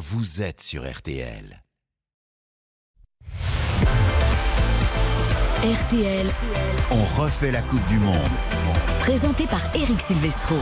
vous êtes sur RTL. RTL, On refait la Coupe du Monde. présenté par Eric Silvestro.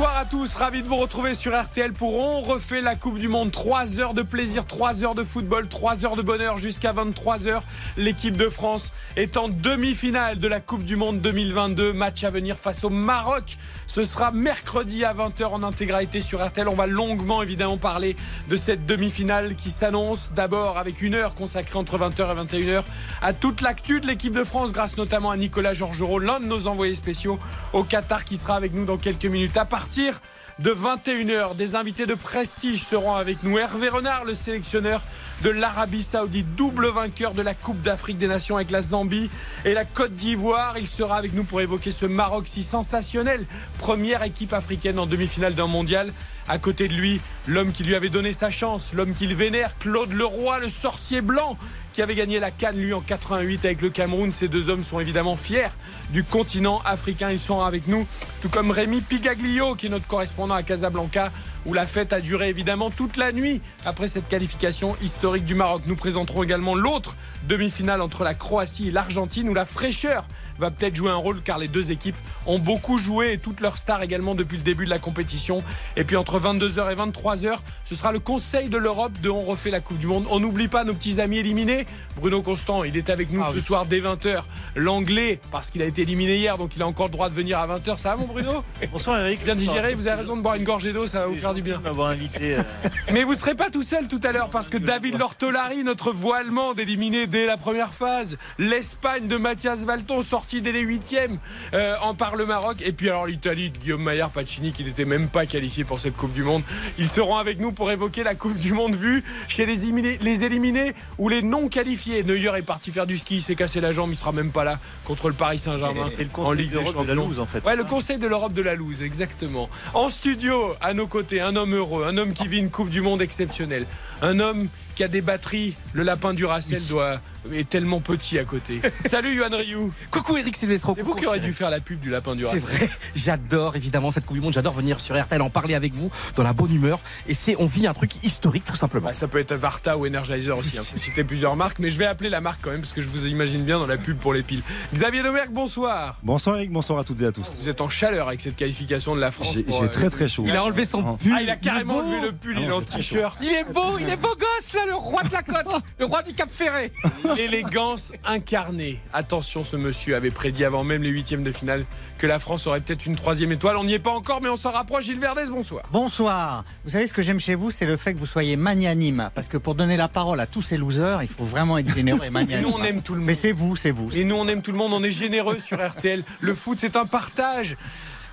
Bonsoir à tous, ravi de vous retrouver sur RTL pour On refait la Coupe du Monde. 3 heures de plaisir, 3 heures de football, 3 heures de bonheur jusqu'à 23 heures. L'équipe de France est en demi-finale de la Coupe du Monde 2022. Match à venir face au Maroc. Ce sera mercredi à 20h en intégralité sur RTL. On va longuement évidemment parler de cette demi-finale qui s'annonce d'abord avec une heure consacrée entre 20h et 21h à toute l'actu de l'équipe de France grâce notamment à Nicolas Georgerot, l'un de nos envoyés spéciaux au Qatar qui sera avec nous dans quelques minutes. À partir de 21h, des invités de prestige seront avec nous. Hervé Renard, le sélectionneur de l'Arabie Saoudite, double vainqueur de la Coupe d'Afrique des Nations avec la Zambie et la Côte d'Ivoire. Il sera avec nous pour évoquer ce Maroc si sensationnel, première équipe africaine en demi-finale d'un mondial. À côté de lui, l'homme qui lui avait donné sa chance, l'homme qu'il vénère, Claude Leroy, le sorcier blanc, qui avait gagné la Cannes lui en 88 avec le Cameroun. Ces deux hommes sont évidemment fiers du continent africain. Ils sont avec nous, tout comme Rémi Pigaglio, qui est notre correspondant à Casablanca, où la fête a duré évidemment toute la nuit après cette qualification historique du Maroc. Nous présenterons également l'autre demi-finale entre la Croatie et l'Argentine, où la fraîcheur va peut-être jouer un rôle car les deux équipes ont beaucoup joué et toutes leurs stars également depuis le début de la compétition. Et puis entre 22h et 23h, ce sera le Conseil de l'Europe de On refait la Coupe du Monde. On n'oublie pas nos petits amis éliminés. Bruno Constant, il est avec nous Ah ce oui. soir dès 20h. L'anglais, parce qu'il a été éliminé hier, donc il a encore le droit de venir à 20h. Ça va mon Bruno? Bonsoir Eric. Bien digéré, vous avez raison de boire une gorgée d'eau, ça va vous faire du bien. invité. euh, Mais vous serez pas tout seul tout à l'heure parce que David Lortolari, notre voix allemande, éliminé dès la première phase. L'Espagne de Mathias Valton, sorti dès les huitièmes, euh, en par le Maroc. Et puis alors l'Italie de Guillaume Maillard Pacini, qui n'était même pas qualifié pour cette Coupe du Monde. Ils seront avec nous pour évoquer la Coupe du Monde vue chez les éliminés, les éliminés ou les non qualifiés. Neuer est parti faire du ski, il s'est cassé la jambe, il sera même pas là contre le Paris Saint-Germain C'est le en conseil Ligue des d'Europe de la loose en fait. Ouais, le Conseil de l'Europe de la loose, exactement. En studio, à nos côtés, un homme heureux, un homme qui vit une Coupe du Monde exceptionnelle, un homme qui a des batteries. Le lapin du Racel doit est tellement petit à côté. Salut Yohan Ryu. Coucou Eric Silvestro. C'est vous qui aurez dû faire la pub du lapin du C'est vrai, j'adore évidemment cette Coupe du Monde, j'adore venir sur RTL en parler avec vous dans la bonne humeur et c'est on vit un truc historique tout simplement. Ouais, ça peut être Varta ou Energizer aussi. Hein. Citer plusieurs marques, mais je vais appeler la marque quand même parce que je vous imagine bien dans la pub pour les piles. Xavier Domergue, bonsoir. Bonsoir Eric, bonsoir à toutes et à tous. Vous êtes en chaleur avec cette qualification de la France. J'ai euh, très très chaud. Il a enlevé son Ah. pull. Ah, il a carrément enlevé le pull, Ah il est non, en t-shirt. Il est beau, il est beau gosse là, le roi de la côte, le roi du Cap Ferré. L'élégance incarnée. Attention, ce monsieur avait prédit avant même les huitièmes de finale que la France aurait peut-être une troisième étoile. On n'y est pas encore, mais on s'en rapproche. Gilles Verdez, bonsoir. Bonsoir. Vous savez ce que j'aime chez vous, c'est le fait que vous soyez magnanime. Parce que pour donner la parole à tous ces losers, il faut vraiment être généreux et Et magnanime. nous, on aime tout le Mais monde. c'est vous, c'est vous. Et nous, on aime tout le monde. On est généreux sur RTL. Le foot, c'est un partage.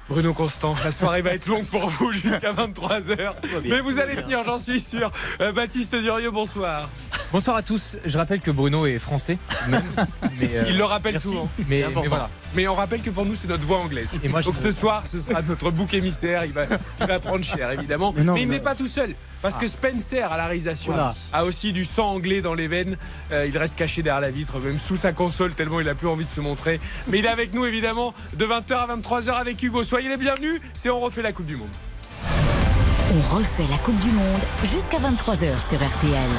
Bruno Constant, la soirée va être longue pour vous jusqu'à 23h. Mais vous allez tenir, j'en suis sûr. Euh, Baptiste Durieux, bonsoir. Bonsoir à tous. Je rappelle que Bruno est français, même. Mais, euh, Il le rappelle merci. souvent. Mais, important. mais voilà. Mais on rappelle que pour nous, c'est notre voix anglaise. Et moi, je Donc ce soir, ce sera notre bouc émissaire. Il va, il va prendre cher, évidemment. Mais, il n'est pas tout seul. Parce que Spencer, à la réalisation, a aussi du sang anglais dans les veines. Euh, il reste caché derrière la vitre, même sous sa console, tellement il a plus envie de se montrer. Mais il est avec nous, évidemment, de 20h à 23h avec Hugo. Soyez les bienvenus. C'est On refait la Coupe du Monde. On refait la Coupe du Monde jusqu'à 23h sur RTL.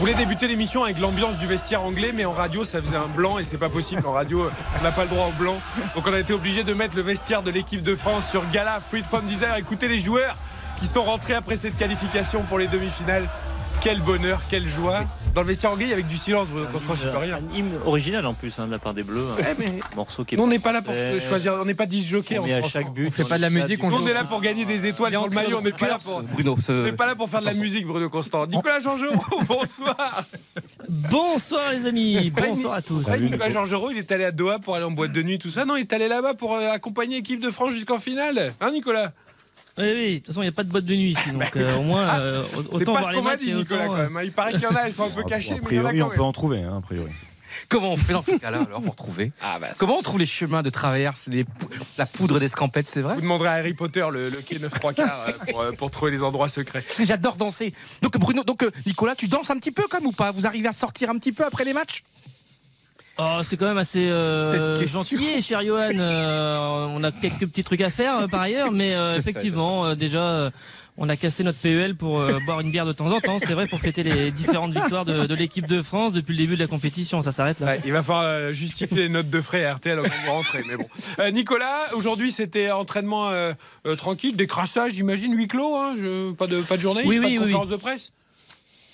Voulait débuter l'émission avec l'ambiance du vestiaire anglais, mais en radio, ça faisait un blanc et c'est pas possible. En radio, on n'a pas le droit au blanc. Donc on a été obligé de mettre le vestiaire de l'équipe de France sur Gala Fruit from Desire. Écoutez les joueurs qui sont rentrés après cette qualification pour les demi-finales. Quel bonheur, quelle joie. Dans le vestiaire anglais, avec du silence, Bruno Constant, je peux rien. Un hymne original en plus hein, de la part des Bleus. Un Eh, mais morceau qui est on n'est pas là pour choisir, on n'est pas 10 jockeys On en France. chaque but. On fait pas de la musique, on joue on est là pour gagner des étoiles sur le maillot, on n'est pas là pour. Bruno, On n'est pas là pour faire de la musique, Bruno Constant. Nicolas Georgerot, bonsoir. Bonsoir les amis, bonsoir à tous. Nicolas Georgerot, il est allé à Doha pour aller en boîte de nuit, tout ça. Non, il est allé là-bas pour euh, accompagner l'équipe de France jusqu'en finale. Hein, Nicolas? Oui, oui, de toute façon, il n'y a pas de boîte de nuit ici, donc euh, au moins, euh, C'est autant pas voir ce qu'on m'a dit, Nicolas, autant, quand euh, même. Il paraît qu'il y en a, elles sont un peu A cachées, mais il y en a priori, quand on même. peut en trouver, hein, a priori. Comment on fait dans ce cas-là alors pour trouver Ah bah, ça- Comment on trouve les chemins de traverse, les pou- la poudre d'escampette, c'est vrai Vous demanderez à Harry Potter le, le quai 9 3 quarts euh, pour, euh, pour trouver les endroits secrets. J'adore danser. Donc Bruno, donc euh, Nicolas, tu danses un petit peu comme ou pas? Vous arrivez à sortir un petit peu après les matchs? Oh, c'est quand même assez euh, gentil, cher Johan. Euh, on a quelques petits trucs à faire euh, par ailleurs, mais euh, effectivement, euh, déjà, euh, on a cassé notre PEL pour euh, boire une bière de temps en temps. C'est vrai pour fêter les différentes victoires de, de l'équipe de France depuis le début de la compétition. Ça s'arrête là. Ouais, il va falloir euh, justifier les notes de frais à RTL avant de rentrer. Mais bon. Euh, Nicolas, aujourd'hui c'était entraînement tranquille, décrassage, j'imagine, huis clos. hein, je- pas, de, pas de journée, Oui, pas de oui, conférence de presse.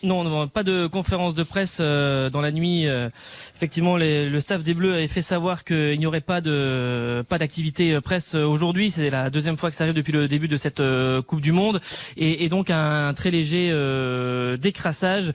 Non, non, pas de conférence de presse euh, dans la nuit. euh, effectivement, les- le staff des Bleus avait fait savoir qu'il n'y aurait pas de pas d'activité euh, presse aujourd'hui. C'est la deuxième fois que ça arrive depuis le début de cette Coupe du Monde, et, et donc un très léger décrassage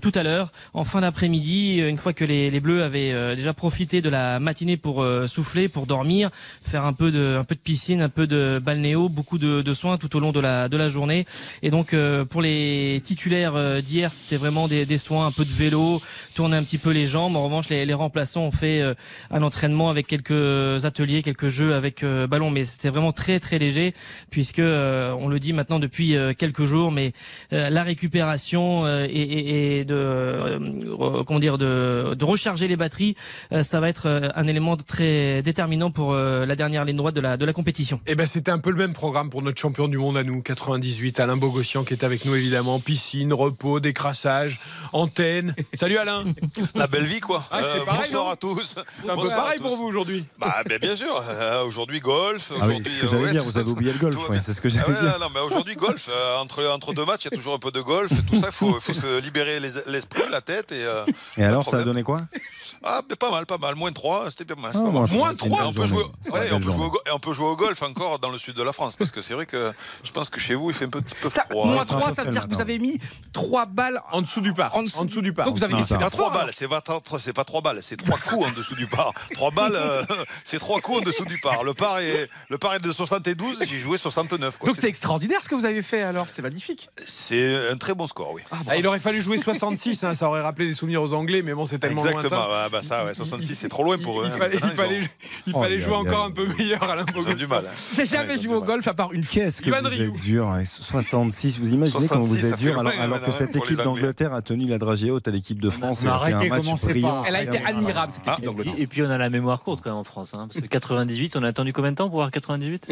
tout à l'heure en fin d'après-midi, une fois que les, les Bleus avaient déjà profité de la matinée pour souffler, pour dormir, faire un peu de un peu de piscine, un peu de balnéo, beaucoup de, de soins tout au long de la de la journée. Et donc pour les titulaires euh, d'hier, c'était vraiment des, des soins, un peu de vélo, tourner un petit peu les jambes. En revanche, les, les remplaçants ont fait euh, un entraînement avec quelques ateliers, quelques jeux avec euh, ballon, mais c'était vraiment très très léger puisque euh, on le dit maintenant depuis euh, quelques jours, mais euh, la récupération et, et- et de comment dire de, de recharger les batteries, ça va être un élément très déterminant pour la dernière ligne droite de la de la compétition. Eh ben, c'était un peu le même programme pour notre champion du monde à nous, 98, Alain Bogossian qui est avec nous évidemment. Piscine, repos, décrassage, antenne. Salut Alain. La belle vie, quoi. Ah, Euh, pareil, bonsoir à tous. C'est un peu pareil pour vous aujourd'hui. Bah, bien sûr. Euh, aujourd'hui, golf. Ah oui, Aujourd'hui, c'est ce que j'allais euh, dire, tout vous avez oublié le golf, ouais, c'est ce que Ah j'allais ouais, dire. non, mais aujourd'hui, golf. euh, entre, entre deux matchs, il y a toujours un peu de golf. Et tout ça, il faut, faut se libérer les- l'esprit, la tête. Et, euh, Et alors, ça a donné quoi? Ah, mais pas mal, pas mal. Moins 3, c'était bien mal. Ah, bon, mal. Moins que c'est une trois, belle on peut, jouer, journée. C'est une ouais, belle on, peut jouer journée. au, go- et on peut jouer au golf encore dans le sud de la France. Parce que c'est vrai que je pense que chez vous, il fait un petit peu Ça, froid. Moins Ouais, 3, un ça peu veut dire que vous avez mis 3 balles En dessous du par. En dessous- du par. Donc vous avez super Pas trois fort, balles, c'est pas, trois- c'est pas trois balles, c'est trois coups en dessous du par. Trois balles, euh, c'est trois coups en dessous du par. Le par est, le par est de 72, j'ai joué 69. quoi. Donc c'est C'est- extraordinaire ce que vous avez fait alors, c'est magnifique. C'est un très bon score, oui. Ah, il aurait fallu jouer 66, hein, ça aurait rappelé des souvenirs aux Anglais, mais bon, c'est tellement Exactement, lointain. ouais, bah ça, ouais, 66, c'est trop loin pour eux. Il hein. fallait, il Maintenant, ils fallait, ont- il Oh, fallait jouer encore un peu meilleur, Ils ont du mal. hein. J'ai jamais Ouais, joué au golf à part une fois. Qu'est-ce que vous êtes dur avec 66, vous imaginez comment vous 66, êtes dur alors, que cette équipe Anglais. d'Angleterre a tenu la dragée haute à l'équipe de France a un match brillant. Elle a été admirable cette équipe Et, d'Angleterre. et puis on a la mémoire courte quand même en France, hein, parce que 98, on a attendu combien de temps pour voir 98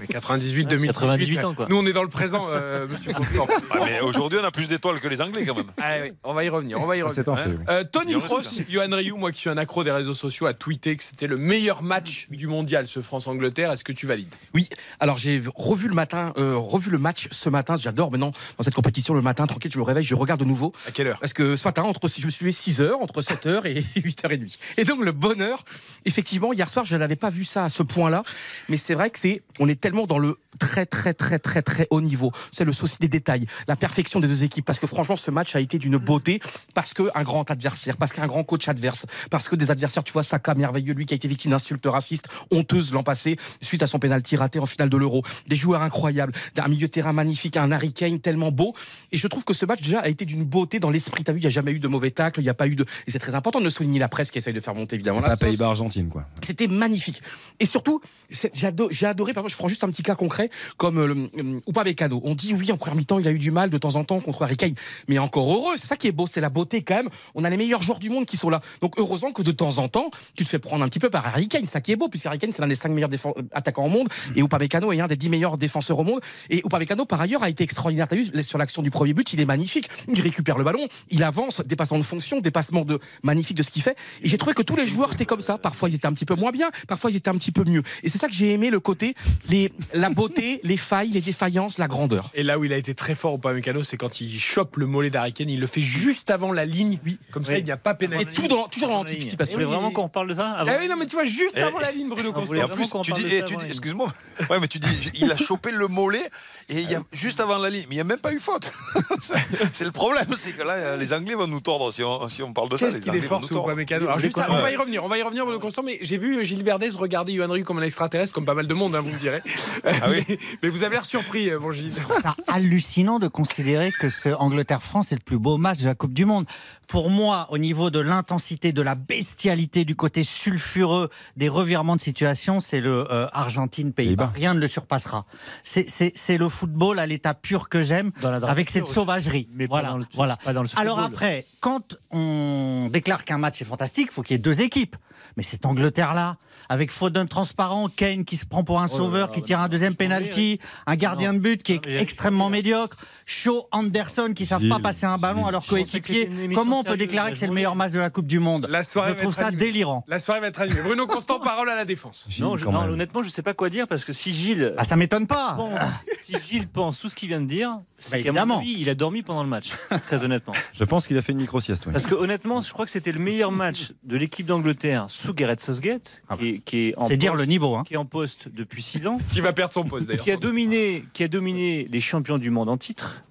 Mais 98, Ouais, 2018. 98 ans, quoi. Nous, on est dans le présent, euh, monsieur Constant. Ah, mais aujourd'hui, on a plus d'étoiles que les Anglais quand même. Ah, oui, on va y revenir, on va y revenir. Euh, Tony Cross, Johan Rioux, moi qui suis un accro des réseaux sociaux, a tweeté que c'était le meilleur match du mondial, ce France-Angleterre. Est-ce que tu valides? Oui, alors j'ai revu le matin, euh, revu le match ce matin. J'adore maintenant dans cette compétition le matin, tranquille, je me réveille, je regarde de nouveau. À quelle heure? Parce que ce matin, entre, je me suis levé 6h, entre 7h et 8h30. Et donc le bonheur, effectivement, hier soir, je n'avais pas vu ça à ce point-là. Mais c'est vrai que c'est, on est tellement dans le très très très très très haut niveau. C'est le souci des détails, la perfection des deux équipes. Parce que franchement, ce match a été d'une beauté. Parce qu'un grand adversaire, parce qu'un grand coach adverse, parce que des adversaires, tu vois, Saka, merveilleux, lui qui a été victime d'insultes racistes honteuses l'an passé, suite à son pénalty raté en finale de l'Euro. Des joueurs incroyables, un milieu de terrain magnifique, un Harry Kane tellement beau. Et je trouve que ce match déjà a été d'une beauté dans l'esprit. T'as vu, il n'y a jamais eu de mauvais tacle, il n'y a pas eu de. Et c'est très important de le souligner la presse qui essaye de faire monter évidemment la sauce. Pays-Bas-Argentine, quoi. C'était magnifique. Et surtout, j'ai ado- j'ai adoré, par exemple, je prends juste un petit cas concret, comme euh, euh, Upamecano. On dit, oui, en première mi-temps, il a eu du mal de temps en temps contre Harry Kane. Mais encore heureux, c'est ça qui est beau, c'est la beauté quand même. On a les meilleurs joueurs du monde qui sont là. Donc heureusement que de temps en temps, tu te fais prendre un petit peu par Harry Kane. Ça qui est beau, puisque Harry Kane, c'est l'un des cinq meilleurs défen- euh, attaquants au monde. Et Upamecano est un des dix meilleurs défenseurs au monde. Et Upamecano, par ailleurs, a été extraordinaire. T'as vu, sur l'action du premier but, il est magnifique. Il récupère le ballon, il avance, dépassement de fonction, dépassement de magnifique de ce qu'il fait. Et j'ai trouvé que tous les joueurs, c'était comme ça. Parfois, ils étaient un petit peu moins bien, parfois, ils étaient un petit peu mieux. Et c'est ça que j'ai aimé, le côté, les, la beauté, les failles, les défaillances, la grandeur. Et là où il a été très fort au Pamecano, c'est quand il chope le mollet d'Ariken, il le fait juste avant la ligne. Oui. Comme ça, Oui. il n'y a pas Et pénalité. tout dans, toujours dans l'anticipation. voulez vraiment qu'on reparle de ça avant Ah oui, non, mais tu vois, juste Et- avant la ligne, Bruno Et Constant. en plus, qu'on tu parle dis, eh, excuse-moi, ouais, mais tu dis, il a chopé le mollet et il y a juste avant la ligne, mais il n'y a même pas eu faute. c'est le problème, c'est que là, les Anglais vont nous tordre si on, si on parle de ça. Qu'est-ce qu'il est fort tordre. Upamecano Alors juste, on va y revenir, on va y revenir Bruno Constant, mais j'ai vu Gilles Verdez regarder Johan Ryu comme un extraterrestre, comme pas mal de monde, hein, vous me direz. Ah oui mais, mais vous avez l'air surpris, euh, mon Gilles. C'est hallucinant de considérer que ce Angleterre-France est le plus beau match de la Coupe du Monde. Pour moi, au niveau de l'intensité, de la bestialité, du côté sulfureux, des revirements de situation, c'est le euh, Argentine-Pays-Bas. Rien ne le surpassera. C'est- C'est c'est le football à l'état pur que j'aime, avec cette sauvagerie. Mais pas voilà, dans le- voilà. Alors après, quand on déclare qu'un match est fantastique, il faut qu'il y ait deux équipes. Mais cette Angleterre-là, avec Foden transparent, Kane qui se prend pour un Oh sauveur, là, qui tire un deuxième penalty, un gardien de but qui est extrêmement médiocre, Shaw, Anderson qui savent pas passer un ballon à leur Je pensais que coéquipier. c'était une émission Comment on peut déclarer la que c'est le meilleur match de la Coupe du Monde? La soirée Je trouve ça animée. délirant. La soirée va être animée. Bruno Constant, parole à la défense. Gilles, Non, je- honnêtement, je sais pas quoi dire parce que si Gilles, Ah, ça m'étonne pas. pense, si Gilles pense tout ce qu'il vient de dire, c'est Bah, qu'à il a dormi pendant le match, très honnêtement. Je pense qu'il a fait une micro-sieste. ouais. Parce que honnêtement, je crois que c'était le meilleur match de l'équipe d'Angleterre sous Gareth Southgate, Ah bah. Qui, est, qui est en C'est dire poste- le niveau. Hein. qui est en poste depuis 6 ans, Qui va perdre son poste d'ailleurs. qui a dominé, qui a dominé les champions du monde en titre,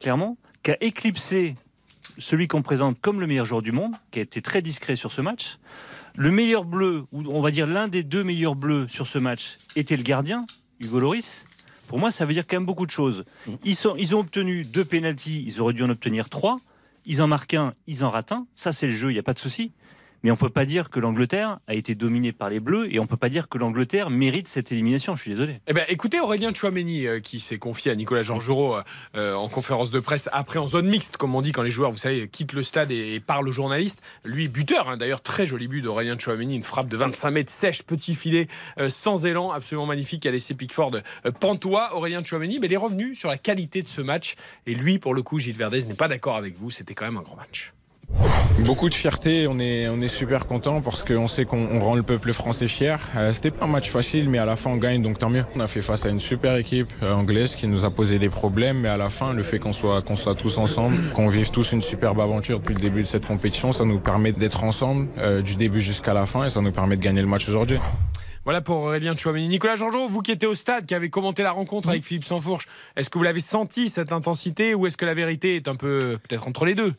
clairement, qui a éclipsé celui qu'on présente comme le meilleur joueur du monde, qui a été très discret sur ce match. Le meilleur bleu, ou on va dire l'un des deux meilleurs bleus sur ce match, était le gardien, Hugo Loris. Pour moi, ça veut dire quand même beaucoup de choses. Ils, sont, ils ont obtenu deux pénalties, ils auraient dû en obtenir trois. Ils en marquent un, ils en ratent un. Ça, c'est le jeu, il n'y a pas de souci. Mais on peut pas dire que l'Angleterre a été dominée par les Bleus et on peut pas dire que l'Angleterre mérite cette élimination. Je suis désolé. Eh ben, écoutez Aurélien Chouameni euh, qui s'est confié à Nicolas Georgerot euh, euh, en conférence de presse après en zone mixte, comme on dit quand les joueurs, vous savez, quittent le stade et, parlent aux journalistes. Lui, buteur, hein, d'ailleurs, très joli but d'Aurélien Chouameni, une frappe de 25 mètres sèche, petit filet, euh, sans élan, absolument magnifique, a laissé Pickford pantois. Aurélien Chouameni, mais il est revenu sur la qualité de ce match. Et lui, pour le coup, Gilles Verdez n'est pas d'accord avec vous. C'était quand même un grand match. Beaucoup de fierté, on est, super content parce qu'on sait qu'on on rend le peuple français fier. Euh, C'était pas un match facile, mais à la fin on gagne, donc tant mieux. On a fait face à une super équipe euh, anglaise qui nous a posé des problèmes, mais à la fin, le fait qu'on soit, tous ensemble, qu'on vive tous une superbe aventure depuis le début de cette compétition, ça nous permet d'être ensemble euh, du début jusqu'à la fin et ça nous permet de gagner le match aujourd'hui. Voilà pour Aurélien Chouameni. Nicolas Georgerot, vous qui étiez au stade, qui avez commenté la rencontre avec Philippe Sansfourche, est-ce que vous l'avez senti cette intensité ou est-ce que la vérité est un peu peut-être entre les deux?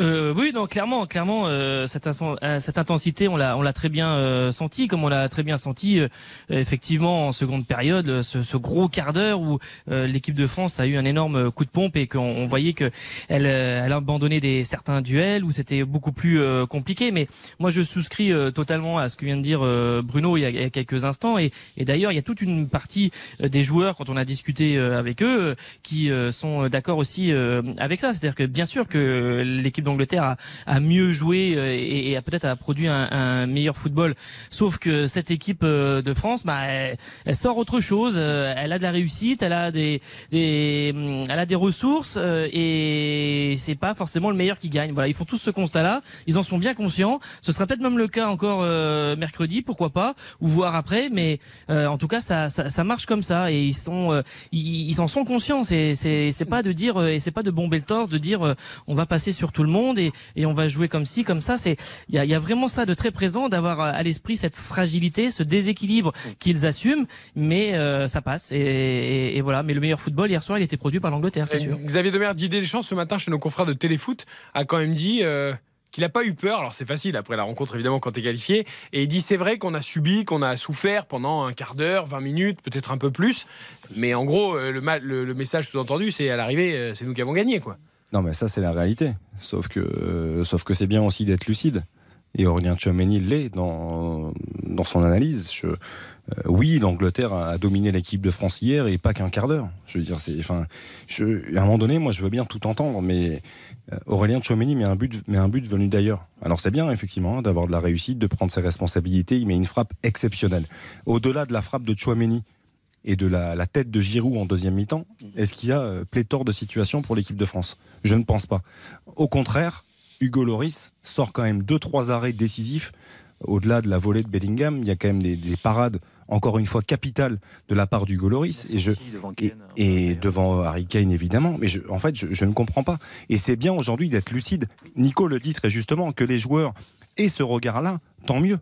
Euh, oui, non, clairement, clairement, euh, cette, euh, cette intensité, on l'a, on l'a très bien euh, senti, comme on l'a très bien senti, euh, effectivement, en seconde période, euh, ce, ce gros quart d'heure où l'équipe de France a eu un énorme coup de pompe et qu'on on voyait que elle, elle a abandonné des certains duels où c'était beaucoup plus compliqué. Mais moi, je souscris totalement à ce que vient de dire Bruno il y, a, il y a quelques instants. Et, et d'ailleurs, il y a toute une partie des joueurs, quand on a discuté avec eux, qui sont d'accord aussi avec ça. C'est-à-dire que bien sûr que l'équipe d'Angleterre a, a mieux joué euh, et, et a peut-être a produit un, un meilleur football. Sauf que cette équipe euh, de France, bah, elle, elle sort autre chose. Euh, Elle a de la réussite, elle a des, des elle a des ressources et c'est pas forcément le meilleur qui gagne. Voilà, ils font tous ce constat-là. Ils en sont bien conscients. Ce sera peut-être même le cas encore mercredi, pourquoi pas, ou voir après. Mais en tout cas, ça, ça, ça marche comme ça et ils sont, ils, ils en sont conscients. C'est, c'est, c'est pas de dire et c'est pas de bomber le torse, de dire on va passer sur tout le monde et, et on va jouer comme ci, comme ça. C'est, il y a, il y a vraiment ça de très présent, d'avoir à l'esprit cette fragilité, ce déséquilibre qu'ils assument, mais euh, ça passe et, et, et voilà. Mais le meilleur football hier soir, il était produit par l'Angleterre, c'est sûr. Xavier Demer, Didier Deschamps, ce matin, chez nos confrères de Téléfoot, a quand même dit euh, qu'il n'a pas eu peur. Alors c'est facile après la rencontre, évidemment, quand tu es qualifié. Et il dit c'est vrai qu'on a subi, qu'on a souffert pendant un quart d'heure, 20 minutes, peut-être un peu plus. Mais en gros, euh, le, le- le message sous-entendu, c'est à l'arrivée, euh, c'est nous qui avons gagné. quoi. Non, mais ça, c'est la réalité. Sauf que, euh, que c'est bien aussi d'être lucide. Et Aurélien Tchouameni l'est dans, dans son analyse. Euh, oui, l'Angleterre a dominé l'équipe de France hier et pas qu'un quart d'heure. Je veux dire, enfin, je, à un moment donné, moi, je veux bien tout entendre, mais euh, Aurélien Tchouameni met un but, met un but venu d'ailleurs. Alors c'est bien effectivement hein, d'avoir de la réussite, de prendre ses responsabilités. Il met une frappe exceptionnelle. Au-delà de la frappe de Tchouameni et de la, la tête de Giroud en deuxième mi-temps, est-ce qu'il y a euh, pléthore de situations pour l'équipe de France? Je ne pense pas. Au contraire, Hugo Loris sort quand même deux trois arrêts décisifs. Au-delà de la volée de Bellingham, il y a quand même des, des parades encore une fois capitales de la part d'Hugo Loris et je devant et, et devant Harry Kane évidemment. Mais je- en fait, je, je ne comprends pas. Et c'est bien aujourd'hui d'être lucide. Nico le dit très justement que les joueurs aient ce regard-là, tant mieux.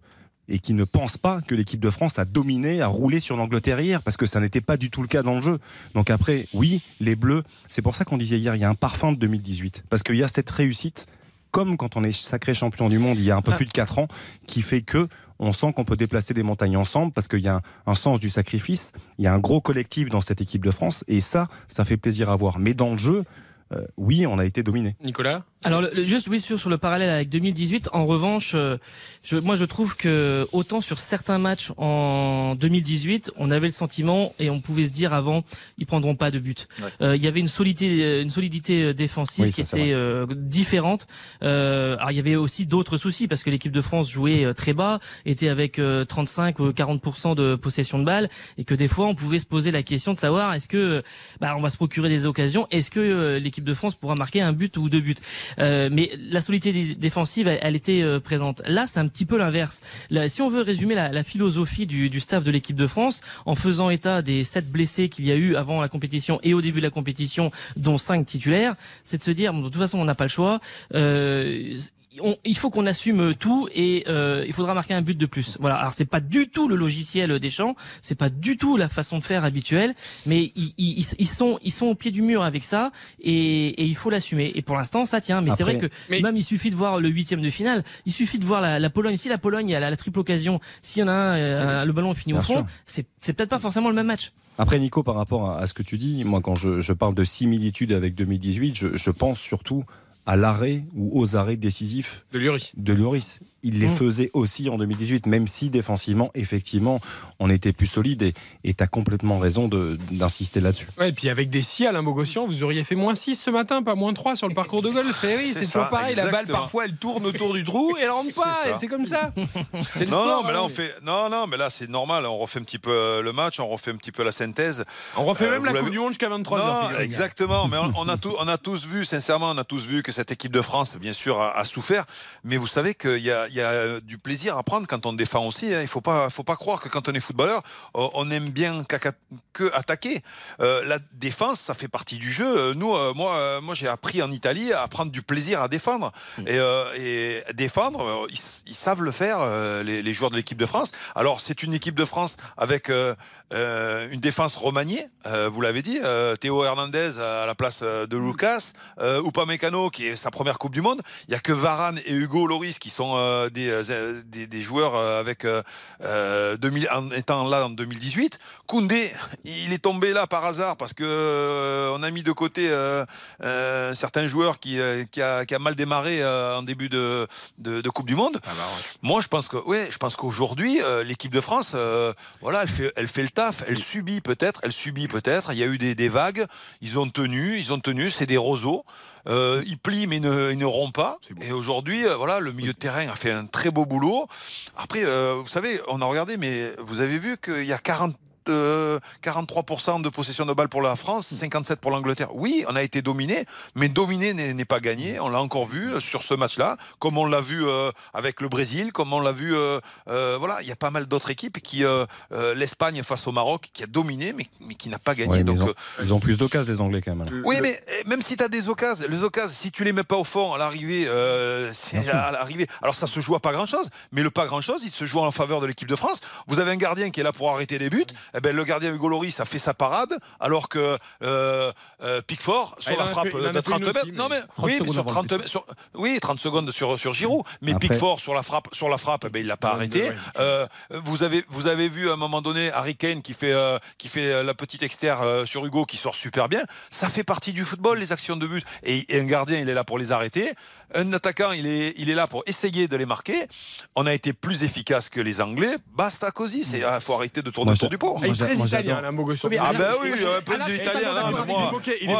Et qui ne pense pas que l'équipe de France a dominé, a roulé sur l'Angleterre hier, parce que ça n'était pas du tout le cas dans le jeu. Donc après, oui, les Bleus, c'est pour ça qu'on disait hier, il y a un parfum de 2018, parce qu'il y a cette réussite, comme quand on est sacré champion du monde il y a un peu plus de 4 ans, qui fait que on sent qu'on peut déplacer des montagnes ensemble parce qu'il y a un, un sens du sacrifice, il y a un gros collectif dans cette équipe de France et ça, ça fait plaisir à voir. Mais dans le jeu, euh, oui, on a été dominé. Nicolas? Alors le- le- juste oui sur, sur le parallèle avec 2018. En revanche, euh, je, moi je trouve que autant sur certains matchs en 2018, on avait le sentiment et on pouvait se dire avant ils prendront pas de but. Euh, Il y avait une solidité, une solidité euh, défensive Oui, qui ça, était euh, différente. Euh, alors il y avait aussi d'autres soucis parce que l'équipe de France jouait euh, très bas, était avec euh, 35 ou 40 de possession de balles et que des fois on pouvait se poser la question de savoir est-ce que bah, on va se procurer des occasions, est-ce que euh, l'équipe de France pourra marquer un but ou deux buts? Euh, mais la solidité dé- défensive, elle, elle était euh, présente. Là, c'est un petit peu l'inverse. Si on veut résumer la, la philosophie du, du staff de l'équipe de France, en faisant état des sept blessés qu'il y a eu avant la compétition et au début de la compétition, dont cinq titulaires, c'est de se dire, bon, de toute façon, on n'a pas le choix. Euh, on- il faut qu'on assume tout et euh, il faudra marquer un but de plus. Voilà. Alors c'est pas du tout le logiciel des champs, c'est pas du tout la façon de faire habituelle, mais ils, ils, ils sont ils sont au pied du mur avec ça et, et il faut l'assumer. Et pour l'instant ça tient. Mais c'est vrai que Mais- même il suffit de voir le huitième de finale, il suffit de voir la, la Pologne. Si la Pologne a la, la triple occasion, s'il y en a un, euh, le ballon est fini au fond, c'est peut-être pas forcément le même match. Après, Nico, par rapport à, à ce que tu dis, moi, quand je, je parle de similitude avec 2018, je, je pense surtout à l'arrêt ou aux arrêts décisifs de Luri. de Lloris. Il les Mm. faisait aussi en 2018, même si défensivement, effectivement, on était plus solide. Et tu as complètement raison d'insister là-dessus. Ouais, et puis avec des si Alain Bogossian, vous auriez fait moins 6 ce matin, pas moins 3 sur le parcours de golf. Et oui, C'est c'est toujours pareil. La balle, parfois, elle tourne autour du trou et elle rentre pas. c'est comme ça. Le Non, sport, non, mais là hein. on fait, non, non, mais là c'est normal. On refait un petit peu euh, le match, on refait un petit peu la synthèse. On refait Euh, même la Coupe du Monde jusqu'à 23h. Non, exactement. Mais on, on a tout- on a tous vu, sincèrement, on a tous vu que cette équipe de France, bien sûr, a, a souffert. Mais vous savez qu'il y a, il y a euh, du plaisir à prendre quand on défend aussi. hein. Il faut pas, faut pas croire que quand on est footballeur, on on aime bien que attaquer. Euh, la défense, ça fait partie du jeu. Euh, Nous, euh, moi, euh, moi, j'ai appris en Italie à prendre du plaisir à défendre. Et, euh, et défendre, euh, ils, ils savent le faire, euh, les, les joueurs de l'équipe de France. Alors, c'est une équipe de France avec euh, euh, une défense remaniée, euh, vous l'avez dit, euh, Théo Hernandez à la place euh, de Lucas, euh, Upamecano qui est sa première Coupe du Monde. Il y a que Varane et Hugo Loris qui sont euh, des, euh, des, des joueurs euh, avec euh, 2000, en étant là en 2018. Koundé, il est tombé là par hasard parce que euh, on a mis de côté certains joueurs qui, qui, a, qui a mal démarré en début de, de, de Coupe du Monde. Moi, je pense que, ouais, je pense qu'aujourd'hui, l'équipe de France, voilà, elle fait, elle fait le taf. Elle subit peut-être, elle subit peut-être. Il y a eu des, des vagues. Ils ont tenu, ils ont tenu. C'est des roseaux. Euh, ils plient mais ils ne, rompent pas. Et aujourd'hui, euh, voilà, le milieu de terrain a fait un très beau boulot. Après, euh, vous savez, on a regardé, mais vous avez vu qu'il y a 40 euh, 43% de possession de balle pour la France, 57% pour l'Angleterre. Oui, on a été dominé, mais dominé n'est pas gagné. On l'a encore vu euh, sur ce match-là, comme on l'a vu euh, avec le Brésil, comme on l'a vu. euh, euh, voilà, il y a pas mal d'autres équipes qui, euh, euh, l'Espagne face au Maroc, qui a dominé, mais, mais qui n'a pas gagné. Ouais, Donc, ils, ont, euh, ils ont plus d'occasions, les Anglais, quand même. oui, mais eh, même si tu as des occasions, les occasions, si tu les mets pas au fond à l'arrivée, euh, à l'arrivée. Alors ça se joue à pas grand-chose, mais le pas grand-chose, il se joue en faveur de l'équipe de France. Vous avez un gardien qui est là pour arrêter les buts. Eh ben, le gardien Hugo Loris a fait sa parade, alors que euh, euh, Pickford sur Ah, la frappe fait- de fait 30 une mètres. non mais 30 oui, mais sur avant le 30 mètres, sur- oui, 30 secondes sur sur Giroud, mais Après- Pickford sur la frappe, sur la frappe, eh ben, il l'a pas arrêté. ouais, Euh, vous avez vous avez vu à un moment donné Harry Kane qui fait euh, qui fait la petite externe sur Hugo qui sort super bien. Ça fait partie du football les actions de but et, et un gardien il est là pour les arrêter. Un attaquant il est il est là pour essayer de les marquer. On a été plus efficace que les Anglais. Basta così, c'est ah, faut arrêter de tourner autour du pot. Il est très italien. Ah Alain- ben oui, un peu il il euh,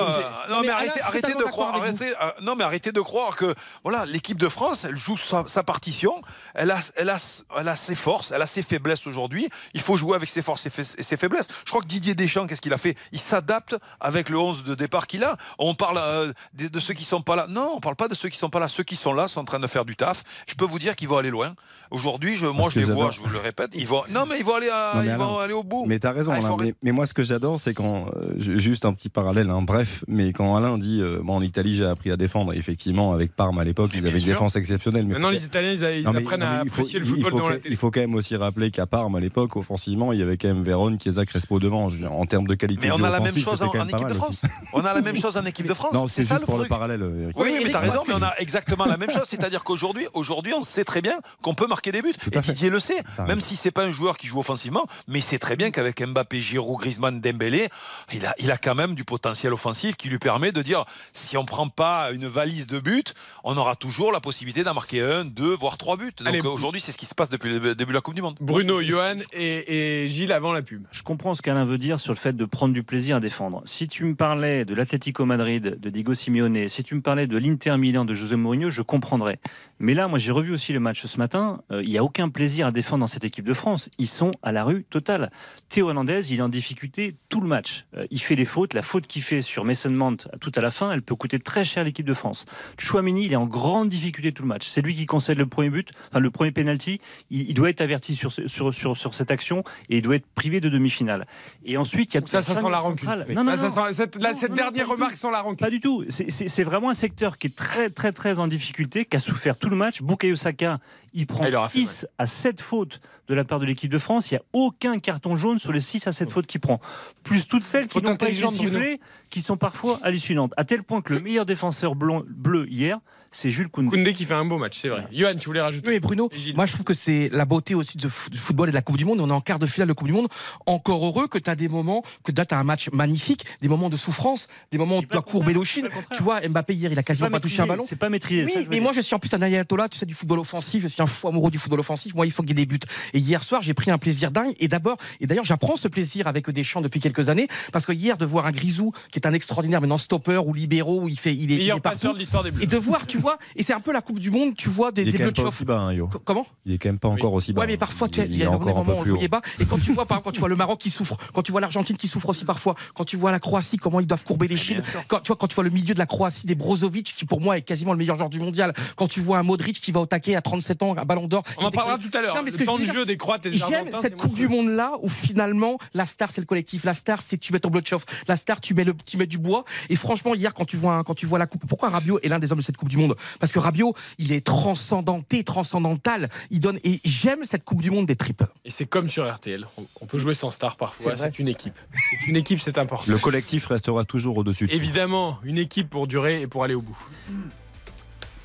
non mais arrêtez, de croire, euh, non mais arrêtez de croire que voilà l'équipe de France, elle joue sa, sa partition, elle a, elle a, elle a ses forces, elle a ses faiblesses aujourd'hui. Il faut jouer avec ses forces et fa- et ses faiblesses. Je crois que Didier Deschamps, qu'est-ce qu'il a fait? Il s'adapte avec le 11 de départ qu'il a. On parle euh, de, de ceux qui sont pas là. Non, on parle pas de ceux qui sont pas là. Ceux qui sont là sont en train de faire du taf. Je peux vous dire qu'ils vont aller loin. Aujourd'hui, je, moi, je les vois, je vous le répète. Ils vont. Non, mais ils vont aller, à- Non, mais ils vont aller au bout. Mais t'as raison, Ah, Alain. Mais, mais moi, ce que j'adore, c'est quand. euh, ju- juste un petit parallèle, hein, bref, mais quand Alain dit euh, bon, en Italie, j'ai appris à défendre, effectivement, avec Parme à l'époque, ils avaient une sûr. défense exceptionnelle. Mais Maintenant, faut- les Italiens, ils, ils Non, mais- apprennent non, mais à il faut- apprécier le il football devant la télé. Il faut quand même aussi rappeler qu'à Parme, à l'époque, offensivement, il y avait quand même Vérone, Chiesa, Crespo devant. Dire, en termes de qualité. Mais on a la même chose en, pas équipe de France. On a la même chose en équipe de France. Non, c'est ça juste le pour le parallèle. Oui, mais t'as raison, mais on a exactement la même chose. C'est-à-dire qu'aujourd'hui, aujourd'hui, on sait très bien qu'on peut marquer des buts. Et Didier le sait. Même si c'est pas un joueur qui joue offensivement, mais il sait très bien qu'avec Mbappé, Giroud, Griezmann, Dembélé, il a, il a quand même du potentiel offensif qui lui permet de dire si on prend pas une valise de buts, on aura toujours la possibilité d'en marquer un, deux, voire trois buts. Donc aujourd'hui, c'est ce qui se passe depuis le début de la Coupe du Monde. Bruno, Johan et, et Gilles avant la pub. Je comprends ce qu'Alain veut dire sur le fait de prendre du plaisir à défendre. Si tu me parlais de l'Atlético Madrid, de Diego Simeone, si tu me parlais de l'Inter Milan, de José Mourinho, je comprendrais. Mais là, moi, j'ai revu aussi le match ce matin. Euh, Il n'y a aucun plaisir à défendre dans cette équipe de France. Ils sont à la rue totale. Théo Hernandez, il est en difficulté tout le match. Euh, il fait les fautes. La faute qu'il fait sur Mason Mount tout à la fin, elle peut coûter très cher à l'équipe de France. Chouamini, il est en grande difficulté tout le match. C'est lui qui concède le premier but, enfin le premier penalty. Il, il doit être averti sur, ce- sur, sur, sur cette action et il doit être privé de demi-finale. Et ensuite, il y a Donc ça, ça sent la rancune. Non, non, Ça, sent- cette la- dernière remarque tout. sans la rancune. Pas du tout. C'est vraiment un secteur qui est très, très, très en difficulté, qui a souffert tout le match. Bukayo Saka, il prend Ah, il aura fait 6 à 7 fautes de la part de l'équipe de France. Il n'y a aucun carton jaune sur les 6 à 7 fautes qu'il prend. Plus toutes celles qui n'ont pas été sifflées, qui sont parfois hallucinantes. À tel point que le meilleur défenseur blond- bleu hier, c'est Jules Koundé. Koundé qui fait un beau match, c'est vrai. Johan, tu voulais rajouter Oui, Bruno, moi je trouve que c'est la beauté aussi du football et de la Coupe du Monde. On est en quart de finale de Coupe du Monde. Encore heureux que tu as des moments, que tu as un match magnifique, des moments de souffrance, des moments où tu dois courber l'ochine. Tu vois, Mbappé hier, il a quasiment pas, touché un ballon. C'est pas maîtrisé. ça, Oui, veux mais moi je suis en plus un ayatollah, tu sais, du football offensif. Je suis un fou amoureux du football offensif. Moi, il faut qu'il y ait des buts. Et hier soir, j'ai pris un plaisir dingue. Et d'abord, et d'ailleurs, j'apprends ce plaisir avec Deschamps depuis quelques années, parce que hier de voir un Grisou qui est un extraordinaire maintenant stopper ou libéraux, où il fait, il est, il est partout. de l'histoire des. Et de voir, tu vois, et c'est un peu la Coupe du Monde, tu vois des, Il est des quand bleus même de pas chauffe. aussi bas, hein, Yo. Comment? Il est quand même pas encore aussi bas. Ouais, mais parfois, il, il y a est des encore un moments où haut. voyais bas. Et quand tu vois, par exemple, quand tu vois le Maroc qui souffre, quand tu vois l'Argentine qui souffre aussi parfois, quand tu vois la Croatie, comment ils doivent courber les chines, quand tu vois, quand tu vois le milieu de la Croatie, des Brozovic, qui pour moi est quasiment le meilleur joueur du mondial, quand tu vois un Modric qui va au taquet à 37 ans, un ballon d'or. On en parlera tout à l'heure. Le temps de jeu des Croates et des J'aime cette Coupe du Monde là où finalement la star c'est le collectif, la star c'est que tu mets ton blood chauffe, la star tu mets le, tu mets du bois. Et franchement hier quand tu vois un- quand tu vois la coupe, pourquoi Rabiot est l'un des hommes de cette Coupe du Monde? Parce que Rabiot il est transcendanté, transcendantal. Il donne et j'aime cette Coupe du Monde des tripes. Et c'est comme sur RTL. On- peut jouer sans star parfois. C'est une équipe. C'est une équipe, c'est important. Le collectif restera toujours au-dessus. Évidemment, une équipe pour durer et pour aller au bout.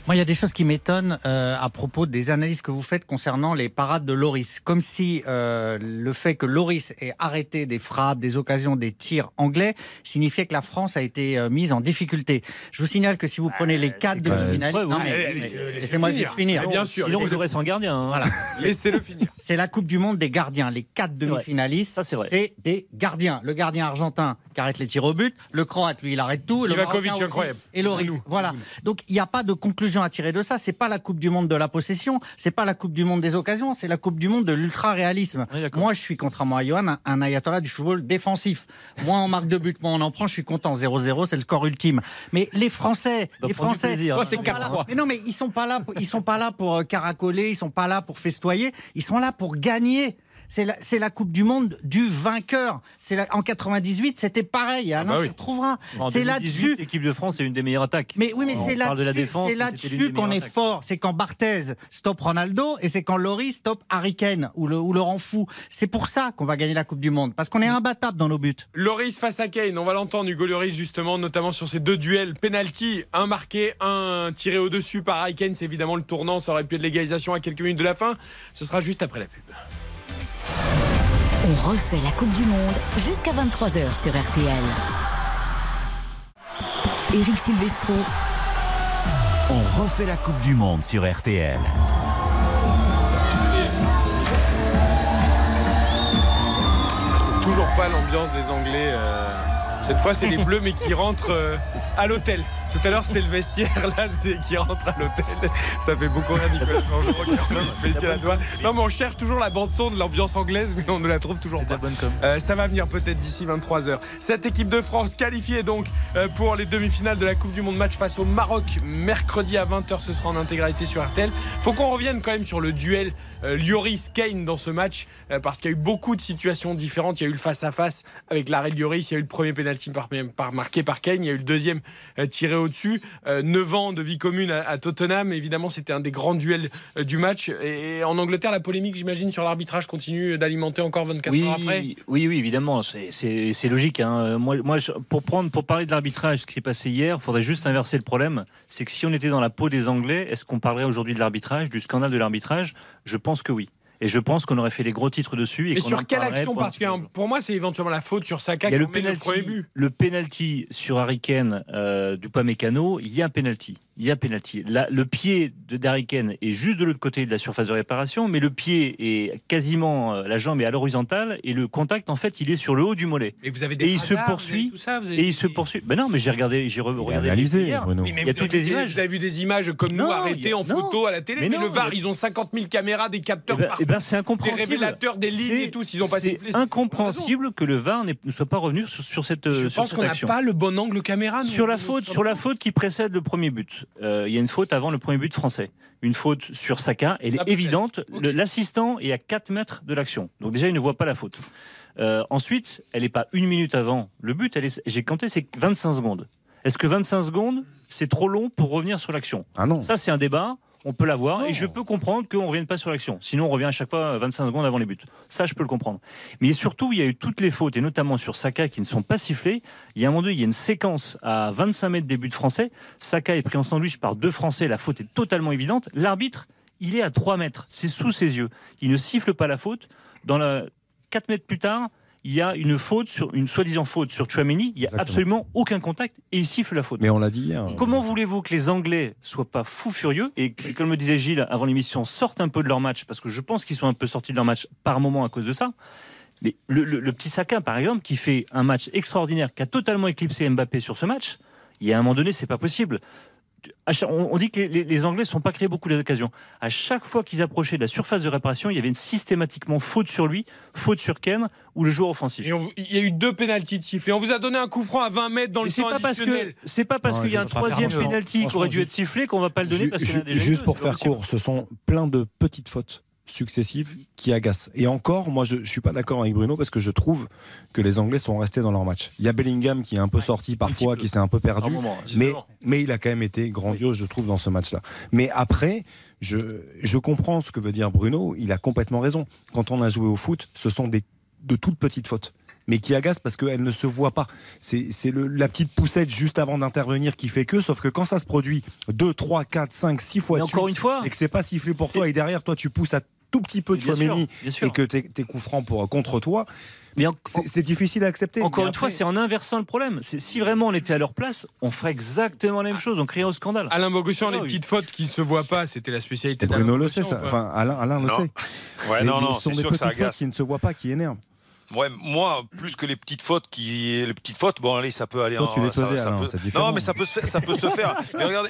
Moi, il y a des choses qui m'étonnent euh, à propos des analyses que vous faites concernant les parades de Loris. Comme si euh, le fait que Loris ait arrêté des frappes, des occasions, des tirs anglais signifiait que la France a été euh, mise en difficulté. Je vous signale que si vous prenez les quatre non, mais- laissez-le laissez-moi finir. juste finir. Bien sûr, Sinon, vous jouerez sans gardien. hein. Voilà. Laissez-le finir. C'est la Coupe du Monde des gardiens. Les quatre demi-finalistes, c'est des gardiens. Le gardien argentin qui arrête les tirs au but, le croate, lui, il arrête tout. Le aussi, incroyable. Et Loris. Voilà. Donc, il n'y a pas de conclusion à tirer de ça. C'est pas la Coupe du Monde de la possession. C'est pas la Coupe du Monde des occasions. C'est la Coupe du Monde de l'ultra-réalisme. Oui. Moi, je suis, contrairement à Johan, un, un ayatollah du football défensif. Moins on marque de buts, moins on en prend. Je suis content. 0-0, c'est le score ultime. Mais les Français, Donc, les Français, plaisir, hein. c'est ils là- 4-3. Mais non, mais ils sont pas là. Pour, ils sont pas là pour euh, caracoler. Ils sont pas là pour festoyer. Ils sont là pour gagner. C'est la, c'est la Coupe du Monde du vainqueur. C'est en 98, c'était pareil. Alain bah oui. s'y retrouvera. C'est 2018, là-dessus. L'équipe de France est une des meilleures attaques. Mais oui, mais On c'est parle de la là-dessus, des qu'on est fort. C'est quand Barthez stoppe Ronaldo et c'est quand Loris stoppe Harry Kane ou le, ou le rend fou. C'est pour ça qu'on va gagner la Coupe du Monde. Parce qu'on est imbattable dans nos buts. Loris face à Kane, on va l'entendre, Hugo Loris, justement, notamment sur ces deux duels. Penalty, un marqué, un tiré au-dessus par Harry Kane. C'est évidemment le tournant. Ça aurait pu être l'égalisation à quelques minutes de la fin. Ce sera juste après la pub. On refait la Coupe du Monde jusqu'à 23h sur RTL. Éric Silvestro, On refait la Coupe du Monde sur RTL. C'est toujours pas l'ambiance des Anglais. euh, Cette fois, c'est les Bleus, mais qui rentrent euh, à l'hôtel. Tout à l'heure, c'était le vestiaire. Là, c'est qui rentre à l'hôtel. Ça fait beaucoup rire, Nicolas Jean-Jean qui remet spécial à doigt. Non, mais on cherche toujours la bande-son de l'ambiance anglaise, mais on ne la trouve toujours pas. Euh, ça va venir peut-être d'ici 23h. Cette équipe de France qualifiée donc euh, pour les demi-finales de la Coupe du Monde match face au Maroc mercredi à 20h. Ce sera en intégralité sur RTL. Faut qu'on revienne quand même sur le duel euh, Lloris-Kane dans ce match euh, parce qu'il y a eu beaucoup de situations différentes. Il y a eu le face-à-face avec l'arrêt de Lloris. Il y a eu le premier pénalty par, par- marqué par Kane. Il y a eu le deuxième euh, tiré au-dessus. Euh, 9 ans de vie commune à, à Tottenham. Évidemment, c'était un des grands duels euh, du match. Et en Angleterre, la polémique, j'imagine, sur l'arbitrage continue d'alimenter encore 24 oui, heures après? Oui, oui, évidemment, c'est- logique. hein. Euh, Moi, pour, prendre, pour parler de l'arbitrage, ce qui s'est passé hier, il faudrait juste inverser le problème. C'est que si on était dans la peau des Anglais, est-ce qu'on parlerait aujourd'hui de l'arbitrage, du scandale de l'arbitrage? Je pense que oui. Et je pense qu'on aurait fait les gros titres dessus. Et Mais sur quelle action particulière Pour moi, c'est éventuellement la faute sur Saka il y a qui le emmène le premier penalty, but. le penalty sur Harry Kane euh, du Mécano. Il y a un penalty. Il y a. Là, le pied de d'Harry Kane est juste de l'autre côté de la surface de réparation, mais le pied est quasiment, euh, la jambe est à l'horizontale et le contact, en fait, il est sur le haut du mollet. Et vous avez des Et il se poursuit. tout ça, vous avez Et il se poursuit. Ben non, mais j'ai regardé, j'ai re- regardé analysé, hier. Oui, mais Il y a vous toutes avez les vu des- images. Vous avez vu des images comme nous Non, arrêtées a- en non. photo à la télé, mais, Mais le non, VAR, ils ont 50 000 caméras, des capteurs ben, partout. eh ben, c'est des incompréhensible. révélateurs des lignes et tout, ils ont pas c'est sifflé. c'est- incompréhensible que le VAR ne soit pas revenu sur, sur cette, Je sur pense qu'on n'a pas le bon angle caméra. Sur la faute, sur la faute qui précède le premier but, Euh, il y a une faute avant le premier but français. Une faute sur Saka, elle Ça est évidente. L'assistant est à 4 mètres de l'action. Donc déjà, il ne voit pas la faute. Euh, ensuite, elle n'est pas une minute avant le but. J'ai compté, c'est 25 secondes. Est-ce que 25 secondes, c'est trop long pour revenir sur l'action? Ah non. Ça, c'est un débat. On peut l'avoir et je peux comprendre qu'on ne revienne pas sur l'action. Sinon, on revient à chaque fois 25 secondes avant les buts. Ça, je peux le comprendre. Mais surtout, il y a eu toutes les fautes, et notamment sur Saka, qui ne sont pas sifflées. Il y a un moment donné, il y a une séquence à 25 mètres des buts français. Saka est pris en sandwich par deux Français. La faute est totalement évidente. L'arbitre, il est à 3 mètres. C'est sous ses yeux. Il ne siffle pas la faute. Dans la 4 mètres plus tard, il y a une faute sur une soi-disant faute sur Chouameni. Il n'y a Exactement. absolument aucun contact et il siffle la faute. Mais on l'a dit hier. Comment voulez-vous que les Anglais soient pas fous furieux et que, comme le disait Gilles avant l'émission, sortent un peu de leur match parce que je pense qu'ils sont un peu sortis de leur match par moment à cause de ça. Mais le, le- le petit Saka, par exemple, qui fait un match extraordinaire, qui a totalement éclipsé Mbappé sur ce match, il y a un moment donné, c'est pas possible. On dit que les, Anglais ne sont pas créés beaucoup d'occasions. À chaque fois qu'ils approchaient de la surface de réparation, il y avait une systématiquement faute sur lui, faute sur Ken ou le joueur offensif. Et on- il y a eu deux pénalties de sifflés. On vous a donné un coup franc à 20 mètres dans le temps pas parce que additionnel. c'est pas parce qu'il y a un troisième penalty qui aurait dû être sifflé qu'on va pas le donner Ju- parce qu'on a ju- déjà Juste pour faire court, ce sont plein de petites fautes successives qui agacent. Et encore, moi, je, je suis pas d'accord avec Bruno parce que je trouve que les Anglais sont restés dans leur match. Il y a Bellingham qui est un peu sorti parfois, qui s'est un peu perdu. moment, Mais, mais il a quand même été grandiose, je trouve, dans ce match-là. Mais après, je, je comprends ce que veut dire Bruno. Il a complètement raison. Quand on a joué au foot, ce sont des, de toutes petites fautes. Mais qui agacent parce qu'elles ne se voient pas. C'est la petite poussette juste avant d'intervenir qui fait que, sauf que quand ça se produit 2, 3, 4, 5, 6 fois de encore suite, une fois, et que c'est pas sifflé pour toi, et derrière toi tu pousses à tout petit peu de Chouameni et que tes, tes coups francs pour, contre toi, Mais en- c'est c'est difficile à accepter. encore une fois, c'est en inversant le problème. C'est- Si vraiment on était à leur place, on ferait exactement la même chose. On crierait au scandale. Alain Bogossian, les Ah oui. petites fautes qui ne se voient pas, c'était la spécialité Bruno le sait, ça. Enfin, Alain, Alain le Non. sait. Ouais, non, non, ce sont c'est des sûr que ça agace. qui ne se voient pas, qui énervent. Ouais, moi, plus que les petites fautes qui, les petites fautes, bon, allez, ça peut aller. Toi, en- tu les ça- faisais, peut-. Non, mais ça peut se faire. Ça peut se faire. Mais regardez,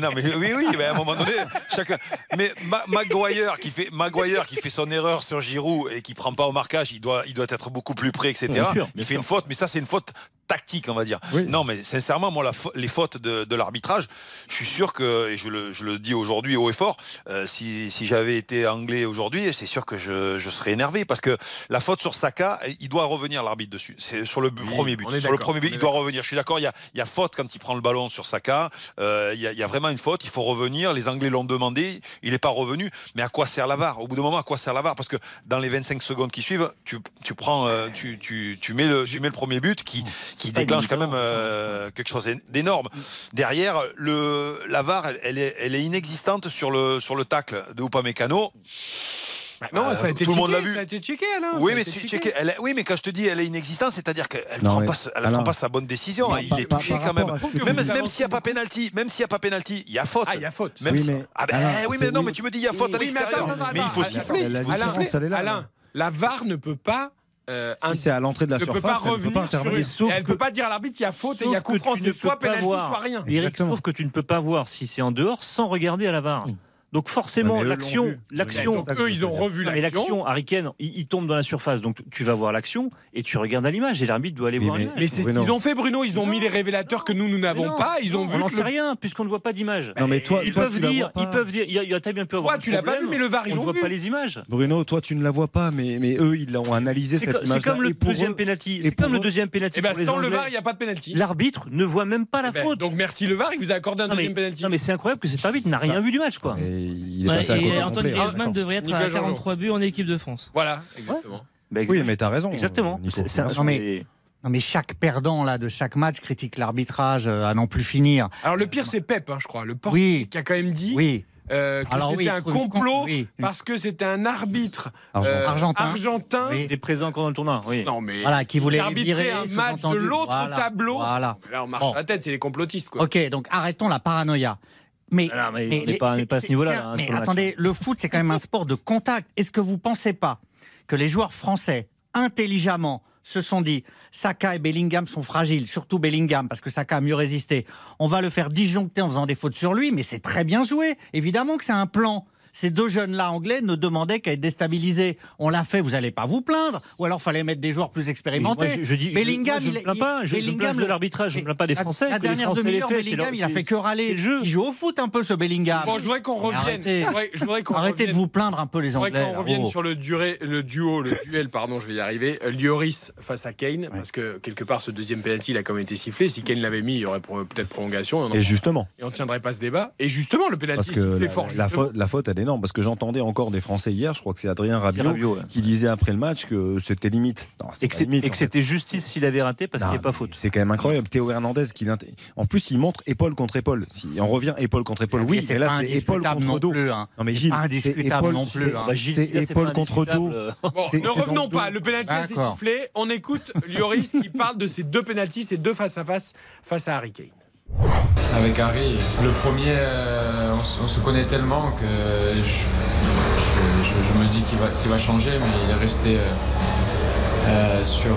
non, mais oui, oui, mais à un moment donné, chacun. Mais Ma- Maguire qui fait Maguire qui fait son erreur sur Giroud et qui prend pas au marquage, il doit, il doit être beaucoup plus près, etc. Bien sûr, il fait sûr. une faute, mais ça, c'est une faute tactique, on va dire. Oui. Non, mais sincèrement, moi, la les fautes de, de l'arbitrage, je suis sûr que, et je le, je le dis aujourd'hui haut et fort, euh, si, si j'avais été anglais aujourd'hui, c'est sûr que je, je serais énervé parce que la faute sur Saka, il doit revenir l'arbitre dessus. C'est sur le premier but. Sur le premier but, il doit revenir. Je suis d'accord, il y a, il y a faute quand il prend le ballon sur Saka. Euh, il, y a, il y a vraiment une faute, il faut revenir. Les Anglais l'ont demandé, il n'est pas revenu. Mais à quoi sert la VAR? Au bout d'un moment, à quoi sert la VAR? Parce que dans les 25 secondes qui suivent, tu, tu prends, euh, tu, tu, tu, mets le, tu mets le premier but qui, qui déclenche quand même euh, quelque chose d'énorme. Derrière, le, la VAR, elle, est, elle est inexistante sur le, sur le tacle de Upamecano. Non, Euh, ça a été tout le monde l'a vu. Ça a été checké, Alain. Oui mais, checké. checké. Elle oui, mais quand je te dis elle est inexistante, c'est-à-dire qu'elle ne prend, pas, elle prend pas sa bonne décision. Non, il est touché quand même. à Même, s'il n'y a pas pénalty, même s'il n'y a pas pénalty, il y a faute. Ah, il y a faute. Même Oui, si- mais Ah ben Alain, oui, mais non, mais tu me dis il y a faute à Oui, mais l'extérieur. attends, attends, Mais il faut attends, siffler. Alain, la VAR ne peut pas euh, Si c'est à l'entrée de la ne peut surface, pas elle ne peut revenir pas sur une- Sauf elle que- peut pas dire à l'arbitre il y a faute et il y a coup que franc. C'est ne soit voir. soit rien. Eric, Exactement. sauf que tu ne peux pas voir si c'est en dehors sans regarder à la VAR. Donc forcément, l'action, l'action, eux, ils ont revu l'action. l'action, Harry Kane, il, il tombe dans la surface, donc tu vas voir l'action et tu regardes à l'image et l'arbitre doit aller voir mais- l'image. Mais c'est ce Bruno. qu'ils ont fait, Bruno. Ils ont mis les révélateurs que nous, nous n'avons pas. Ils ont non, vu on n'en sait le- rien puisqu'on ne voit pas d'image. Non, mais toi, Ils toi, peuvent tu dire, ils peuvent dire, il y a, il y a très bien pu avoir. Toi, tu l'as pas vu, mais le VAR, ils on ne voit vu. pas les images. Bruno, toi, tu ne la vois pas, mais, mais eux, ils l'ont analysé C'est cette co- c'est image. comme le deuxième penalty. et C'est comme le eux- deuxième penalty. Eh ben, sans le. VAR, il n'y a pas de penalty. L'arbitre ne voit même pas la Eh ben, faute. Donc merci le VAR, il vous a accordé un deuxième penalty. Non mais c'est incroyable que cet arbitre n'a rien vu du match quoi. Et il est Ouais, passé à et côté Antoine complet. Ah, Griezmann d'accord. devrait être Nicolas à Jean-Jean. 43 buts en équipe de France. Voilà, exactement. Bah, Oui, mais t'as raison. Exactement. C'est- mais- Non, mais chaque perdant là de chaque match critique l'arbitrage euh, à n'en plus finir. Alors le pire, c'est Pep, hein, je crois, le portugais Oui, qui a quand même dit oui. euh, que c'était oui, un complot oui. parce que c'était un arbitre Argentin. euh, Argentin. argentin. Oui. Il était présent encore dans le tournoi. Oui. Non mais Voilà, qui voulait virer, un match de l'autre Voilà, tableau. voilà. Là, on marche Bon. la tête, c'est les complotistes quoi. Ok, donc arrêtons la paranoïa. Mais, Ah non, mais on n'est pas- pas à ce niveau-là, mais attendez, le foot, c'est quand même un sport de contact. Est-ce que vous pensez pas que les joueurs français, intelligemment, se sont dit Saka et Bellingham sont fragiles, surtout Bellingham, parce que Saka a mieux résisté. On va le faire disjoncter en faisant des fautes sur lui, mais c'est très bien joué. Évidemment que c'est un plan. Ces deux jeunes-là anglais ne demandaient qu'à être déstabilisés. On l'a fait, vous n'allez pas vous plaindre. Ou alors fallait mettre des joueurs plus expérimentés. Moi, je, je dis, Bellingham, je, moi, je il- me plains il- pas. Je, je me Bellingham, plains de l'arbitrage. Je ne me plains pas des la- Français. La, dernière demi-heure, Bellingham, il a fait que râler. Il joue au foot un peu, ce Bellingham. Bon, je voudrais qu'on revienne. Arrêtez. Je voudrais, je qu'on Arrêtez de vous plaindre un peu, les Je voudrais Anglais. qu'on revienne Oh. sur le, durée, le duo, le duel, pardon, je vais y arriver. euh, Lloris face à Kane, parce que quelque part, ce deuxième penalty, il a quand même été sifflé. Si Kane l'avait mis, il y aurait peut-être prolongation. Et on en- Et justement. Et on ne tiendrait pas ce débat. Et justement, le penalty sifflé fort. la faute, la faute, elle énorme. Parce que j'entendais encore des Français hier, je crois que c'est Adrien Rabiot, Rabiot, ouais. qui disait après le match que c'était limite. Non, Et que limite, et c'était justice s'il avait raté parce qu'il n'y a pas faute. C'est quand même incroyable. Théo Hernandez, qui en plus, il montre épaule contre épaule. Si on revient épaule contre épaule, oui, c'est mais là, c'est épaule contre dos. plus, hein. Non, mais Gilles, c'est épaule, non plus, hein. Bah, Gilles, là, épaule contre dos. Bon, ne revenons pas. Le penalty a été sifflé. On écoute Lloris qui parle de ces deux penalties, ces deux face à face face à Harry Kane. Avec Harry, le premier, euh, on, se- on se connaît tellement que je, me dis qu'il va, changer, mais il est resté euh, euh, sur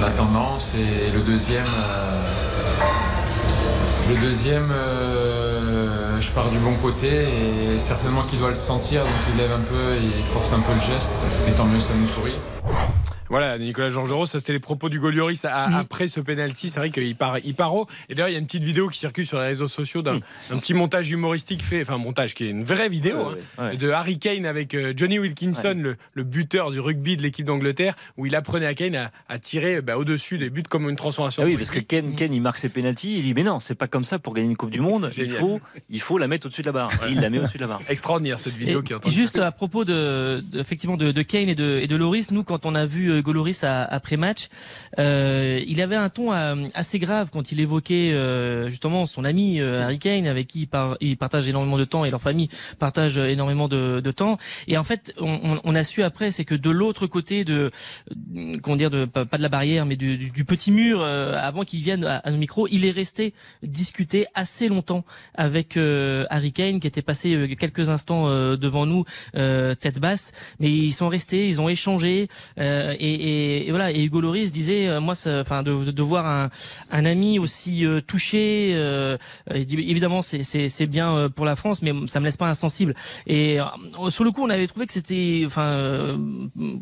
la tendance. Et le deuxième, je pars du bon côté et certainement qu'il doit le sentir, donc il lève un peu, il force un peu le geste. Et tant mieux, ça nous sourit. Voilà, Nicolas Georgerot, ça c'était les propos du Golioris Mm. après ce penalty. C'est vrai qu'il part, il part haut. Et d'ailleurs, il y a une petite vidéo qui circule sur les réseaux sociaux d'un Mm. petit montage humoristique fait, enfin montage qui est une vraie vidéo Ouais, hein, ouais, de Harry Kane avec euh, Johnny Wilkinson, le, le buteur du rugby de l'équipe d'Angleterre, où il apprenait à Kane à, à tirer bah, au-dessus des buts comme une transformation. Ah oui, de parce que. Ken, Ken, il marque ses pénalties, il dit mais non, c'est pas comme ça pour gagner une Coupe du Monde. Il faut, il faut la mettre au-dessus de la barre. Et il la met au-dessus de la barre. Extraordinaire cette vidéo Et qui est en train de juste à propos de, de- effectivement de, de Kane et de, et de Loris, nous quand on a vu Hugo Loris à- après match, euh, il avait un ton euh, assez grave quand il évoquait euh, justement son ami euh, Harry Kane avec qui il, par- il partage énormément de temps et leur famille partage énormément de, de temps. Et en fait, on, on- a su après, c'est que de l'autre côté de, comment dire, de pas, de la barrière, mais du, du- petit mur, avant qu'il vienne à, à nos micros, il est resté discuter assez longtemps avec Harry Kane qui était passé quelques instants devant nous tête basse mais ils sont restés ils ont échangé et, et- voilà et Hugo Loris disait euh, moi enfin de, voir un, ami aussi euh, touché euh, il dit évidemment c'est bien pour la France mais ça me laisse pas insensible. Et sur le coup on avait trouvé que c'était enfin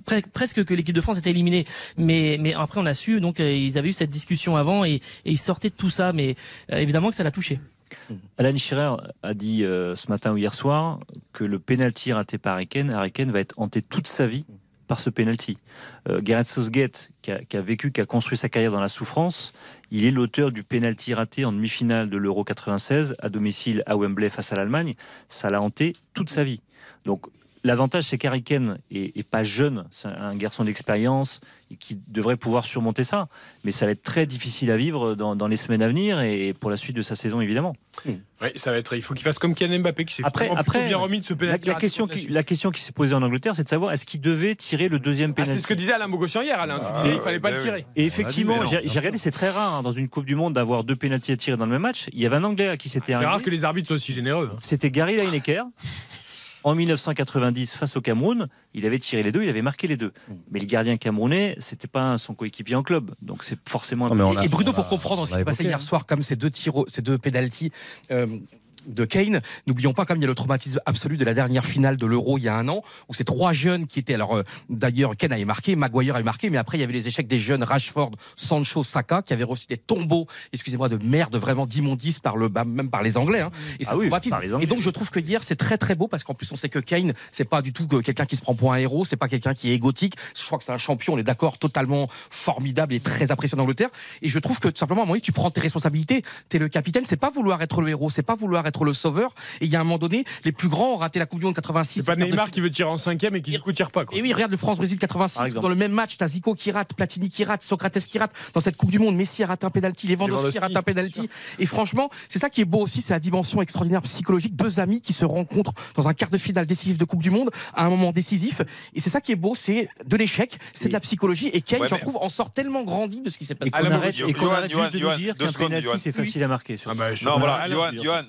pre- presque que l'équipe de France était éliminée. Mais après on a su donc ils avaient eu cette discussion avant et, ils sortaient de tout ça. Mais évidemment que ça l'a touché. Alan Shearer a dit ce matin ou hier soir que le penalty raté par Harry Kane va être hanté toute sa vie par ce penalty. Euh, Gareth Southgate, qui a, qui a vécu, qui a construit sa carrière dans la souffrance, il est l'auteur du penalty raté en demi-finale de l'Euro 96 à domicile à Wembley face à l'Allemagne. Ça l'a hanté toute sa vie. Donc l'avantage, c'est qu'Harry Kane est, est pas jeune, c'est un garçon d'expérience qui devrait pouvoir surmonter ça. Mais ça va être très difficile à vivre dans, dans les semaines à venir et pour la suite de sa saison, évidemment. Oui, ça va être. Il faut qu'il fasse comme Kylian Mbappé qui s'est Après, après, bien remis de ce la, penalty. la question qui, Suisse. la question qui s'est posée en Angleterre, c'est de savoir est-ce qu'il devait tirer le deuxième Ah, penalty. c'est ce que disait Alain Bogossian hier, Alain. Tu disais, il fallait pas le tirer. Et effectivement, On a dit, mais non, j'ai regardé, c'est très rare hein, dans une Coupe du Monde d'avoir deux pénaltys à tirer dans le même match. Il y avait un Anglais à qui c'était C'est rare que les arbitres soient aussi généreux. hein. C'était Gary Lineker. En 1990, face au Cameroun, il avait tiré les deux, il avait marqué les deux. Mais le gardien camerounais, c'était pas son coéquipier en club, donc c'est forcément. un peu- et Bruno, pour comprendre ce qui s'est passé hier soir, comme ces deux tirs, ces deux pénalties. euh, de Kane, n'oublions pas comme il y a le traumatisme absolu de la dernière finale de l'Euro il y a un an, où ces trois jeunes qui étaient, alors euh, d'ailleurs Kane avait marqué, Maguire avait marqué, mais après il y avait les échecs des jeunes Rashford, Sancho, Saka, qui avaient reçu des tombeaux, excusez-moi, de merde vraiment d'immondice par le, bah, même par les Anglais. Hein. Et, c'est Ah un oui, traumatisme. par les Anglais. et donc je trouve que hier c'est très très beau parce qu'en plus on sait que Kane c'est pas du tout que quelqu'un qui se prend pour un héros, c'est pas quelqu'un qui est égotique. Je crois que c'est un champion, on est d'accord, totalement formidable et très apprécié en Angleterre. Et je trouve que tout simplement à un moment donné, tu prends tes responsabilités. T'es le capitaine, c'est pas vouloir être le héros, c'est pas vouloir être le sauveur. Et il y a un moment donné, les plus grands ont raté la Coupe du Monde 86. C'est pas de Neymar qui veut tirer en cinquième et qui du coup tire pas. Quoi. et oui, regarde le France-Brésil 86. Par exemple. Dans le même match, t'as Zico qui rate, Platini qui rate, Socrates qui rate. Dans cette Coupe du Monde, Messi a raté un penalty, Lewandowski rate un penalty. Et franchement, c'est ça qui est beau aussi, c'est la dimension extraordinaire psychologique. Deux amis qui se rencontrent dans un quart de finale décisif de Coupe du Monde à un moment décisif. Et c'est ça qui est beau, c'est de l'échec, c'est de la psychologie. Et Kane, Ouais, j'en trouve, en sort tellement grandi de ce qui s'est passé. Et qu'on arrête, et juste de dire qu'un penalty c'est facile à marquer. surtout. Non, voilà, Ah, Johan, alors,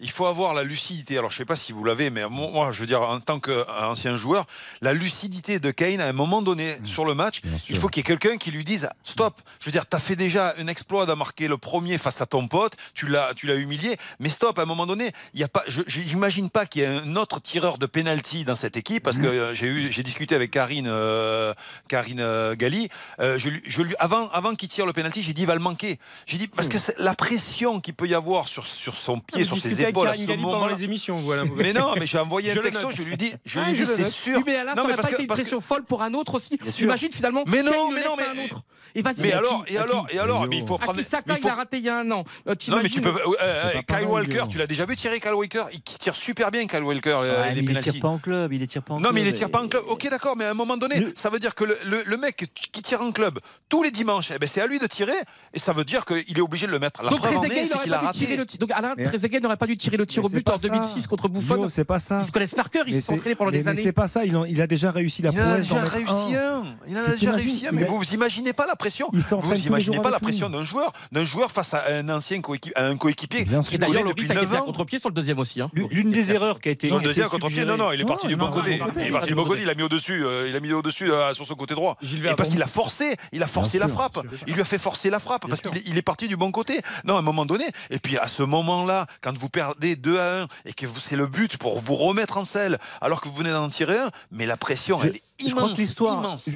Il faut avoir la lucidité. Alors, je sais pas si vous l'avez, mais moi, je veux dire, en tant qu'ancien joueur, la lucidité de Kane, à un moment donné, sur le match, il faut qu'il y ait quelqu'un qui lui dise stop. Je veux dire, tu as fait déjà un exploit de marquer le premier face à ton pote, tu l'as, humilié, mais stop, à un moment donné, il y a pas, je, j'imagine pas qu'il y ait un autre tireur de penalty dans cette équipe, parce que euh, j'ai eu, j'ai discuté avec Karine, euh, Karine euh, Galli, euh, je avant, avant qu'il tire le penalty, j'ai dit il va le manquer. J'ai dit parce que la pression qu'il peut y avoir sur, sur son pied, sur ses épaules à ce pendant moment-là. les émissions, voilà. Mais non, mais j'ai envoyé un texto, je lui dis, je Ah, lui dis, c'est sûr. Oui, mais là, Non, ça mais n'a parce pas que- été une pression folle pour un autre aussi. Imagine finalement. Mais non, mais non, à mais- un autre. Et vas-y. Mais à alors, qui et alors, et alors, mais il faut prendre. Mais il a raté il y a un an. Euh, Non mais tu peux. euh, Kyle Walker, tu l'as déjà vu tirer Kyle Walker? Il tire super bien Kyle Walker euh, les il les pénaltys. tire pas en club, il les tire pas en Non mais il club, les tire pas en club. Ok d'accord, mais à un moment donné, ça veut dire que le, mec qui tire en club tous les dimanches, eh ben, c'est à lui de tirer et ça veut dire qu'il est obligé de le mettre. La Donc preuve en est, il c'est qu'il a raté. Donc Alain Mais- Trezeguet n'aurait pas dû tirer le tir au Mais but en pas ça. 2006 contre Buffon. C'est pas ça. Ils se connaissent par cœur, ils Mais se sont entraînés pendant mais- des mais années. c'est pas ça, il, en- il a déjà réussi la Il en a déjà réussi un. Il en a déjà réussi un. il Mais a- vous vous imaginez pas la pression. Il Vous imaginez pas la pression d'un joueur, d'un joueur face à un ancien coéquipier, à un coéquipier. Bien Et d'ailleurs, Loris a été 9 à contre-pied sur le deuxième aussi. hein. L'une des erreurs qui a été. Sur le deuxième contre-pied, non, non, il est parti du bon côté. Il est parti du bon côté, il a mis au-dessus, euh, il a mis au-dessus euh, sur son côté droit. Et parce qu'il a forcé, il a forcé la frappe. Il lui a fait forcer la frappe parce qu'il est, il est parti du bon côté. Non, à un moment donné, et puis à ce moment-là, quand vous perdez 2 à 1 et que c'est le but pour vous remettre en selle alors que vous venez d'en tirer un, mais la pression, elle est immense.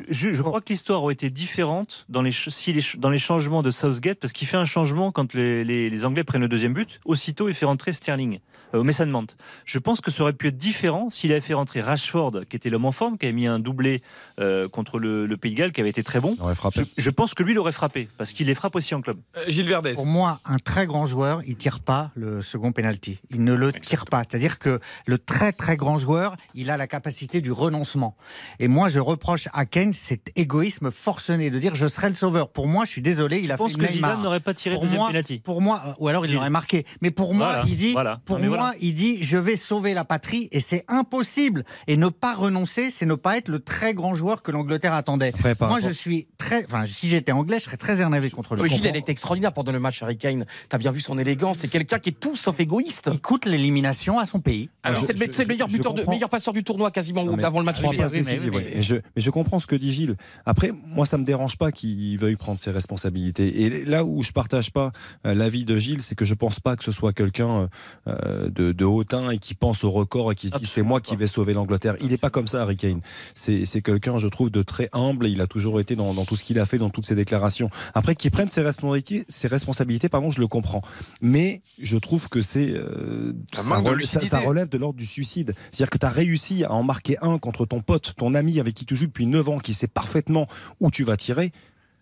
je, crois que l'histoire aurait été différente dans les, ch- si les ch- dans les changements de Southgate, parce qu'il fait un changement quand les, les- les Anglais prennent le deuxième but. Aussitôt, il fait rentrer Sterling au Mason Mount. Je pense que ça aurait pu être différent s'il avait fait rentrer Rashford, qui était l'homme en forme, qui avait mis un doublé euh, contre le, le Pays de Galles, qui avait été très bon. Il aurait frappé. Je, je pense que lui, il aurait frappé, parce qu'il les frappe aussi en club. Euh, Gilles Verdès. Pour moi, un très grand joueur, il tire pas le second penalty. Il ne le tire pas. C'est-à-dire que le très très grand joueur, il a la capacité du renoncement. Et moi, je reproche à Kane cet égoïsme forcené de dire je serai le sauveur. Pour moi, je suis désolé, il a Je pense fait que Neymar. Zidane n'aurait pas tiré pour le deuxième moi, penalty. pour moi, euh, ou alors il l'aurait marqué. Mais pour moi, Voilà, il dit, voilà. pour moi, il dit, je vais sauver la patrie, et c'est impossible. Et ne pas renoncer, c'est ne pas être le très grand joueur que l'Angleterre attendait. Après, moi, rapport- je suis très, enfin, si j'étais anglais, je serais très énervé contre le. Oui, Gilles, elle était extraordinaire pendant le match Harry Kane. T'as bien vu son élégance. C'est quelqu'un qui est tout sauf égoïste. Il coûte l'élimination à son pays. Alors, c'est le, meilleur je buteur, de, meilleur passeur du tournoi quasiment Non, mais avant le match. oui, mais oui, je, mais je comprends ce que dit Gilles. Après, moi, ça me dérange pas qu'il veuille prendre ses responsabilités. Et là où je partage pas euh, l'avis de Gilles, c'est que je pense pas que ce soit quelqu'un euh, de, de hautain et qui pense au record et qui se dit c'est moi qui vais sauver l'Angleterre. Il n'est pas comme ça, Harry Kane. C'est quelqu'un, je trouve, de très humble. Et il a toujours été dans, dans tout ce qu'il a fait, dans toutes ses déclarations. Après, qu'il prenne ses responsabilités, ses responsabilités, pardon, je le comprends. Mais je trouve que c'est euh, Ça ça relève de l'ordre du suicide. C'est-à-dire que tu as réussi à en marquer un contre ton pote, ton ami avec qui tu joues depuis 9 ans, qui sait parfaitement où tu vas tirer.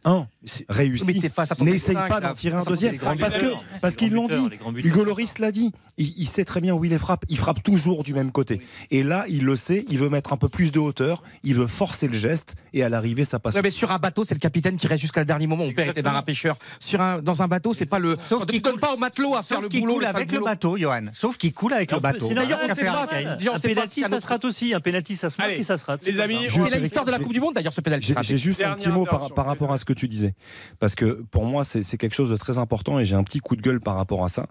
Un, Mais réussi. t'es face à ton N'essaye pas d'en tirer un deuxième. Parce que, parce qu'ils l'ont dit. Hugo Loris l'a dit. Il, il sait très bien où il les frappe. Il frappe toujours du même côté. Et là, il le sait. Il veut mettre un peu plus de hauteur. Il veut forcer le geste. Et à l'arrivée, ça passe. Ouais, mais sur un bateau, c'est le capitaine qui reste jusqu'à le dernier moment. Mon père était marin pêcheur. Sur un, dans un bateau, c'est pas le. Sauf qu'il coule- pas au matelot à faire Sauf le qu'il boulot. coule avec le bateau, Johan. Sauf qu'il coule avec le bateau. D'ailleurs, on on Un penalty, un ça se rate aussi. Un penalty, ça se marque et ça se rate. les c'est amis, C'est l'histoire de la Coupe du Monde d'ailleurs ce pénalty. J'ai juste un petit mot par rapport à ce que tu disais. Parce que pour moi, c'est quelque chose de très important et j'ai un petit coup de gueule par rapport à ça.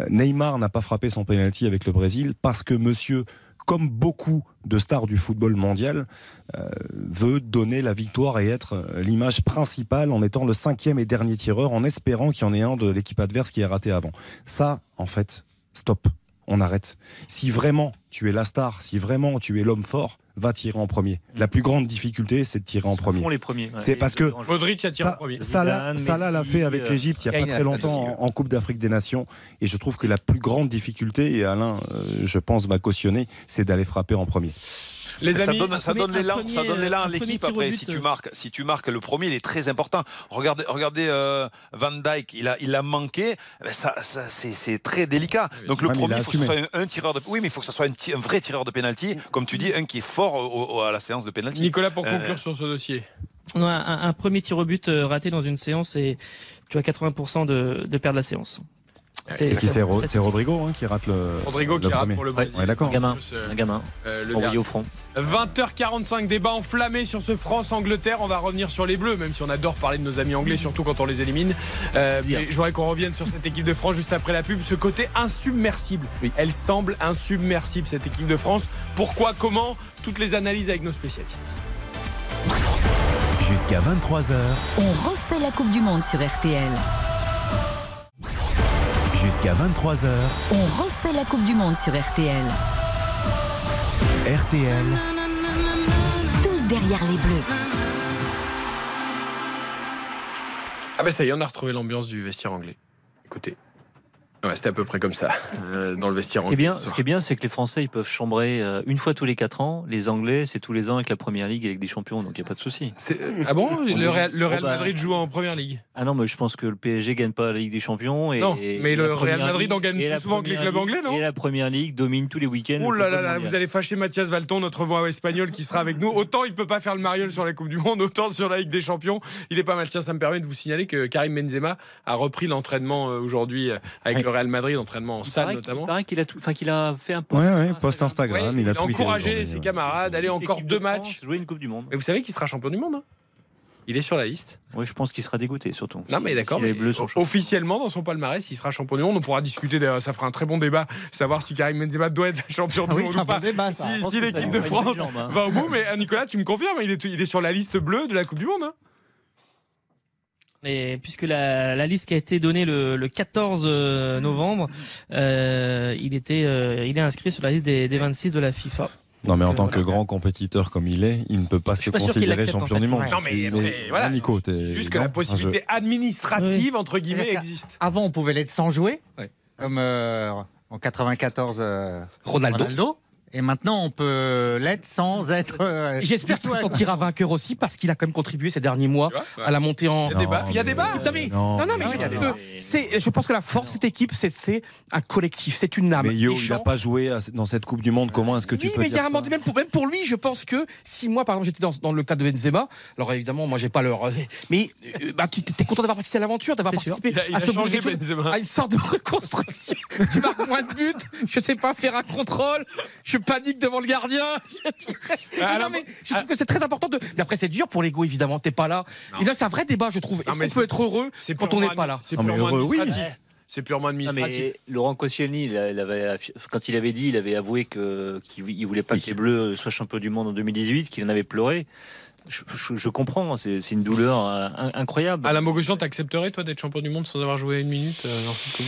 Euh, Neymar n'a pas frappé son penalty avec le Brésil parce que monsieur comme beaucoup de stars du football mondial, euh, veut donner la victoire et être euh, l'image principale en étant le cinquième et dernier tireur, en espérant qu'il y en ait un de l'équipe adverse qui est raté avant. Ça, en fait, stop. On arrête. Si vraiment tu es la star, si vraiment tu es l'homme fort, va tirer en premier. La plus grande difficulté, c'est de tirer en premier. font les premiers. Ouais. C'est parce que Modric a tiré en premier. Salah, Salah l'a fait avec euh, l'Égypte il n'y a pas très longtemps en Coupe d'Afrique des Nations. Et je trouve que la plus grande difficulté, et Alain, euh, je pense, va cautionner, c'est d'aller frapper en premier. Les ça amis, donne, ça donne l'élan, un ça donne l'élan à l'équipe après. Si tu marques, si tu marques le premier, il est très important. Regardez, regardez euh, Van Dyke, il a, il a manqué. Ben, Ça, ça, c'est, très délicat. Donc le premier, il faut que ce soit un, un tireur de. Oui, mais il faut que ce soit un, vrai tireur de penalty, comme tu dis, un qui est fort au- au- à la séance de penalty. Nicolas, pour Euh, conclure sur ce dossier. On a un, un premier tir au but euh, raté dans une séance et tu as 80% de, de perdre la séance. C'est qui c'est Ro- statistique. c'est Rodrigo hein, qui rate le. Rodrigo le qui rate premier. pour le Brésil. ouais, d'accord. Un gamin, Plus, euh, un gamin, euh, le au front. 20h45, débat enflammé sur ce France-Angleterre. On va revenir sur les Bleus, même si on adore parler de nos amis anglais, surtout quand on les élimine. Euh, mais je voudrais qu'on revienne sur cette équipe de France juste après la pub. Ce côté insubmersible. Elle semble insubmersible, cette équipe de France. Pourquoi Comment Toutes les analyses avec nos spécialistes. Jusqu'à 23h, On refait la Coupe du Monde sur RTL. Jusqu'à 23h, On refait la Coupe du Monde sur RTL. RTL, Tous derrière les Bleus. Ah ben ça y est, on a retrouvé l'ambiance du vestiaire anglais. Écoutez. Ouais, c'était à peu près comme ça, euh, dans le vestiaire Ce qui est bien, ce qui est bien, c'est que les Français ils peuvent chambrer euh, une fois tous les quatre ans. Les Anglais, c'est tous les ans avec la Première Ligue et avec des champions, donc il y a pas de souci. Euh, Ah bon? Le Real, le Real Oh, bah. Madrid joue en première ligue. Ah non, mais je pense que le PSG gagne pas la Ligue des Champions. Et, Non, et mais le Real Madrid en gagne plus souvent que les clubs Ligue- anglais, non? Et la Première Ligue domine tous les week-ends. Oh là là là, vous allez fâcher Mathias Valton, notre voix espagnol qui sera avec nous. Autant il peut pas faire le mariole sur la Coupe du Monde, autant sur la Ligue des Champions. Il est pas mal. Tiens, ça me permet de vous signaler que Karim Benzema a repris l'entraînement aujourd'hui avec Ouais. Le Real Madrid, entraînement en Il salle notamment. Il paraît qu'il a, tout- qu'il a fait un peu. Ouais, ouais, post Instagram, Ouais, il a il a encouragé ses ouais. camarades, allez encore L'équipe deux de France matchs. Jouer une Coupe du Monde. Mais vous savez qu'il sera champion du monde hein Il est sur la liste. Oui, je pense qu'il sera dégoûté surtout. Non mais d'accord. Si officiellement dans son palmarès, il sera champion du monde. On pourra discuter. Ça fera un très bon débat, savoir si Karim Benzema doit être champion du Ah oui, monde ou pas. bon débat, ça. Si, l'équipe de France hein. va au bout, mais euh, Nicolas, tu me confirmes, il est, il est sur la liste bleue de la Coupe du Monde. hein Et puisque la, la liste qui a été donnée le, le 14 euh, novembre, euh, il était, euh, il est inscrit sur la liste des, des 26 de la FIFA. Non, mais en tant euh, que grand compétiteur comme il est, il ne peut pas se pas considérer l'accepte, en champion fait. du monde. Non, mais est- voilà. Nico, Juste que la possibilité administrative entre guillemets existe. Avant, on pouvait l'être sans jouer, Ouais. comme euh, en 94 euh, Ronaldo. Et maintenant, on peut l'être sans être. euh, J'espère qu'il se sentira vainqueur aussi parce qu'il a quand même contribué ces derniers mois Tu vois, ouais. à la montée en. Il y a débat. Non, Il y a mais- débat. Non mais, Non, non, non, mais non, je, non, trouve non. que c'est, je pense que la force de cette équipe, c'est, un collectif, c'est une âme. Mais Yo, il n'a pas joué à- dans cette Coupe du Monde. Comment est-ce que tu oui, peux mais il y a un moment même pour, même pour lui, je pense que si moi, par exemple, j'étais dans, dans le cas de Benzema, alors évidemment, moi, j'ai pas leur. Mais euh, bah, tu es content d'avoir participé à l'aventure, d'avoir participé Il a, il à ce Benzema. à une sorte de reconstruction. tu marques moins de buts, je sais pas faire un contrôle, je panique devant le gardien. Je, Non, alors, mais je trouve que c'est très important de. Mais après, c'est dur pour l'ego, évidemment, t'es pas là. Non. Et là, c'est un vrai débat, je trouve. Non, Est-ce qu'on peut c'est- être heureux c'est quand on purement n'est pas là C'est Non, purement heureux, oui. C'est purement Non, administratif. mais Laurent Koscielny, il avait quand il avait dit, il avait avoué que qu'il il voulait pas que les Bleus soient champions du monde en 2018, qu'il en avait pleuré. Je, je- je comprends, c'est une douleur euh, in- incroyable. Alain Bogossian, t'accepterais toi d'être champion du monde sans avoir joué une minute euh, dans cette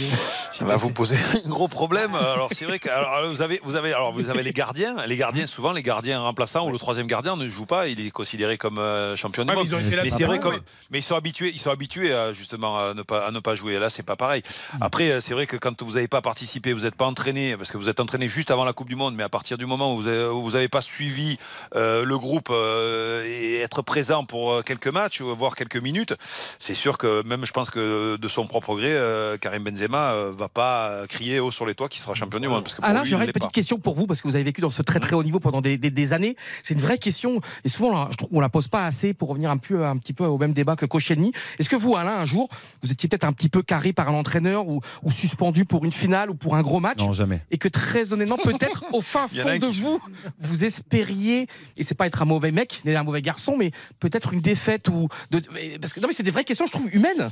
Là, t'as vous posez un gros problème. Alors, c'est vrai que alors, vous avez, vous avez, alors vous avez les gardiens. Les gardiens, souvent, les gardiens remplaçants ou le troisième gardien ne joue pas. Il est considéré comme euh, champion du Ouais, mais monde. ils ont été là Mais depuis c'est vrai comme, mais ils sont habitués, ils sont habitués à, justement à ne pas, à ne pas jouer. Là, c'est pas pareil. Après, c'est vrai que quand vous n'avez pas participé, vous n'êtes pas entraîné, parce que vous êtes entraîné juste avant la Coupe du Monde, mais à partir du moment où vous avez, où vous avez pas suivi euh, le groupe euh, et être présent pour euh, quelques matchs ou voire quelques minutes, c'est sûr que même, je pense que de son propre gré, euh, Karim Benzema euh, va pas crier haut sur les toits qu'il sera champion du monde. Parce que pour Alain, j'aurais une petite pas. question pour vous, parce que vous avez vécu dans ce très très haut niveau pendant des, des- des années. C'est une vraie question, et souvent, là, je trouve qu'on la pose pas assez pour revenir un, peu, un petit peu au même débat que Koscielny. Est-ce que vous, Alain, un jour, vous étiez peut-être un petit peu carré par un entraîneur ou, ou suspendu pour une finale ou pour un gros match Non, jamais. et que très honnêtement, peut-être au fin fond de qui- vous, vous espériez, et c'est pas être un mauvais mec, ni un mauvais mais peut-être une défaite ou de, parce que non mais c'est des vraies questions, je trouve humaines.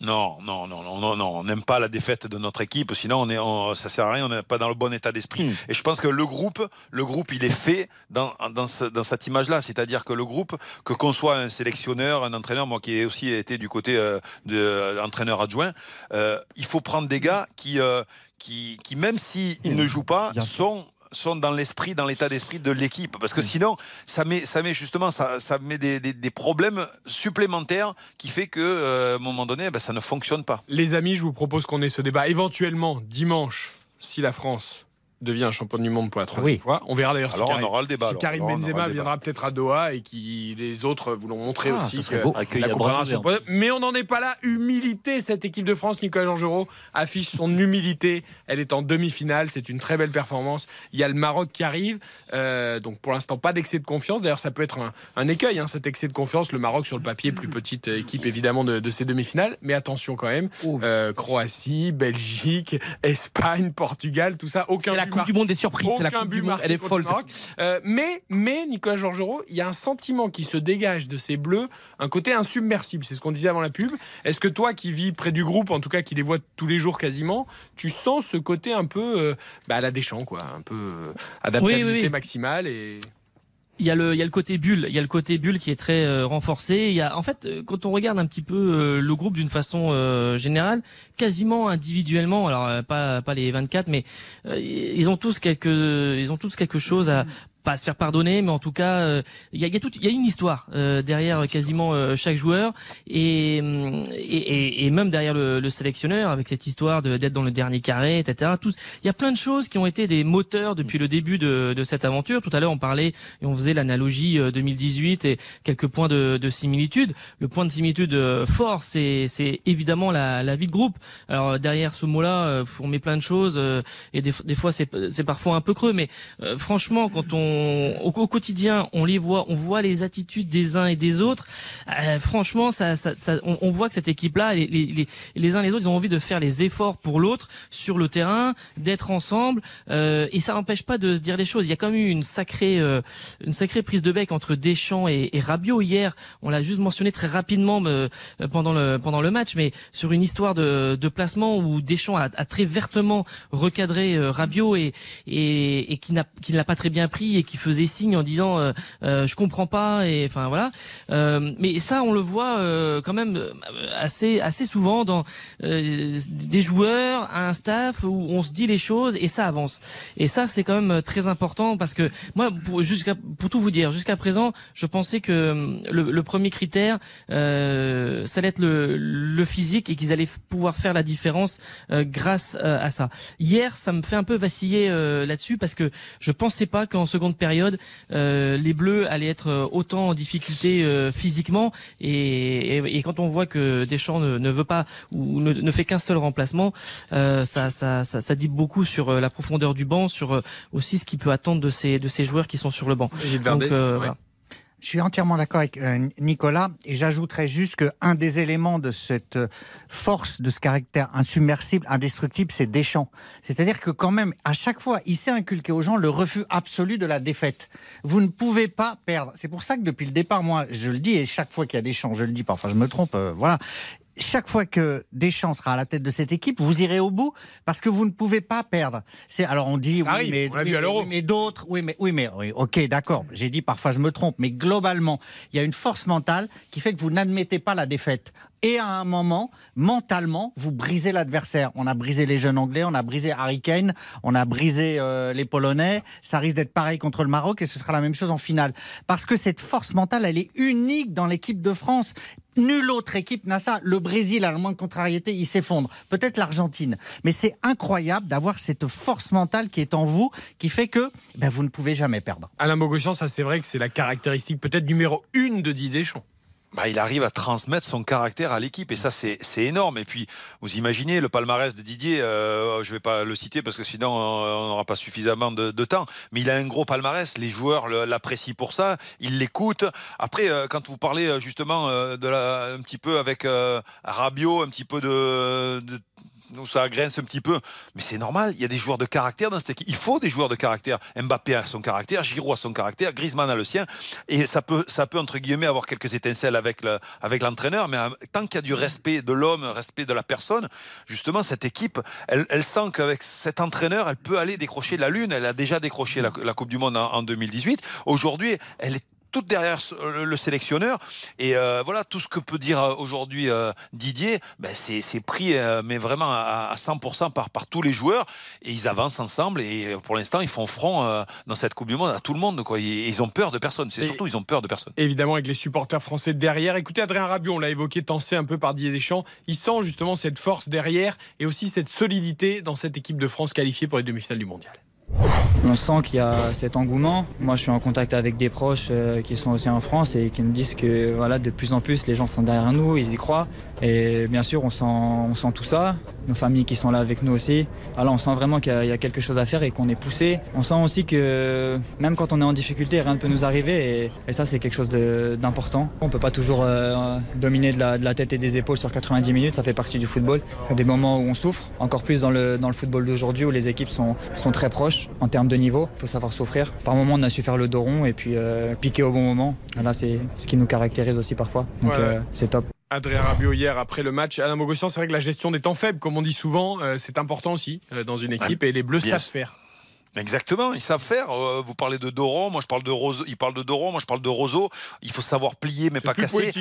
Non, non, non, non, non, non, on n'aime pas la défaite de notre équipe, sinon on est, on, ça sert à rien, on n'est pas dans le bon état d'esprit. Hmm. Et je pense que le groupe, le groupe, il est fait dans, dans, ce- dans cette image-là, c'est-à-dire que le groupe, que qu'on soit un sélectionneur, un entraîneur, moi qui ai aussi été du côté euh, de euh, entraîneur adjoint, euh, il faut prendre des gars qui, euh, qui, qui même s'ils Hmm. ne jouent pas, sont sont dans l'esprit, dans l'état d'esprit de l'équipe. Parce que sinon, ça met, ça met justement, ça, ça met des, des- des problèmes supplémentaires qui fait que, euh, à un moment donné, ben, ça ne fonctionne pas. Les amis, je vous propose qu'on ait ce débat éventuellement dimanche, si la France devient champion du monde pour la troisième fois. On verra d'ailleurs si, Alors, on Karim, aura le débat, si alors. Karim Alors, on Benzema viendra peut-être à Doha et qui les autres voulont montrer Ah, aussi que la Mais on n'en est pas là. Humilité, cette équipe de France. Nicolas Dangerot affiche son humilité. Elle est en demi-finale. C'est une très belle performance. Il y a le Maroc qui arrive. Euh, donc pour l'instant, pas d'excès de confiance. D'ailleurs, ça peut être un, un écueil, hein, cet excès de confiance. Le Maroc sur le papier, plus petite équipe évidemment de, de ces demi-finales. Mais attention quand même. Euh, Croatie, Belgique, Espagne, Portugal, tout ça. Aucun la Coupe du Monde des surprises, c'est la Coupe du Monde, elle est folle. Euh, mais, mais Nicolas Georgerot, il y a un sentiment qui se dégage de ces bleus, un côté insubmersible. C'est ce qu'on disait avant la pub. Est-ce que toi, qui vis près du groupe, en tout cas qui les vois tous les jours quasiment, tu sens ce côté un peu euh, bah, à la Deschamps, quoi, un peu euh, adaptabilité Oui, oui, oui. maximale et Il y, a le, il y a le côté bulle, il y a le côté bulle qui est très euh, renforcé. Il y a, en fait, euh, quand on regarde un petit peu euh, le groupe d'une façon euh, générale, quasiment individuellement, alors euh, pas pas les 24, mais euh, ils ont tous quelque, ils ont tous quelque chose à pas se faire pardonner, mais en tout cas, euh, il y a, y a y a une histoire euh, derrière quasiment euh, chaque joueur et, hum, et, et, et même derrière le, le sélectionneur avec cette histoire d'être dans le dernier carré, etc. Il y a plein de choses qui ont été des moteurs depuis le début de, de cette aventure. Tout à l'heure, on parlait et on faisait l'analogie euh, 2018 et quelques points de, de similitude. Le point de similitude fort, c'est évidemment la, la vie de groupe. Alors derrière ce mot-là, on met plein de choses et des, des fois c'est parfois un peu creux, mais franchement, quand on au, au quotidien, on les voit, on voit les attitudes des uns et des autres. euh, franchement, ça, ça, ça- on, on voit que cette équipe-là, les, les, les, les uns les autres, ils ont envie de faire les efforts pour l'autre sur le terrain, d'être ensemble, euh, et ça n'empêche pas de se dire les choses. Il y a quand même eu une sacrée, euh, une sacrée prise de bec entre Deschamps et, et Rabiot hier. On l'a juste mentionné très rapidement euh, pendant le pendant le match, mais sur une histoire de, de placement où Deschamps a, a très vertement recadré euh, Rabiot et et, et qui n'a qui ne l'a pas très bien pris qui faisait signe en disant euh, euh, je comprends pas et enfin voilà. Euh, mais ça on le voit euh, quand même euh, assez assez souvent dans des joueurs, un staff où on se dit les choses et ça avance. Et ça c'est quand même très important parce que moi pour jusqu'à pour tout vous dire jusqu'à présent je pensais que le, le premier critère euh, ça allait être le, le physique et qu'ils allaient pouvoir faire la différence grâce à ça. Hier ça me fait un peu vaciller là-dessus parce que je pensais pas qu'en seconde période euh, les Bleus allaient être euh, autant en difficulté euh, physiquement et, et, et quand on voit que Deschamps ne, ne veut pas ou ne, ne fait qu'un seul remplacement, euh, ça, ça, ça, ça dit beaucoup sur la profondeur du banc, sur aussi ce qu'il peut attendre de ces de ces joueurs qui sont sur le banc. Donc, ouais. voilà. Je suis entièrement d'accord avec euh, Nicolas et j'ajouterais juste qu'un des éléments de cette euh, force, de ce caractère insubmersible, indestructible, c'est Deschamps. C'est-à-dire que quand même, à chaque fois, il s'est inculqué aux gens le refus absolu de la défaite. Vous ne pouvez pas perdre. C'est pour ça que depuis le départ, moi, je le dis et chaque fois qu'il y a Deschamps, je le dis, parfois je me trompe, euh, voilà. Chaque fois que Deschamps sera à la tête de cette équipe, vous irez au bout parce que vous ne pouvez pas perdre. C'est alors on dit Ça oui, arrive, mais on oui, mais d'autres, oui, mais oui, mais oui, ok, d'accord. J'ai dit parfois je me trompe, mais globalement, il y a une force mentale qui fait que vous n'admettez pas la défaite. Et à un moment, mentalement, vous brisez l'adversaire. On a brisé les jeunes Anglais, on a brisé Harry Kane, on a brisé euh, les Polonais. Ça risque d'être pareil contre le Maroc et ce sera la même chose en finale. Parce que cette force mentale, elle est unique dans l'équipe de France. Nulle autre équipe n'a ça. Le Brésil, à la moindre contrariété, il s'effondre. Peut-être l'Argentine. Mais c'est incroyable d'avoir cette force mentale qui est en vous, qui fait que ben, vous ne pouvez jamais perdre. Alain Bogossian, ça c'est vrai que c'est la caractéristique peut-être numéro une de Didier Deschamps. Bah, il arrive à transmettre son caractère à l'équipe et ça c'est énorme. Et puis vous imaginez le palmarès de Didier euh, je vais pas le citer parce que sinon on n'aura pas suffisamment de, temps mais il a un gros palmarès. Les joueurs l'apprécient pour ça ils l'écoutent après euh, quand vous parlez euh, justement de un petit peu avec Rabiot un petit peu de où ça grince un petit peu. Mais c'est normal, il y a des joueurs de caractère dans cette équipe. Il faut des joueurs de caractère. Mbappé a son caractère, Giroud a son caractère, Griezmann a le sien. Et ça peut, ça peut entre guillemets, avoir quelques étincelles avec, le, avec l'entraîneur. Mais euh, tant qu'il y a du respect de l'homme, respect de la personne, justement, cette équipe, elle, elle sent qu'avec cet entraîneur, elle peut aller décrocher la Lune. Elle a déjà décroché la, Coupe du Monde en 2018. Aujourd'hui, elle est toute derrière le sélectionneur. Et euh, voilà, tout ce que peut dire euh, aujourd'hui euh, Didier, ben c'est, pris, euh, mais vraiment à, à 100% par, par tous les joueurs. Et ils avancent ensemble. Et pour l'instant, ils font front dans cette Coupe du Monde à tout le monde. Quoi. Et ils ont peur de personne. C'est surtout, ils ont peur de personne. Évidemment, avec les supporters français derrière. Écoutez, Adrien Rabiot, on l'a évoqué, tensé un peu par Didier Deschamps. Il sent justement cette force derrière et aussi cette solidité dans cette équipe de France qualifiée pour les demi-finales du mondial. On sent qu'il y a cet engouement. Moi, je suis en contact avec des proches euh, qui sont aussi en France et qui me disent que voilà, de plus en plus, les gens sont derrière nous, ils y croient. Et bien sûr, on sent, on sent tout ça. Nos familles qui sont là avec nous aussi. Alors, on sent vraiment qu'il y, a- il y a quelque chose à faire et qu'on est poussé. On sent aussi que même quand on est en difficulté, rien ne peut nous arriver. Et, et ça, c'est quelque chose d'important. On peut pas toujours euh, dominer de la, de la tête et des épaules sur 90 minutes. Ça fait partie du football. Il y a des moments où on souffre. Encore plus dans le, dans le football d'aujourd'hui où les équipes sont, sont très proches en termes de niveau. Il faut savoir souffrir. Par moments, on a su faire le dos rond et puis euh, piquer au bon moment. Là, c'est ce qui nous caractérise aussi parfois. Donc, ouais. euh, c'est top. Adrien Rabiot hier après le match. Alain Bogossian, c'est vrai que la gestion des temps faibles, comme on dit souvent, euh, c'est important aussi euh, dans une équipe et les Bleus savent faire. Exactement, ils savent faire. Euh, vous parlez de Doron, moi je parle de Roseau, il parle de Doron, moi je parle de Roseau. Il faut savoir plier mais pas casser.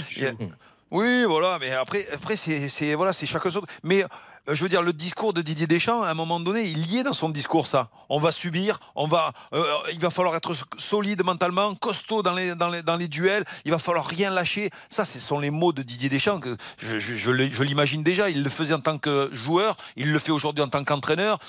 oui, voilà, mais après, après c'est, voilà, c'est chacun son. Mais je veux dire, le discours de Didier Deschamps, à un moment donné, il y est dans son discours ça. On va subir, on va, euh, il va falloir être solide mentalement, costaud dans les, dans les, dans les duels. Il va falloir rien lâcher. Ça, ce sont les mots de Didier Deschamps que je, je- je l'imagine déjà. Il le faisait en tant que joueur, il le fait aujourd'hui en tant qu'entraîneur.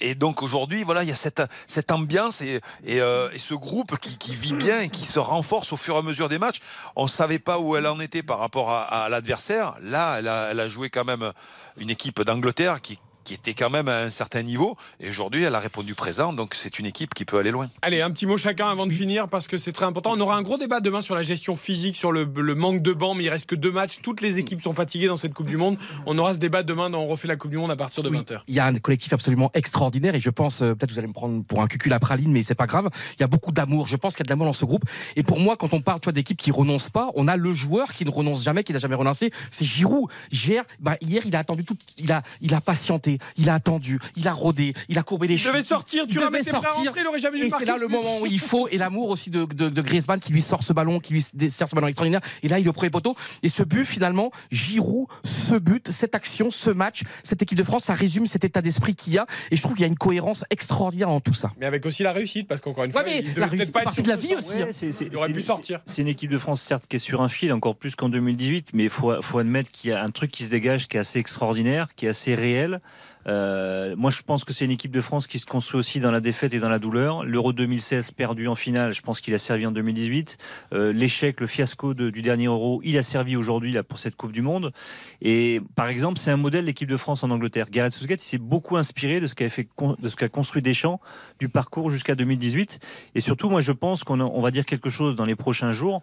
Et donc aujourd'hui, voilà, il y a cette, cette ambiance et, et, euh, et ce groupe qui, qui vit bien et qui se renforce au fur et à mesure des matchs. On ne savait pas où elle en était par rapport à, à l'adversaire. Là, elle a, elle a joué quand même une équipe d'Angleterre qui, qui était quand même à un certain niveau. Et aujourd'hui, elle a répondu présent. Donc c'est une équipe qui peut aller loin. Allez, un petit mot chacun avant de finir parce que c'est très important. On aura un gros débat demain sur la gestion physique, sur le, le manque de banc, mais il reste que deux matchs. Toutes les équipes sont fatiguées dans cette Coupe du Monde. On aura ce débat demain dans On refait la Coupe du Monde à partir de 20h. Il y a un collectif absolument extraordinaire et je pense, euh, peut-être que vous allez me prendre pour un cucul à praline, mais c'est pas grave. Il y a beaucoup d'amour. Je pense qu'il y a de l'amour dans ce groupe. Et pour moi, quand on parle d'équipes qui renoncent pas, on a le joueur qui ne renonce jamais, qui n'a jamais renoncé. C'est Giroud. Hier, bah, hier, il a attendu tout, il a, il a patienté, il a attendu, il a rodé, il a courbé les Il cheveux. devait sortir, tu Il devait sortir. rentrés, il aurait jamais dû Et c'est là le but. moment où il faut et l'amour aussi de, de, de Griezmann qui lui sort ce ballon, qui lui sert ce ballon extraordinaire. Et là, il est au premier poteau. Et ce but, finalement, Giroud, ce but, cette action, ce match, cette équipe de France, ça résume cet état d'esprit qu'il y a. Et je trouve qu'il y a une cohérence extraordinaire dans tout ça. Mais avec aussi la réussite, parce qu'encore une Ouais, fois, mais il devait la réussite pas partie de la vie aussi, hein. Ouais, c'est- c'est- Il aurait c'est- pu sortir. C'est une équipe de France, certes, qui est sur un fil, encore plus qu'en 2018, mais il faut, faut admettre qu'il y a un truc qui se dégage qui est assez extraordinaire, qui est assez réel. Euh, moi, je pense que c'est une équipe de France qui se construit aussi dans la défaite et dans la douleur. L'Euro 2016 perdu en finale, je pense qu'il a servi en 2018. Euh, L'échec, le fiasco du dernier Euro, il a servi aujourd'hui pour cette Coupe du Monde. Et par exemple, c'est un modèle l'équipe de France en Angleterre. Gareth Southgate s'est beaucoup inspiré de ce qu'a fait, de ce qu'a construit Deschamps du parcours jusqu'à 2018. Et surtout, moi, je pense qu'on va dire quelque chose dans les prochains jours.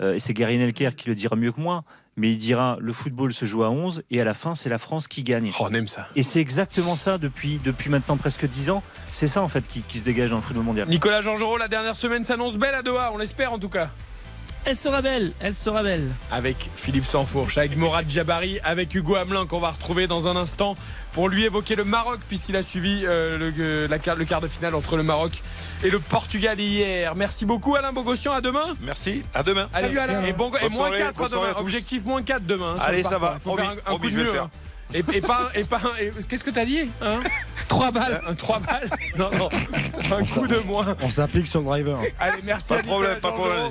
Euh, et c'est Gary Nelker qui le dira mieux que moi, mais il dira le football se joue à 11 et à la fin c'est la France qui gagne. Oh, on aime ça. Et c'est exactement ça depuis, depuis maintenant presque 10 ans. C'est ça en fait qui, qui se dégage dans le football mondial. Nicolas Georgerot, la dernière semaine s'annonce belle à Doha, on l'espère en tout cas. Elle sera belle, elle sera belle. Avec Philippe Sansfourche, avec Morad Jabari, avec Hugo Hamelin qu'on va retrouver dans un instant pour lui évoquer le Maroc puisqu'il a suivi euh, le, euh, la le quart de finale entre le Maroc et le Portugal hier. Merci beaucoup Alain Bogossian, à demain. Merci, à demain. Allez, et, bon, et moins soirée, 4 bonne soirée demain. à. Objectif moins 4 demain. hein, Allez, le ça va, Il faut promis, faire un, un promis, coup de je vais le mieux, faire. hein. Et, et pas, et pas, et- qu'est-ce que t'as dit hein? 3 balles. Un 3 balles Non, non, un coup de moins. On s'applique sur le driver. Allez, merci Pas à de problème, pas de problème.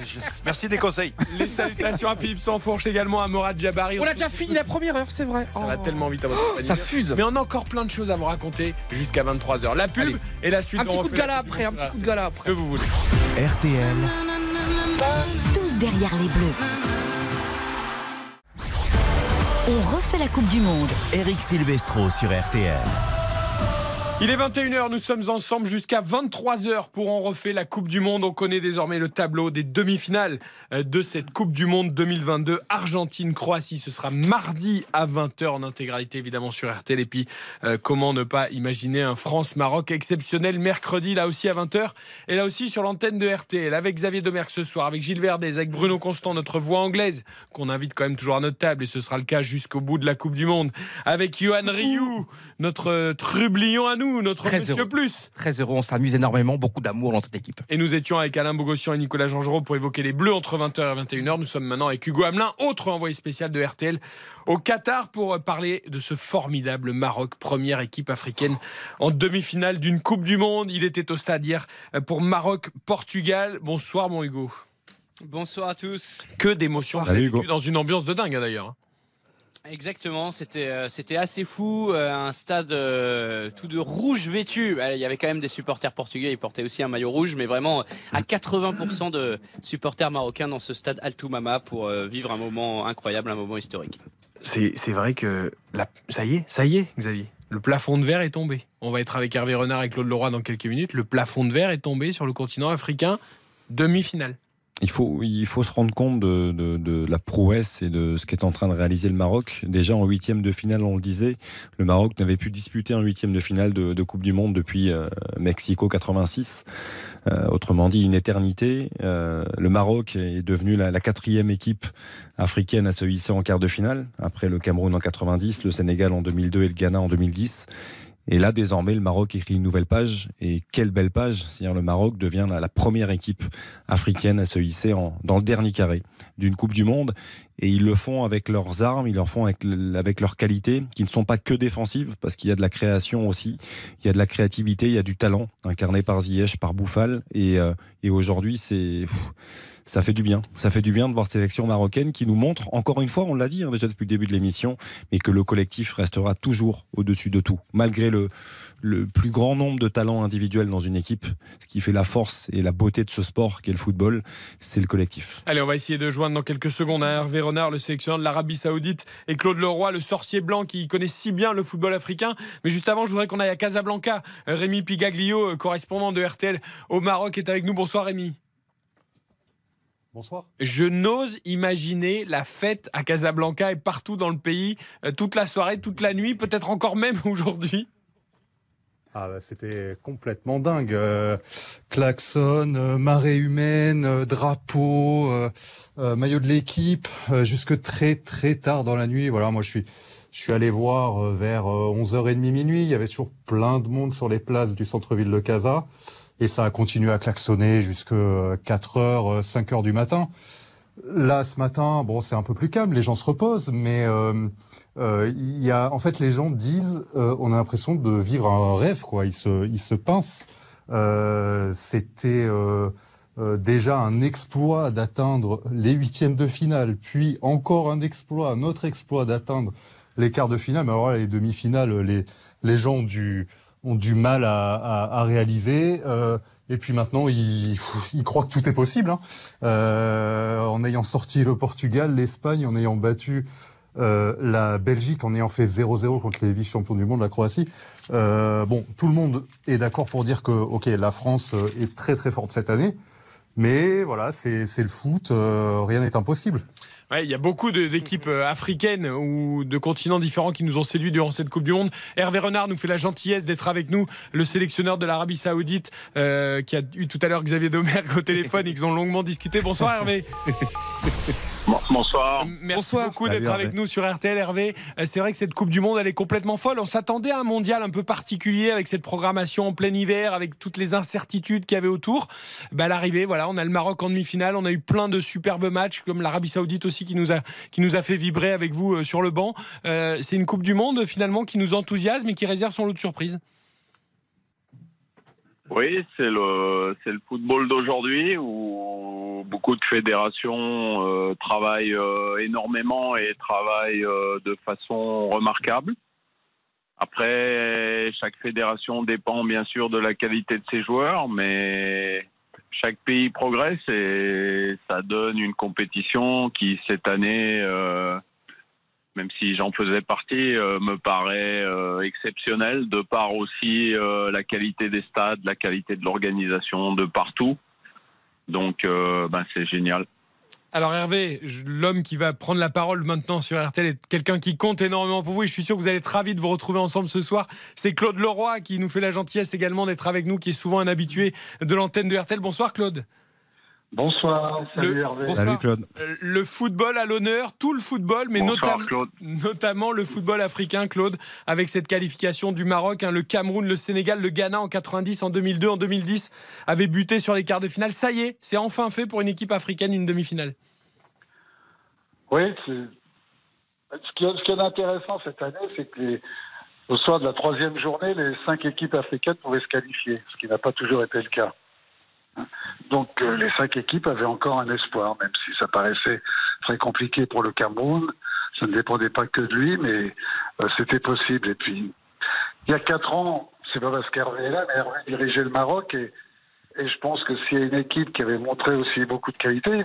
Merci des conseils. Les salutations à Philippe Sansfourche également, à Morad Jabari. On a déjà fini la première heure, c'est vrai. Ça va Oh. tellement vite à votre compagnie. Ça fuse. Mais on a encore plein de choses à vous raconter jusqu'à 23h. La pub Allez. et la suite. Un petit coup de gala après, un petit coup de gala après. Que vous voulez. RTL, Tous derrière les Bleus. On refait la Coupe du Monde. Eric Silvestro sur RTL. Il est 21h, nous sommes ensemble jusqu'à 23h pour en refaire la Coupe du Monde. On connaît désormais le tableau des demi-finales euh, de cette Coupe du Monde 2022. Argentine-Croatie, ce sera mardi à 20h en intégralité évidemment sur RTL. Et puis euh, comment ne pas imaginer un France-Maroc exceptionnel mercredi là aussi à 20h. Et là aussi sur l'antenne de RTL avec Xavier Domergue ce soir, avec Gilles Verdez, avec Bruno Constant, notre voix anglaise qu'on invite quand même toujours à notre table et ce sera le cas jusqu'au bout de la Coupe du Monde. Avec Johan Rioux, notre euh, trublion à nous, notre Très monsieur heureux. plus. Très heureux, on s'amuse énormément, beaucoup d'amour dans cette équipe. Et nous étions avec Alain Bogossian et Nicolas Georgerot pour évoquer les Bleus entre 20h et 21h. Nous sommes maintenant avec Hugo Hamelin, autre envoyé spécial de RTL au Qatar pour parler de ce formidable Maroc, première équipe africaine en demi-finale d'une Coupe du Monde. Il était au stade hier pour Maroc-Portugal. Bonsoir mon Hugo. Bonsoir à tous. Que d'émotions dans une ambiance de dingue hein, d'ailleurs. Exactement, c'était euh, c'était assez fou, euh, un stade euh, tout de rouge vêtu. Il y avait quand même des supporters portugais, ils portaient aussi un maillot rouge, mais vraiment à 80% de supporters marocains dans ce stade Altoumama pour vivre un moment incroyable, un moment historique. C'est c'est vrai que la- ça y est, ça y est, Xavier. Le plafond de verre est tombé. On va être avec Hervé Renard et Claude Leroy dans quelques minutes. Le plafond de verre est tombé sur le continent africain. Demi-finale. Il faut, il faut se rendre compte de, de- la prouesse et de ce qu'est en train de réaliser le Maroc. Déjà en huitième de finale, on le disait, le Maroc n'avait pu disputer un huitième de finale de, de Coupe du Monde depuis euh, Mexico 86. Euh, autrement dit, une éternité. Euh, le Maroc est devenu la, la quatrième équipe africaine à se hisser en quart de finale, après le Cameroun en 90, le Sénégal en 2002 et le Ghana en 2010. Et là, désormais, le Maroc écrit une nouvelle page. Et quelle belle page C'est-à-dire le Maroc devient la, première équipe africaine à se hisser dans le dernier carré d'une Coupe du Monde. Et ils le font avec leurs armes, ils le font avec leurs qualités, qui ne sont pas que défensives, parce qu'il y a de la création aussi, il y a de la créativité, il y a du talent, incarné par Ziyech, par Bouffal. Et, euh, et aujourd'hui, c'est... Ça fait du bien. Ça fait du bien de voir cette sélection marocaine qui nous montre, encore une fois, on l'a dit hein, déjà depuis le début de l'émission, mais que le collectif restera toujours au-dessus de tout, malgré le, le plus grand nombre de talents individuels dans une équipe. Ce qui fait la force et la beauté de ce sport qu'est le football, c'est le collectif. Allez, on va essayer de joindre dans quelques secondes hein, Hervé Renard, le sélectionneur de l'Arabie Saoudite, et Claude Leroy, le sorcier blanc qui connaît si bien le football africain. Mais juste avant, je voudrais qu'on aille à Casablanca. Rémi Pigaglio, euh, correspondant de RTL au Maroc, est avec nous. Bonsoir Rémi. Bonsoir. Je n'ose imaginer la fête à Casablanca et partout dans le pays, euh, toute la soirée, toute la nuit, peut-être encore même aujourd'hui. Ah bah, c'était complètement dingue. Euh, klaxon, euh, marée humaine, euh, drapeau, maillot de l'équipe, jusque très très tard dans la nuit. Voilà, moi je suis je suis allé voir vers euh, 11h30 minuit, il y avait toujours plein de monde sur les places du centre-ville de Casa et ça a continué à klaxonner jusque 4h, 5h du matin. Là, ce matin, bon, c'est un peu plus calme, les gens se reposent, mais euh, euh, y a, en fait, les gens disent, euh, on a l'impression de vivre un rêve, quoi. Ils se, ils se pincent. Euh, C'était euh, euh, déjà un exploit d'atteindre les huitièmes de finale, puis encore un exploit, un autre exploit d'atteindre les quarts de finale. Mais alors là, les demi-finales, les, les gens du, ont du mal à, réaliser. Euh, et puis maintenant, ils, croient que tout est possible. Hein. Euh, en ayant sorti le Portugal, l'Espagne, en ayant battu euh, la Belgique, en ayant fait 0-0 contre les vice-champions du monde, la Croatie. Bon, tout le monde est d'accord pour dire que, ok, la France est très très forte cette année. Mais voilà, c'est le foot, rien n'est impossible. Ouais, il y a beaucoup d'équipes euh, africaines ou de continents différents qui nous ont séduits durant cette Coupe du Monde. Hervé Renard nous fait la gentillesse d'être avec nous, le sélectionneur de l'Arabie Saoudite, euh, qui a eu tout à l'heure Xavier Domergue au téléphone et qu'ils ont longuement discuté. Bonsoir Hervé. Bonsoir. Merci beaucoup d'être avec nous sur RTL Hervé. Euh, C'est vrai que cette Coupe du Monde, elle est complètement folle. On s'attendait à un mondial un peu particulier avec cette programmation en plein hiver, avec toutes les incertitudes qu'il y avait autour. Bah, à l'arrivée, voilà, on a le Maroc en demi-finale. On a eu plein de superbes matchs, comme l'Arabie Saoudite aussi qui nous a, qui nous a fait vibrer avec vous euh, sur le banc. Euh, C'est une Coupe du Monde finalement qui nous enthousiasme et qui réserve son lot de surprises. Oui, c'est le c'est le football d'aujourd'hui où beaucoup de fédérations euh, travaillent euh, énormément et travaillent euh, de façon remarquable. Après, chaque fédération dépend bien sûr de la qualité de ses joueurs, mais chaque pays progresse et ça donne une compétition qui cette année euh, même si j'en faisais partie, euh, me paraît euh, exceptionnel de par aussi euh, la qualité des stades, la qualité de l'organisation de partout. Donc, ben, c'est génial. Alors Hervé, l'homme qui va prendre la parole maintenant sur RTL est quelqu'un qui compte énormément pour vous et je suis sûr que vous allez être ravis de vous retrouver ensemble ce soir. C'est Claude Leroy qui nous fait la gentillesse également d'être avec nous, qui est souvent un habitué de l'antenne de RTL. Bonsoir Claude. Bonsoir, salut Le- Hervé. bonsoir. Euh, Le football à l'honneur, tout le football, mais Bonsoir, notam- Claude. notamment le football africain, Claude, avec cette qualification du Maroc, hein, le Cameroun, le Sénégal, le Ghana en 90, en 2002, en 2010, avait buté sur les quarts de finale. Ça y est, c'est enfin fait pour une équipe africaine, une demi-finale. Oui, c'est- ce qui est, ce qui est intéressant cette année, c'est que les- au soir de la troisième journée, les cinq équipes africaines pouvaient se qualifier, ce qui n'a pas toujours été le cas. Donc euh, les cinq équipes avaient encore un espoir, même si ça paraissait très compliqué pour le Cameroun. Ça ne dépendait pas que de lui, mais euh, c'était possible. Et puis, il y a quatre ans, c'est pas parce qu'Hervé est là, mais Hervé dirigeait le Maroc et, et je pense que s'il y a une équipe qui avait montré aussi beaucoup de qualité,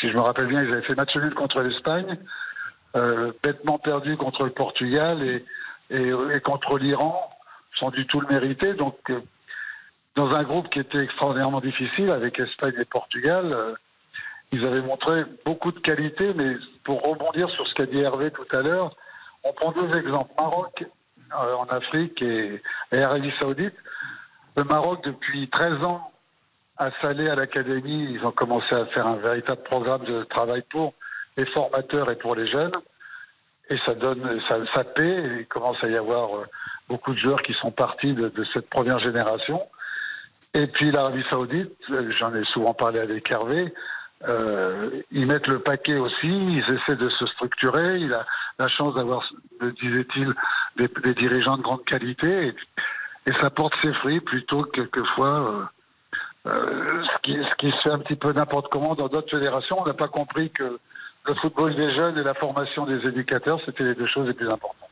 si je me rappelle bien, ils avaient fait match nul contre l'Espagne, euh, bêtement perdu contre le Portugal et, et, et contre l'Iran, sans du tout le mériter. Donc, dans un groupe qui était extraordinairement difficile avec Espagne et Portugal, euh, ils avaient montré beaucoup de qualité, mais pour rebondir sur ce qu'a dit Hervé tout à l'heure, on prend deux exemples. Maroc euh, en Afrique et, Arabie Saoudite. Le Maroc, depuis 13 ans, à Salé, à l'académie, ils ont commencé à faire un véritable programme de travail pour les formateurs et pour les jeunes. Et ça donne, ça, paie. Et il commence à y avoir euh, beaucoup de joueurs qui sont partis de cette première génération. Et puis l'Arabie Saoudite, j'en ai souvent parlé avec Hervé, euh, ils mettent le paquet aussi, ils essaient de se structurer. Il a la chance d'avoir, disait-il, des, dirigeants de grande qualité. Et, et ça porte ses fruits plutôt que quelquefois euh, euh, ce, qui, ce qui se fait un petit peu n'importe comment dans d'autres fédérations. On n'a pas compris que le football des jeunes et la formation des éducateurs, c'était les deux choses les plus importantes.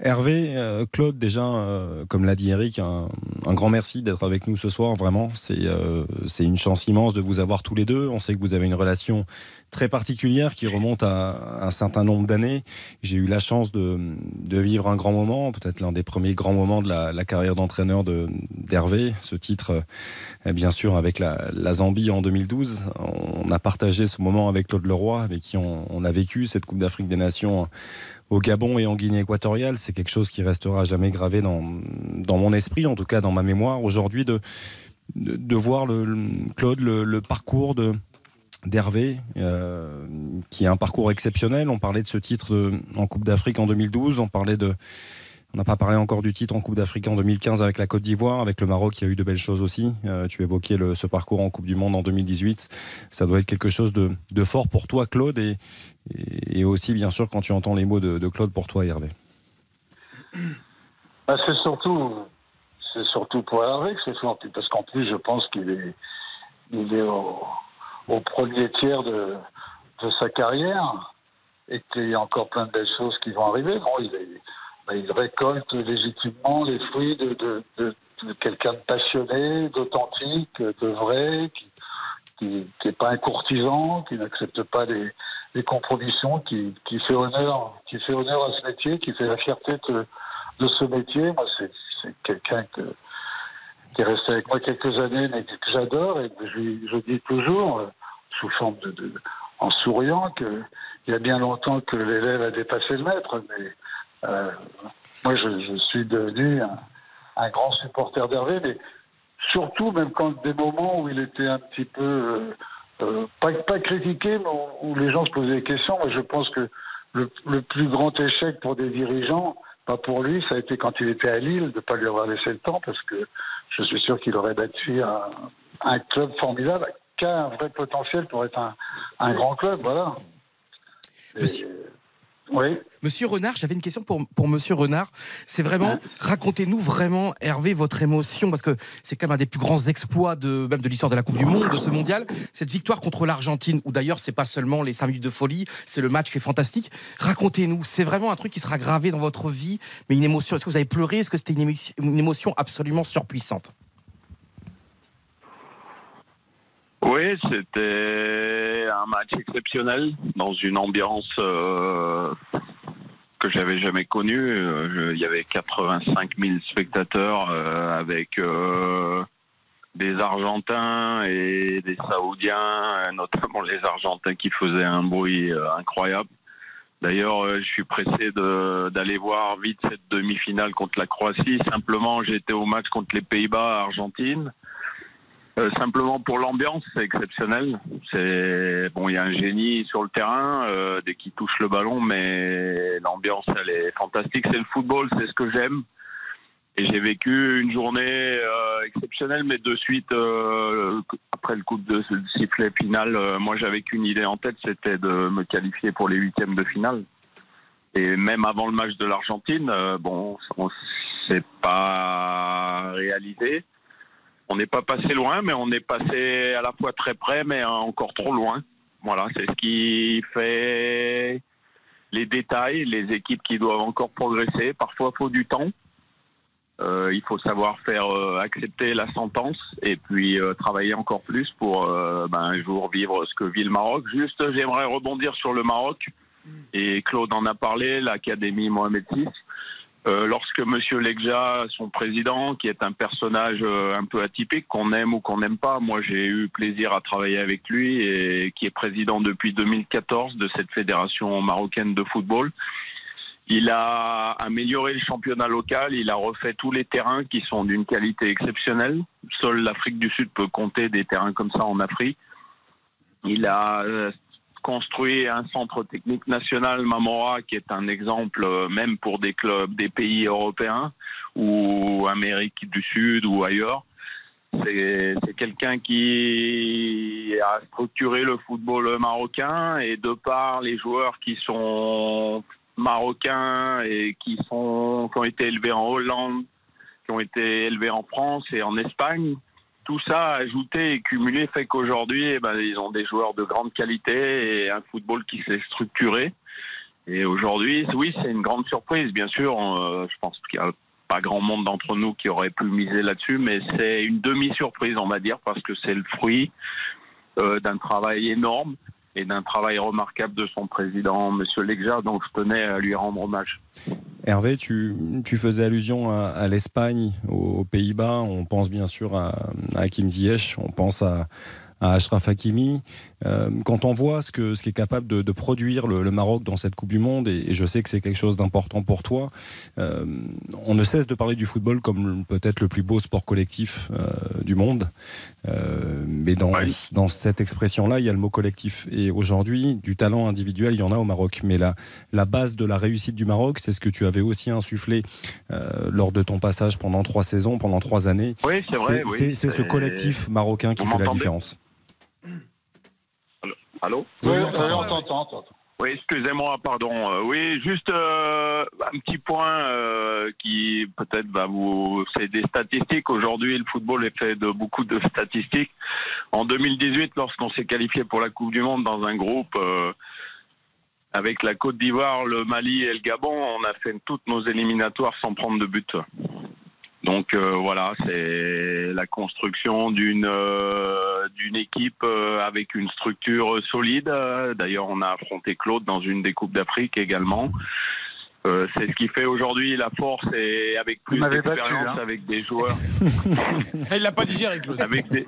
Hervé, euh, Claude, déjà, euh, comme l'a dit Eric, un, grand merci d'être avec nous ce soir. Vraiment, c'est euh, c'est une chance immense de vous avoir tous les deux. On sait que vous avez une relation très particulière qui remonte à un certain nombre d'années. J'ai eu la chance de, vivre un grand moment, peut-être l'un des premiers grands moments de la, carrière d'entraîneur de- d'Hervé. Ce titre, bien sûr, avec la, Zambie en 2012. On a partagé ce moment avec Claude Leroy, avec qui on a vécu cette Coupe d'Afrique des Nations au Gabon et en Guinée équatoriale. C'est quelque chose qui restera jamais gravé dans, mon esprit, en tout cas dans ma mémoire. Aujourd'hui, de, voir le, Claude, le, parcours de d'Hervé, euh, qui est un parcours exceptionnel. On parlait de ce titre en Coupe d'Afrique en 2012. On parlait de, on n'a pas parlé encore du titre en Coupe d'Afrique en 2015 avec la Côte d'Ivoire, avec le Maroc, y a eu de belles choses aussi. Euh, tu évoquais ce parcours en Coupe du Monde en 2018. Ça doit être quelque chose de, fort pour toi, Claude, et, aussi, bien sûr, quand tu entends les mots de, de Claude pour toi, Hervé. Bah, c'est surtout, c'est surtout pour Hervé que c'est fort, parce qu'en plus, je pense qu'il est, il au, premier tiers de, sa carrière et qu'il y a encore plein de belles choses qui vont arriver. Il récolte légitimement les fruits de, quelqu'un de passionné, d'authentique, de vrai, qui n'est pas un courtisan, qui n'accepte pas les, les compromissions, qui, fait honneur, qui fait honneur à ce métier, qui fait la fierté de, ce métier. Moi, c'est quelqu'un que, qui est resté avec moi quelques années, mais que j'adore et que je, dis toujours, euh, sous forme de, en souriant, que il y a bien longtemps que l'élève a dépassé le maître. Mais moi, je, suis devenu un, grand supporter d'Hervé, mais surtout même quand des moments où il était un petit peu euh, euh, pas, pas critiqué, mais où, les gens se posaient des questions. Moi, je pense que le, plus grand échec pour des dirigeants, pas pour lui, ça a été quand il était à Lille, de ne pas lui avoir laissé le temps, parce que je suis sûr qu'il aurait battu un, club formidable qui a un vrai potentiel pour être un, un grand club. Voilà. Oui. Monsieur Renard, j'avais une question pour, pour Monsieur Renard. C'est vraiment, racontez-nous vraiment, Hervé, votre émotion, parce que c'est quand même un des plus grands exploits de, même de l'histoire de la Coupe du Monde, de ce mondial. Cette victoire contre l'Argentine, où d'ailleurs, c'est pas seulement les 5 minutes de folie, c'est le match qui est fantastique. Racontez-nous, c'est vraiment un truc qui sera gravé dans votre vie, mais une émotion. Est-ce que vous avez pleuré? Est-ce que c'était une émotion absolument surpuissante? Oui, c'était un match exceptionnel dans une ambiance euh, que j'avais jamais connue. Euh, Il y avait 85 000 spectateurs euh, avec des Argentins et des Saoudiens, notamment les Argentins qui faisaient un bruit incroyable. D'ailleurs, je suis pressé d'aller voir vite cette demi-finale contre la Croatie. Simplement, j'étais au match contre les Pays-Bas, Argentine. Euh, simplement pour l'ambiance, c'est exceptionnel. C'est bon, il y a un génie sur le terrain euh, dès qu'il touche le ballon, mais l'ambiance, elle est fantastique. C'est le football, c'est ce que j'aime. Et j'ai vécu une journée euh, exceptionnelle, mais de suite, euh, après le coup de sifflet final, euh, moi j'avais qu'une idée en tête, c'était de me qualifier pour les huitièmes de finale. Et même avant le match de l'Argentine, euh, bon, on s'est pas réalisé. On n'est pas passé loin, mais on est passé à la fois très près, mais encore trop loin. Voilà, c'est ce qui fait les détails, les équipes qui doivent encore progresser. Parfois, il faut du temps. Euh, il faut savoir faire euh, accepter la sentence et puis euh, travailler encore plus pour ben, un jour vivre ce que vit le Maroc. Juste, j'aimerais rebondir sur le Maroc. Et Claude en a parlé, l'Académie Mohamed VI. Euh, lorsque Monsieur Legja, son président, qui est un personnage euh, un peu atypique, qu'on aime ou qu'on n'aime pas, moi j'ai eu plaisir à travailler avec lui et qui est président depuis 2014 de cette fédération marocaine de football. Il a amélioré le championnat local, il a refait tous les terrains qui sont d'une qualité exceptionnelle. Seule l'Afrique du Sud peut compter des terrains comme ça en Afrique. Il a euh, construit un centre technique national Mamora qui est un exemple euh, même pour des clubs des pays européens ou Amérique du Sud ou ailleurs. C'est quelqu'un qui a structuré le football marocain et de par les joueurs qui sont marocains et qui sont qui ont été élevés en Hollande, qui ont été élevés en France et en Espagne, tout ça ajouté et cumulé fait qu'aujourd'hui, eh ben, ils ont des joueurs de grande qualité et un football qui s'est structuré. Et aujourd'hui, oui, c'est une grande surprise, bien sûr. Euh, je pense qu'il n'y a pas grand monde d'entre nous qui aurait pu miser là-dessus, mais c'est une demi-surprise, on va dire, parce que c'est le fruit euh, d'un travail énorme et d'un travail remarquable de son président, Monsieur Legja. Donc, je tenais à lui rendre hommage. Hervé, tu, tu faisais allusion à, l'Espagne, aux, Pays-Bas. On pense bien sûr à, à Hakim Ziyech, on pense à, à Ashraf Hakimi. Euh, quand on voit ce que ce qu'est capable de, de produire le, le Maroc dans cette Coupe du Monde, et, et je sais que c'est quelque chose d'important pour toi, euh, on ne cesse de parler du football comme peut-être le plus beau sport collectif euh, du monde. Mais dans, dans cette expression-là, il y a le mot collectif. Et aujourd'hui, du talent individuel, il y en a au Maroc. Mais la, la base de la réussite du Maroc, c'est ce que tu avais aussi insufflé lors de ton passage pendant trois saisons, pendant trois années. Oui, c'est vrai, c'est- ce collectif marocain qui fait la différence. Allô Oui, on t'entend, on t'entend. Oui, excusez-moi, pardon. Euh, oui, juste euh, un petit point euh, qui peut-être va vous... C'est des statistiques. Aujourd'hui, le football est fait de beaucoup de statistiques. En 2018, lorsqu'on s'est qualifié pour la Coupe du Monde dans un groupe euh, avec la Côte d'Ivoire, le Mali et le Gabon, on a fait toutes nos éliminatoires sans prendre de but. Donc euh, voilà, c'est la construction d'une euh, d'une équipe euh, avec une structure solide. D'ailleurs, on a affronté Claude dans une des coupes d'Afrique également. Euh, c'est ce qui fait aujourd'hui la force et avec plus d'expérience, hein. avec des joueurs, Il l'a pas digéré, Claude. avec des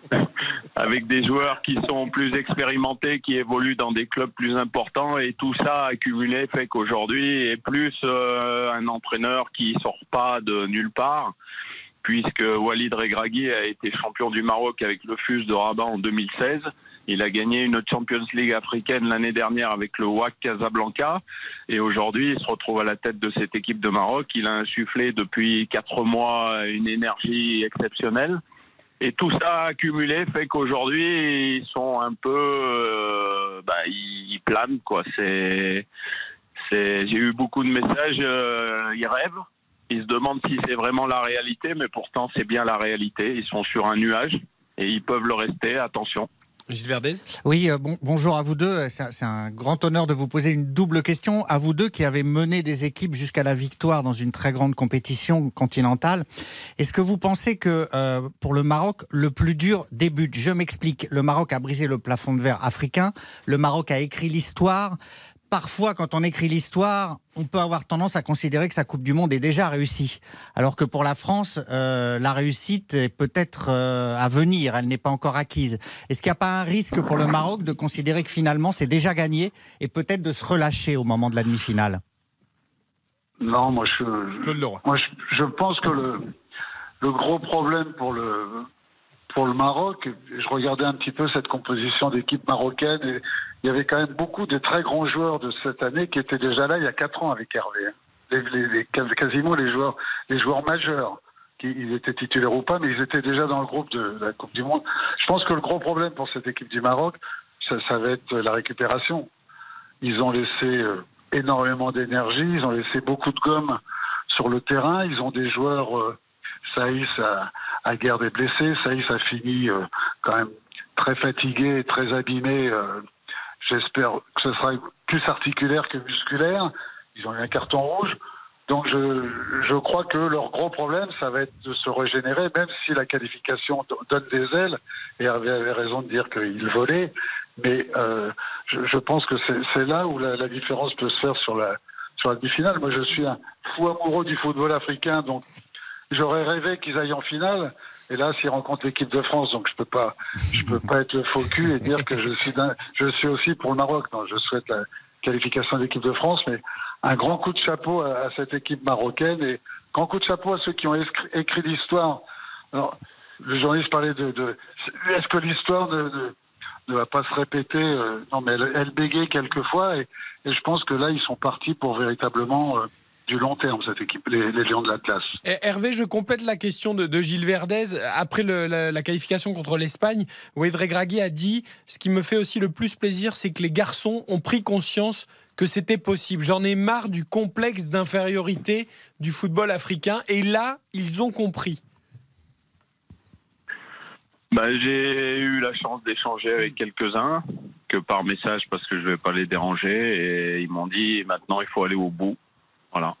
avec des joueurs qui sont plus expérimentés, qui évoluent dans des clubs plus importants et tout ça accumulé fait qu'aujourd'hui et plus euh, un entraîneur qui sort pas de nulle part puisque Walid Regragui a été champion du Maroc avec le FUS de Rabat en 2016. Il a gagné une Champions League africaine l'année dernière avec le WAC Casablanca. Et aujourd'hui, il se retrouve à la tête de cette équipe de Maroc. Il a insufflé depuis quatre mois une énergie exceptionnelle. Et tout ça accumulé fait qu'aujourd'hui, ils sont un peu... euh, bah, ils, planent, quoi. C'est- J'ai eu beaucoup de messages, euh, ils rêvent. Ils se demandent si c'est vraiment la réalité, mais pourtant c'est bien la réalité. Ils sont sur un nuage et ils peuvent le rester. Attention. Oui, euh, bon, bonjour à vous deux. C'est c'est un grand honneur de vous poser une double question. À vous deux qui avez mené des équipes jusqu'à la victoire dans une très grande compétition continentale. Est-ce que vous pensez que euh, pour le Maroc, le plus dur débute? Je m'explique. Le Maroc a brisé le plafond de verre africain. Le Maroc a écrit l'histoire. Parfois, quand on écrit l'histoire, on peut avoir tendance à considérer que sa Coupe du Monde est déjà réussie. Alors que pour la France, euh, la réussite est peut-être euh, à venir, elle n'est pas encore acquise. Est-ce qu'il n'y a pas un risque pour le Maroc de considérer que finalement c'est déjà gagné et peut-être de se relâcher au moment de la demi-finale? Non, moi je, moi je, je pense que le, le gros problème pour le pour le Maroc, je regardais un petit peu cette composition d'équipe marocaine et il y avait quand même beaucoup de très grands joueurs de cette année qui étaient déjà là il y a quatre ans avec Hervé. hein. Quasiment les joueurs, les joueurs majeurs. Qui, ils étaient titulaires ou pas, mais ils étaient déjà dans le groupe de la Coupe du Monde. Je pense que le gros problème pour cette équipe du Maroc, ça, va être la récupération. Ils ont laissé euh, énormément d'énergie, ils ont laissé beaucoup de gomme sur le terrain, ils ont des joueurs. Saïs a, a guère des blessés, Saïs a fini euh, quand même très fatigué très abîmé. euh, J'espère que ce sera plus articulaire que musculaire. Ils ont eu un carton rouge. Donc je, je crois que leur gros problème, ça va être de se régénérer, même si la qualification do- donne des ailes, et Hervé avait raison de dire qu'il volait, mais euh, je, pense que c'est là où la, la différence peut se faire sur la, sur la demi-finale. Moi je suis un fou amoureux du football africain, donc j'aurais rêvé qu'ils aillent en finale. Et là, s'ils rencontrent l'équipe de France, donc je peux pas, je peux pas être le faux cul et dire que je suis, je suis aussi pour le Maroc. Je souhaite la qualification de l'équipe de France, mais un grand coup de chapeau à, cette équipe marocaine et grand coup de chapeau à ceux qui ont écrit, l'histoire. Alors, le journaliste parlait de, est-ce que l'histoire ne, va pas se répéter? Euh, Non, mais elle, elle bégaye quelquefois et, et je pense que là, ils sont partis pour véritablement euh, du long terme cette équipe, les, les Lions de l'Atlas. Eh, Hervé, je complète la question de, de Gilles Verdez. Après le- la, la qualification contre l'Espagne, Wade Regragui a dit Ce qui me fait aussi le plus plaisir, c'est que les garçons ont pris conscience que c'était possible. J'en ai marre du complexe d'infériorité du football africain. Et là, ils ont compris. Bah, j'ai eu la chance d'échanger avec quelques-uns, que par message parce que je vais pas les déranger, et ils m'ont dit maintenant il faut aller au bout. Voilà.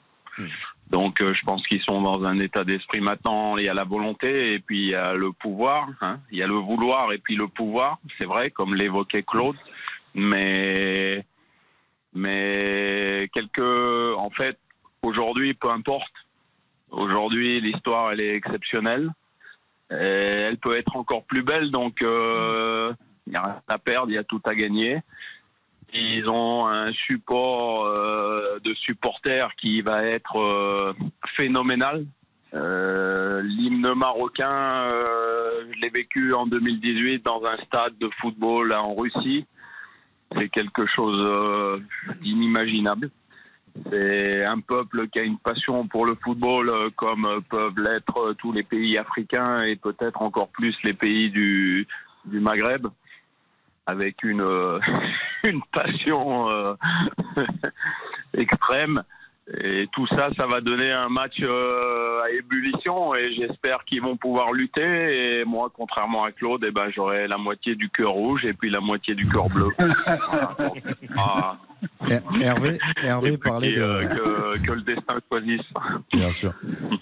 Donc euh, je pense qu'ils sont dans un état d'esprit maintenant. Il y a la volonté et puis il y a le pouvoir. hein. Il y a le vouloir et puis le pouvoir. C'est vrai, comme l'évoquait Claude. Mais mais quelque, en fait, aujourd'hui, peu importe. Aujourd'hui, l'histoire elle est exceptionnelle. Elle peut être encore plus belle, donc euh, il n'y a rien à perdre, il y a tout à gagner. Ils ont un support euh, de supporters qui va être euh, phénoménal. Euh, L'hymne marocain, euh, je l'ai vécu en 2018 dans un stade de football en Russie. C'est quelque chose euh, d'inimaginable. C'est un peuple qui a une passion pour le football euh, comme peuvent l'être tous les pays africains et peut-être encore plus les pays du, du Maghreb, avec une, euh, une passion euh, extrême. Et tout ça, ça va donner un match euh, à ébullition et j'espère qu'ils vont pouvoir lutter. Et moi, contrairement à Claude, eh ben, j'aurai la moitié du cœur rouge et puis la moitié du cœur bleu. Ah, Hervé, Hervé parlait et, euh, de. que, que le destin choisisse. Bien sûr.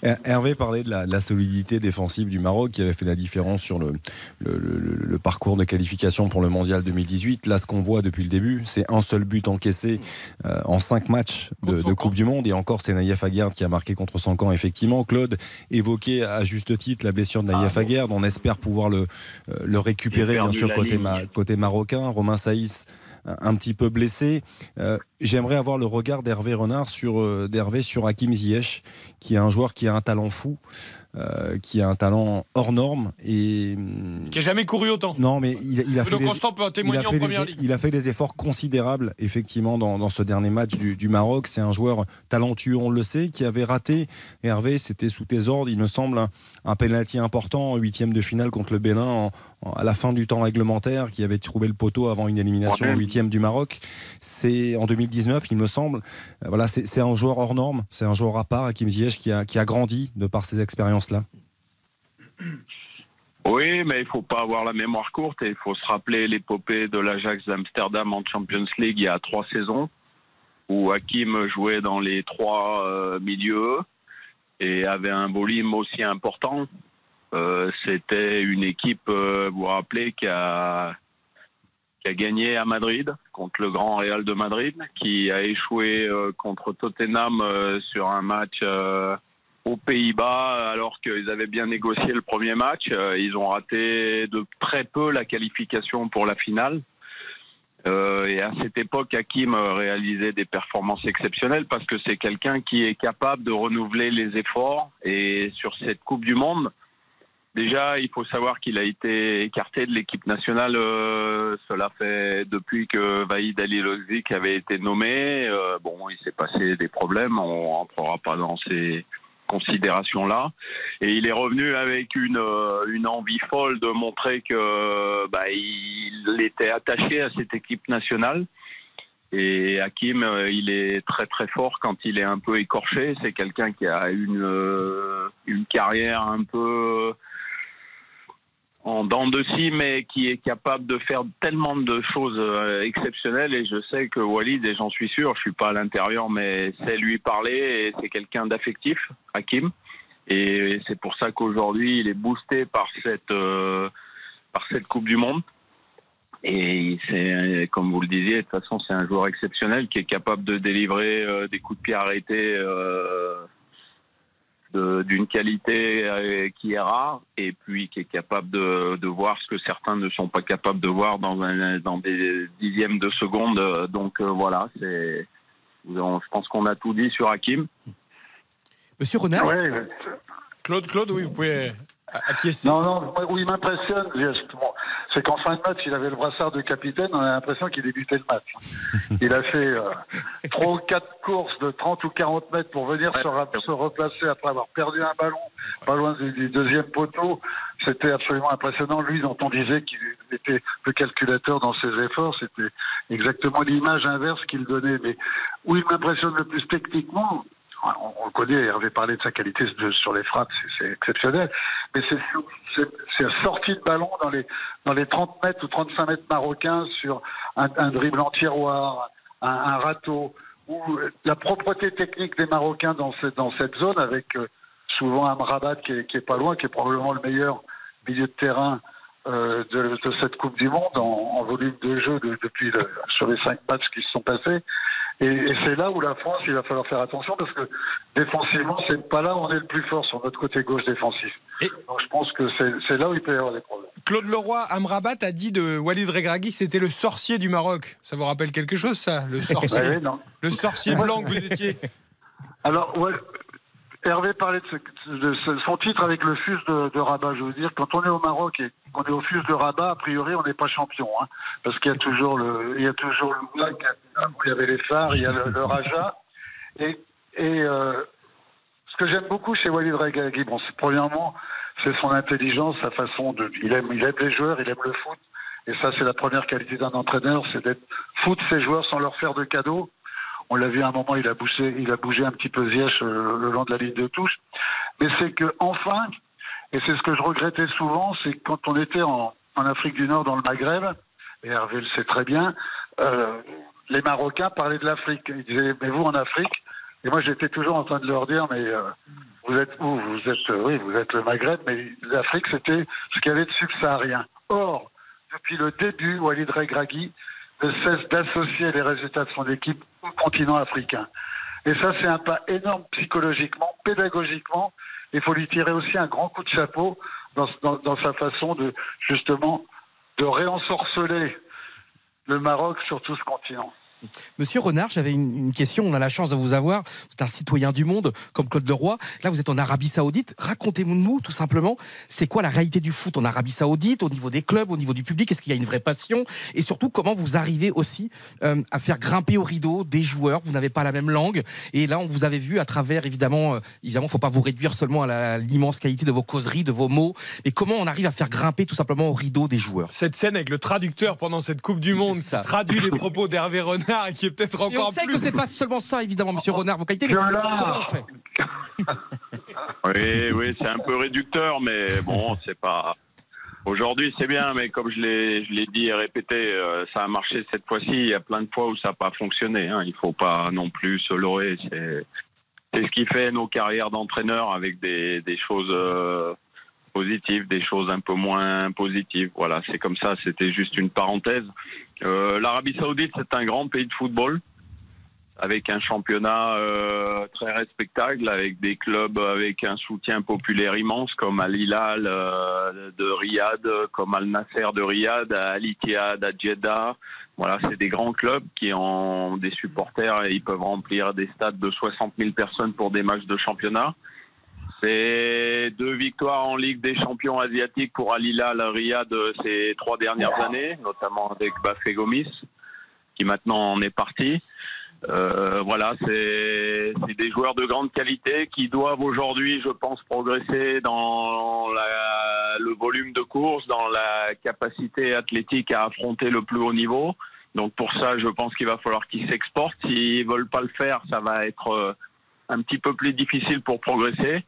Her- Hervé parlait de la, de la solidité défensive du Maroc qui avait fait la différence sur le, le, le- le parcours de qualification pour le mondial 2018. Là, ce qu'on voit depuis le début, c'est un seul but encaissé euh, en cinq matchs de, de Coupe du Monde. Et encore, c'est Naïef Aguerd qui a marqué contre son camp, effectivement. Claude évoquait à juste titre la blessure de Naïef Aguerd. On espère pouvoir le, euh, le récupérer, bien sûr, ma- côté marocain. Romain Saïs un petit peu blessé. Euh, J'aimerais avoir le regard d'Hervé Renard sur euh, d'Hervé sur Hakim Ziyech, qui est un joueur qui a un talent fou, euh, qui a un talent hors norme et Qui n'a jamais couru autant. non, mais il, il a fait des- Constant peut en il témoigner a en fait première des, ligue. il a fait des efforts considérables, effectivement, dans, dans ce dernier match du, du Maroc. C'est un joueur talentueux, on le sait, qui avait raté. Hervé, c'était sous tes ordres, il me semble, un, un penalty important en huitième de finale contre le Bénin en- à la fin du temps réglementaire, qui avait trouvé le poteau avant une élimination en huitième du Maroc. C'est en 2019, il me semble. Euh, Voilà, c'est c'est un joueur hors norme, c'est un joueur à part, Hakim Ziyech, qui a, qui a grandi de par ces expériences-là. Oui, mais il faut pas avoir la mémoire courte et il faut se rappeler l'épopée de l'Ajax d'Amsterdam en Champions League il y a trois saisons, où Hakim jouait dans les trois euh, milieux et avait un volume aussi important. Euh, C'était une équipe, euh, vous vous rappelez, qui a, gagné à Madrid contre le Grand Real de Madrid, qui a échoué euh, contre Tottenham sur un match aux Pays-Bas alors qu'ils avaient bien négocié le premier match. Ils ont raté de très peu la qualification pour la finale. Et à cette époque, Hakim réalisait des performances exceptionnelles parce que c'est quelqu'un qui est capable de renouveler les efforts. Et sur cette Coupe du Monde, déjà, il faut savoir qu'il a été écarté de l'équipe nationale. euh, cela fait depuis que Vaïd Ali avait été nommé. Euh, bon, il s'est passé des problèmes. On rentrera pas dans ces considérations-là. Et il est revenu avec une, euh, une envie folle de montrer que bah, il était attaché à cette équipe nationale. Et Hakim, euh, il est très très fort quand il est un peu écorché. C'est quelqu'un qui a une, euh, une carrière un peu en dents de scie, mais qui est capable de faire tellement de choses euh, exceptionnelles. Et je sais que Walid, et j'en suis sûr, je suis pas à l'intérieur, mais c'est lui parler et c'est quelqu'un d'affectif, Hakim. Et c'est pour ça qu'aujourd'hui, il est boosté par cette, euh, par cette Coupe du Monde. Et c'est, comme vous le disiez, de toute façon, c'est un joueur exceptionnel qui est capable de délivrer euh, des coups de pied arrêtés euh, d'une qualité euh, qui est rare et puis qui est capable de, de voir ce que certains ne sont pas capables de voir dans, un, dans des dixièmes de seconde. Donc euh, voilà, c'est, je pense qu'on a tout dit sur Hakim. Monsieur Renard Claude, Claude, oui, vous pouvez acquiescer. Non, non, où il m'impressionne, justement, c'est qu'en fin de match, il avait le brassard de capitaine, on a l'impression qu'il débutait le match. Il a fait euh, trois ou quatre courses de 30 ou 40 mètres pour venir se, ra- se replacer après avoir perdu un ballon pas loin du, du deuxième poteau. C'était absolument impressionnant. Lui, dont on disait qu'il était le calculateur dans ses efforts, c'était exactement l'image inverse qu'il donnait. Mais où il m'impressionne le plus techniquement, on, on le connaît, Hervé parlait de sa qualité sur les frappes, c'est- exceptionnel. Mais c'est sortie de ballon dans les, dans les 30 mètres ou 35 mètres marocains sur un, dribble en tiroir, un, râteau, ou la propreté technique des Marocains dans cette, dans cette zone avec euh, souvent un Rabat qui est, qui est pas loin, qui est probablement le meilleur milieu de terrain euh, de, cette Coupe du Monde en, volume de jeu de- depuis sur les cinq matchs qui se sont passés. Et, et c'est là où la France, il va falloir faire attention parce que défensivement, c'est pas là où on est le plus fort sur notre côté gauche défensif. Donc je pense que c'est là où il peut y avoir des problèmes. Claude Leroy, Amrabat a dit de Walid Regragui que c'était le sorcier du Maroc. Ça vous rappelle quelque chose, ça? Le sorcier, Ouais, le sorcier blanc que vous étiez Alors, ouais, Hervé parlait de, de son titre avec le FUS de, de Rabat. Je veux dire, quand on est au Maroc et qu'on est au FUS de Rabat, a priori, on n'est pas champion. Hein, parce qu'il y a toujours le, il y a toujours le où il y avait les phares, il y a le, Raja. Et, et euh, ce que j'aime beaucoup chez Walid Regragui, bon, premièrement, c'est son intelligence, sa façon de. Il aime, il aime les joueurs, il aime le foot. Et ça, c'est la première qualité d'un entraîneur, c'est d'être foot ses joueurs sans leur faire de cadeaux. On l'a vu à un moment, il a bougé, un petit peu Ziyech euh, le long de la ligne de touche. Mais c'est que enfin, et c'est ce que je regrettais souvent, c'est que quand on était en, Afrique du Nord, dans le Maghreb, et Hervé le sait très bien, euh, les Marocains parlaient de l'Afrique. Ils disaient, mais vous en Afrique Et moi, j'étais toujours en train de leur dire, mais euh, vous êtes où? Vous êtes, oui, vous êtes le Maghreb, mais l'Afrique, c'était ce qu'il y avait de subsaharien. Or, depuis le début, Walid Regragui ne cesse d'associer les résultats de son équipe au continent africain. Et ça, c'est un pas énorme psychologiquement, pédagogiquement. Il faut lui tirer aussi un grand coup de chapeau dans, sa façon de, justement, de réensorceler le Maroc sur tout ce continent. Monsieur Renard, j'avais une, une question. On a la chance de vous avoir. Vous êtes un citoyen du monde, comme Claude Leroy. Là, vous êtes en Arabie Saoudite. Racontez-nous, tout simplement, c'est quoi la réalité du foot en Arabie Saoudite, au niveau des clubs, au niveau du public? Est-ce qu'il y a une vraie passion? Et surtout, comment vous arrivez aussi euh, à faire grimper au rideau des joueurs? Vous n'avez pas la même langue. Et là, on vous avait vu à travers, évidemment, euh, évidemment, faut pas vous réduire seulement à l'immense qualité de vos causeries, de vos mots. Mais comment on arrive à faire grimper tout simplement au rideau des joueurs? Cette scène avec le traducteur pendant cette Coupe du Monde qui traduit les propos d'Hervé Renard et qui est peut-être Et on encore sait plus. que c'est pas seulement ça, évidemment, Monsieur Renard, vos qualités. mais Comment on fait? Oui, oui, c'est un peu réducteur, mais bon, c'est pas. Aujourd'hui, c'est bien, mais comme je l'ai, je l'ai dit et répété, euh, ça a marché cette fois-ci. Il y a plein de fois où ça n'a pas fonctionné. Hein. Il faut pas non plus se leurrer. C'est, c'est ce qui fait nos carrières d'entraîneur avec des, des choses euh, positives, des choses un peu moins positives. Voilà, c'est comme ça. C'était juste une parenthèse. Euh, L'Arabie Saoudite, c'est un grand pays de football avec un championnat euh, très respectable, avec des clubs avec un soutien populaire immense, comme Al Hilal euh, de Riyad, comme Al Nasser de Riyad, Al Ittihad à Jeddah. Voilà, c'est des grands clubs qui ont des supporters et ils peuvent remplir des stades de 60 000 personnes pour des matchs de championnat. C'est deux victoires en Ligue des champions asiatiques pour Al Hilal Riyad euh, ces trois dernières années, notamment avec Bafé Gomis, qui maintenant en est parti. Euh, voilà, c'est des joueurs de grande qualité qui doivent aujourd'hui, je pense, progresser dans la- le volume de course, dans la capacité athlétique à affronter le plus haut niveau. Donc pour ça, je pense qu'il va falloir qu'ils s'exportent. S'ils veulent pas le faire, ça va être euh, un petit peu plus difficile pour progresser.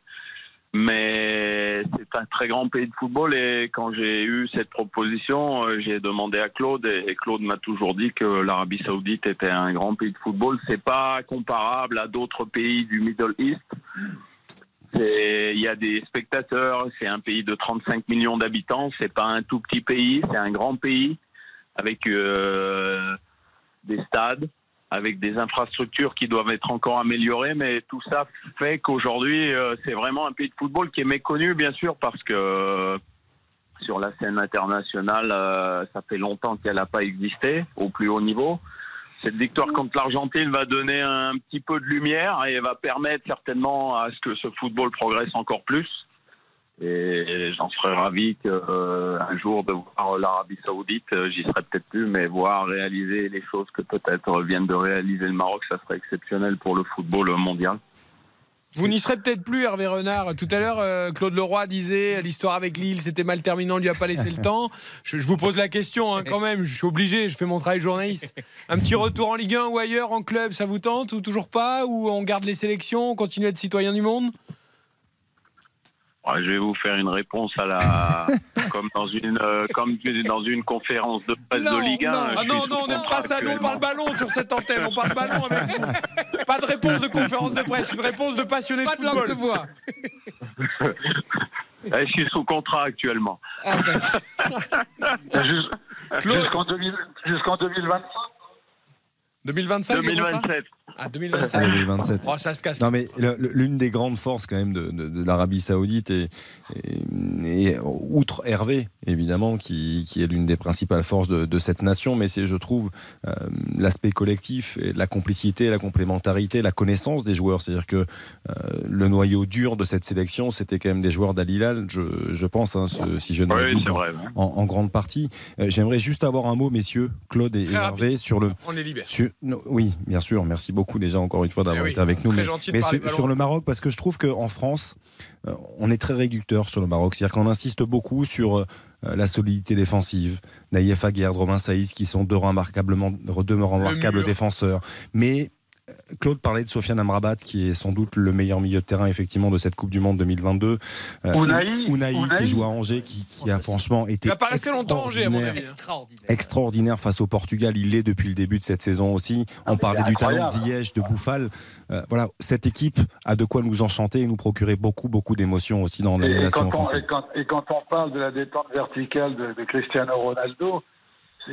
Mais c'est un très grand pays de football et quand j'ai eu cette proposition, euh, j'ai demandé à Claude et Claude m'a toujours dit que l'Arabie Saoudite était un grand pays de football. C'est pas comparable à d'autres pays du Middle East. Il y a des spectateurs, c'est un pays de 35 millions d'habitants, c'est pas un tout petit pays, c'est un grand pays avec euh, des stades, avec des infrastructures qui doivent être encore améliorées, mais tout ça fait qu'aujourd'hui, euh, c'est vraiment un pays de football qui est méconnu, bien sûr, parce que euh, sur la scène internationale, euh, ça fait longtemps qu'elle n'a pas existé au plus haut niveau. Cette victoire contre l'Argentine va donner un petit peu de lumière et va permettre certainement à ce que ce football progresse encore plus. Et j'en serais ravi qu'un jour de voir l'Arabie Saoudite, euh, j'y serais peut-être plus, mais voir réaliser les choses que peut-être viennent de réaliser le Maroc, ça serait exceptionnel pour le football mondial. Vous n'y serez peut-être plus, Hervé Renard. Tout à l'heure, euh, Claude Leroy disait l'histoire avec Lille, c'était mal terminé, on lui a pas laissé le temps. Je, je vous pose la question hein, quand même, je suis obligé, je fais mon travail de journaliste. Un petit retour en Ligue 1 ou ailleurs, en club, ça vous tente ou toujours pas? Ou on garde les sélections, on continue à être citoyen du monde? je vais vous faire une réponse à la comme dans une euh, comme dans une conférence de presse de Ligue 1. Non, ah non, non on n'aime pas ça. On parle ballon sur cette antenne. On parle ballon avec vous. Pas de réponse de conférence de presse. Une réponse de passionné de football. De voix. Eh, je suis sous contrat actuellement. Ah, jusqu'en 2025. 2027. 2027. Ah, à 2027. Ça se casse. Non, mais l'une des grandes forces quand même de, l'Arabie Saoudite, et, outre Hervé, évidemment, qui, qui est l'une des principales forces de, cette nation, mais c'est, je trouve, euh, l'aspect collectif, la complicité, la complémentarité, la connaissance des joueurs. C'est-à-dire que euh, le noyau dur de cette sélection, c'était quand même des joueurs d'Alilal, je, je pense, hein, si je ne oui, doute, vrai, hein. en, grande partie. Euh, j'aimerais juste avoir un mot, messieurs, Claude et, Hervé, sur le. On est. Sur, oui, bien sûr, merci beaucoup beaucoup déjà encore une fois d'avoir Eh oui, été avec nous. Mais, mais sur, le Maroc, parce que je trouve qu'en France, euh, on est très réducteur sur le Maroc. C'est-à-dire qu'on insiste beaucoup sur euh, la solidité défensive. Naïef Aguerd, Romain Saïs, qui sont deux remarquablement, deux remarquables défenseurs. Mais Claude parlait de Sofiane Amrabat, qui est sans doute le meilleur milieu de terrain effectivement de cette Coupe du Monde 2022. Euh, qui joue à Angers, qui, qui a franchement été Il va pas rester longtemps à Angers, à mon extraordinaire. avis. Extraordinaire. Extraordinaire face au Portugal, il l'est depuis le début de cette saison aussi. On parlait du talent de. Ziyech, de Bouffal. Euh, voilà, cette équipe a de quoi nous enchanter et nous procurer beaucoup, beaucoup d'émotions aussi dans Et, et l'animation quand on, offensive. et, quand, et quand on parle de la détente verticale de, de Cristiano Ronaldo, ça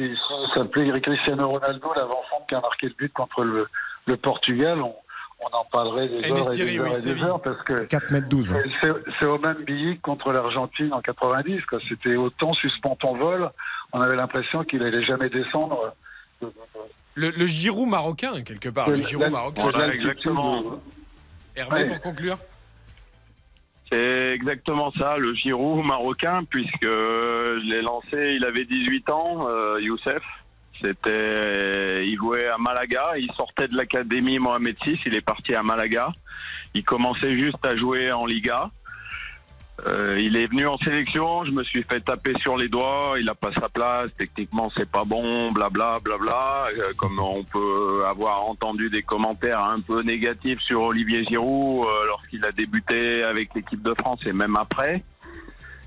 s'appelait Cristiano Ronaldo, l'avant-centre qui a marqué le but contre le, le Portugal. On, on en parlerait des Et heures et des heures oui, et c'est des lui. heures parce que 4 mètres 12. hein. c'est- au même billet que contre l'Argentine en 90. quoi. C'était autant suspend ton vol. On avait l'impression qu'il allait jamais descendre. Le, le Giroud marocain, quelque part. Le Giroud marocain. Voilà, exactement. Hervé, Ouais. pour conclure. C'est exactement ça, le Giroud marocain, puisque je l'ai lancé, il avait 18 ans, euh, Youssef. C'était, il jouait à Malaga, il sortait de l'académie Mohamed VI, il est parti à Malaga. Il commençait juste à jouer en Liga. Euh, il est venu en sélection, je me suis fait taper sur les doigts, il a pas sa place, techniquement c'est pas bon, blabla, blabla. Euh, comme on peut avoir entendu des commentaires un peu négatifs sur Olivier Giroud euh, lorsqu'il a débuté avec l'équipe de France et même après.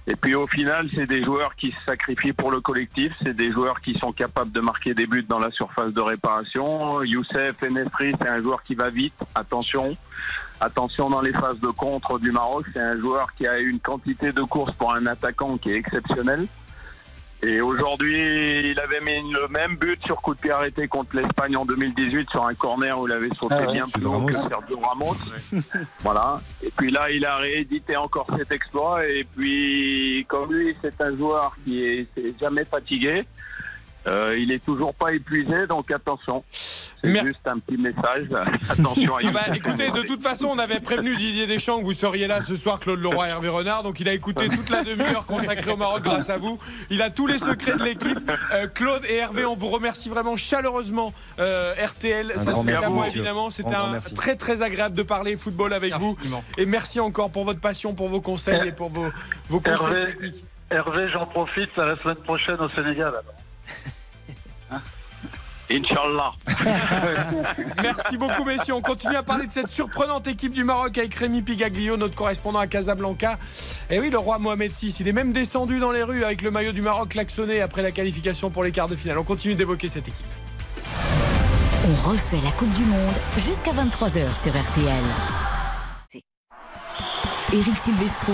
Et puis au final, c'est des joueurs qui se sacrifient pour le collectif, c'est des joueurs qui sont capables de marquer des buts dans la surface de réparation. Youssef Enesri, c'est un joueur qui va vite, attention. Attention dans les phases de contre du Maroc, c'est un joueur qui a une quantité de courses pour un attaquant qui est exceptionnelle. Et aujourd'hui, il avait mis le même but sur coup de pied arrêté contre l'Espagne en 2018 sur un corner où il avait sauté Ah ouais, bien plus haut que Sergio Ramos. voilà. Et puis là, il a réédité encore cet exploit. Et puis, comme lui, c'est un joueur qui est, jamais fatigué. Euh, il est toujours pas épuisé, donc attention. C'est juste un petit message. Attention à Ah bah, écoutez, de toute façon, on avait prévenu Didier Deschamps que vous seriez là ce soir, Claude Leroy et Hervé Renard. Donc, il a écouté toute la demi-heure consacrée au Maroc grâce à vous. Il a tous les secrets de l'équipe. Euh, Claude et Hervé, on vous remercie vraiment chaleureusement. Euh, RTL, Un ça grand se à moi évidemment. C'était un merci. très très agréable de parler football avec vous. Et merci encore pour votre passion, pour vos conseils et pour vos, vos conseils Hervé, techniques. Hervé, j'en profite, à la semaine prochaine au Sénégal. alors. Inch'Allah. Merci beaucoup, messieurs. On continue à parler de cette surprenante équipe du Maroc avec Rémi Pigaglio, notre correspondant à Casablanca. Et oui, le roi Mohamed VI, il est même descendu dans les rues avec le maillot du Maroc klaxonné après la qualification pour les quarts de finale. On continue d'évoquer cette équipe. On refait la Coupe du Monde jusqu'à 23h sur RTL. Eric Silvestro.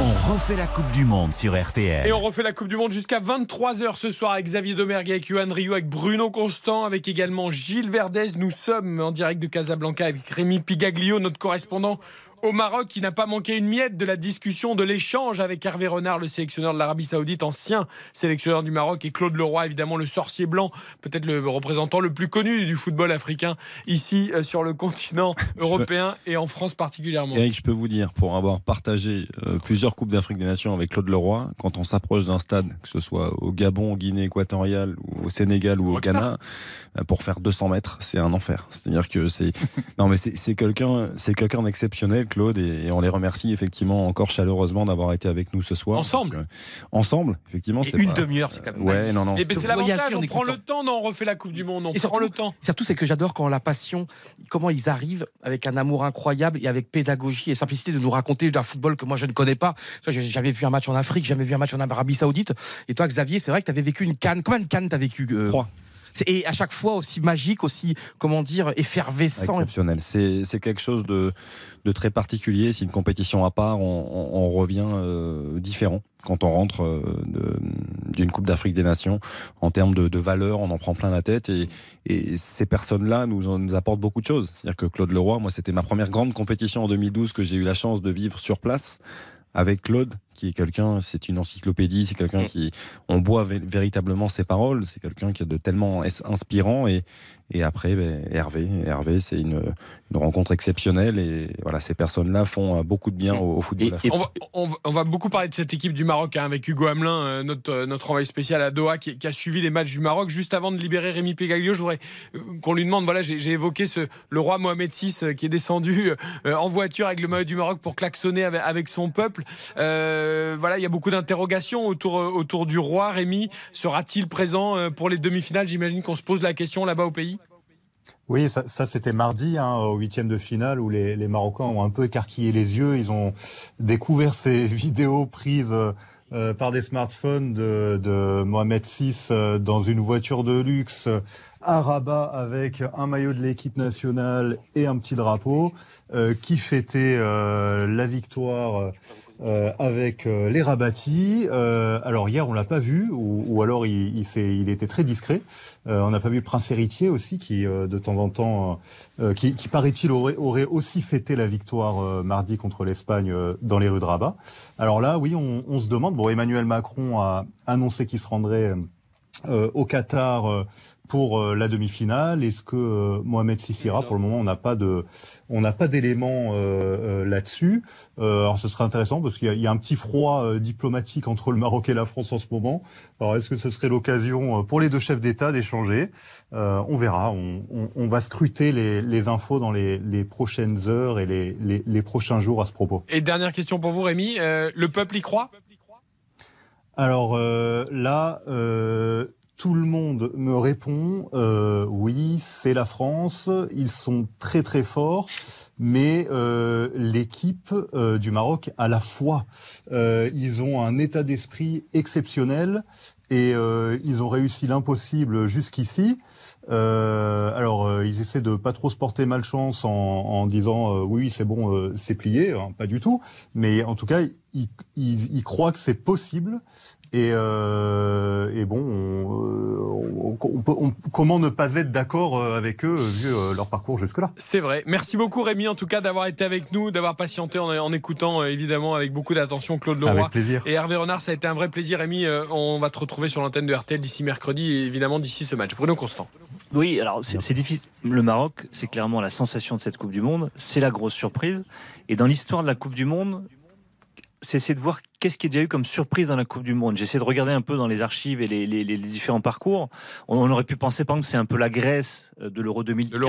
On refait la Coupe du Monde sur RTL. Et on refait la Coupe du Monde jusqu'à 23h ce soir avec Xavier Domergue, avec Yohan Rio, avec Bruno Constant, avec également Gilles Verdez. Nous sommes en direct de Casablanca avec Rémi Pigaglio, notre correspondant au Maroc, qui n'a pas manqué une miette de la discussion, de l'échange avec Hervé Renard, le sélectionneur de l'Arabie Saoudite, ancien sélectionneur du Maroc, et Claude Leroy, évidemment le sorcier blanc, peut-être le représentant le plus connu du football africain ici euh, sur le continent européen et en France particulièrement. Eric, je peux vous dire, pour avoir partagé euh, plusieurs Coupes d'Afrique des Nations avec Claude Leroy, quand on s'approche d'un stade, que ce soit au Gabon, au Guinée équatoriale, ou au Sénégal ou au Ghana, euh, pour faire 200 mètres, c'est un enfer. C'est-à-dire que c'est. Non, mais c'est c'est quelqu'un c'est quelqu'un d'exceptionnel, Claude, et, et on les remercie effectivement encore chaleureusement d'avoir été avec nous ce soir. Ensemble. Que- Ensemble, effectivement. Et une pas- demi-heure, c'est quand même Ouais, non, non. Et ben, c'est l'avantage, on prend écoutant. le temps, non, on refait la Coupe du Monde, on Et prend surtout, le temps. Surtout, c'est que j'adore quand la passion, comment ils arrivent avec un amour incroyable et avec pédagogie et simplicité de nous raconter d'un football que moi je ne connais pas. J'ai jamais vu un match en Afrique, jamais vu un match en Arabie Saoudite. Et toi, Xavier, c'est vrai que tu avais vécu une canne. Combien de cannes t'as vécu euh, Trois. Et à chaque fois aussi magique, aussi, comment dire, effervescent. Exceptionnel. C'est quelque chose de, de très particulier. C'est une compétition à part. On, on- on revient euh, différent quand on rentre euh, d'une Coupe d'Afrique des Nations. En termes de, de valeur, on en prend plein la tête. Et, et ces personnes-là nous, nous apportent beaucoup de choses. C'est-à-dire que Claude Leroy, moi, c'était ma première grande compétition en 2012 que j'ai eu la chance de vivre sur place avec Claude, qui est quelqu'un, c'est une encyclopédie, c'est quelqu'un qui, on boit vé- véritablement ses paroles, c'est quelqu'un qui est de tellement inspirant et, et après, ben, Hervé, Hervé, c'est une, une rencontre exceptionnelle et voilà, ces personnes-là font euh, beaucoup de bien au, au football. On va, on va- on va beaucoup parler de cette équipe du Maroc hein, avec Hugo Hamelin, euh, notre, euh, notre envoyé spécial à Doha, qui, qui a suivi les matchs du Maroc. Juste avant de libérer Rémi Pégaglio, je voudrais qu'on lui demande, voilà, j'ai évoqué ce, le roi Mohamed VI qui est descendu en voiture avec le maillot du Maroc pour klaxonner avec, avec son peuple. Euh, voilà, il y a beaucoup d'interrogations autour, euh, du roi. Rémi, sera-t-il présent euh, pour les demi-finales? J'imagine qu'on se pose la question là-bas au pays. Oui, ça, c'était mardi, hein, au huitième de finale, où les, Marocains ont un peu écarquillé les yeux. Ils ont découvert ces vidéos prises euh, euh, par des smartphones de, Mohamed VI euh, dans une voiture de luxe euh, à Rabat avec un maillot de l'équipe nationale et un petit drapeau, euh, qui fêtait euh, la victoire. Euh, avec euh, les rabattis. Euh, alors hier on l'a pas vu, ou, alors il, était très discret. On n'a pas vu le prince héritier aussi, qui de temps en temps, qui, paraît-il aurait, aussi fêté la victoire mardi contre l'Espagne dans les rues de Rabat. Alors là, oui, on, se demande. Bon, Emmanuel Macron a annoncé qu'il se rendrait au Qatar pour euh, la demi-finale. Est-ce que euh, Mohamed Sissi ira? Pour le moment, on n'a pas de, on n'a pas d'éléments euh, euh, là-dessus. Euh, alors, ce serait intéressant parce qu'il y, y a un petit froid euh, diplomatique entre le Maroc et la France en ce moment. Alors, est-ce que ce serait l'occasion euh, pour les deux chefs d'État d'échanger? Euh, On verra. On, on- on va scruter les, les infos dans les, les prochaines heures et les, les, les prochains jours à ce propos. Et dernière question pour vous, Rémi. Euh, le peuple y croit? Alors euh, là, euh, tout le monde me répond euh, oui, c'est la France, ils sont très très forts. mais euh, l'équipe euh, du Maroc a la foi. Euh, ils ont un état d'esprit exceptionnel et euh, ils ont réussi l'impossible jusqu'ici. Euh, alors, ils essaient de pas trop se porter malchance en, en disant oui, c'est bon, c'est plié, hein, pas du tout. Mais en tout cas, ils, ils, ils croient que c'est possible. Et, euh, et bon, on, on- on peut- on- comment ne pas être d'accord euh, avec eux vu euh, leur parcours jusque-là? C'est vrai. Merci beaucoup Rémi en tout cas d'avoir été avec nous, d'avoir patienté en, en écoutant euh, évidemment avec beaucoup d'attention Claude Leroy Avec plaisir. et Hervé Renard. Ça a été un vrai plaisir Rémi. Euh, on va te retrouver sur l'antenne de RTL d'ici mercredi et évidemment d'ici ce match. Bruno Constant. Oui, alors c'est difficile. Le Maroc, c'est clairement la sensation de cette Coupe du Monde. C'est la grosse surprise. Et dans l'histoire de la Coupe du Monde, c'est essayer de voir qu'est-ce qu'il y a déjà eu comme surprise dans la Coupe du Monde. J'essaie de regarder un peu dans les archives et les, les- les différents parcours. On, on aurait pu penser, par exemple, que c'est un peu la Grèce euh, de l'Euro 2004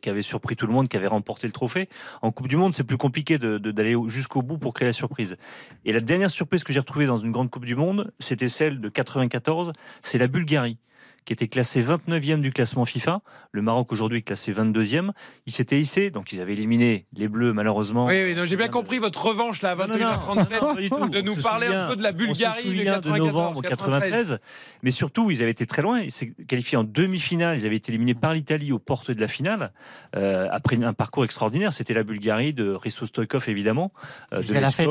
qui, avait surpris tout le monde, qui avait remporté le trophée. En Coupe du Monde, c'est plus compliqué de- de- d'aller au- jusqu'au bout pour créer la surprise. Et la dernière surprise que j'ai retrouvée dans une grande Coupe du Monde, c'était celle de 94. C'est la Bulgarie qui était classé 29e du classement FIFA. Le Maroc aujourd'hui est classé 22e. Ils s'étaient hissés, donc ils avaient éliminé les Bleus malheureusement. Oui, oui, non, j'ai bien compris votre revanche là à Non, non, non, 21h37 pas du tout. de nous parler un peu de la on se Bulgarie de souvient 94, novembre 93. Mais surtout, ils avaient été très loin. Ils s'est qualifiés en demi-finale. Ils avaient été éliminés par l'Italie aux portes de la finale. Euh, après un parcours extraordinaire, c'était la Bulgarie de Risto Stoikov évidemment, euh, Il de faisait, la fête,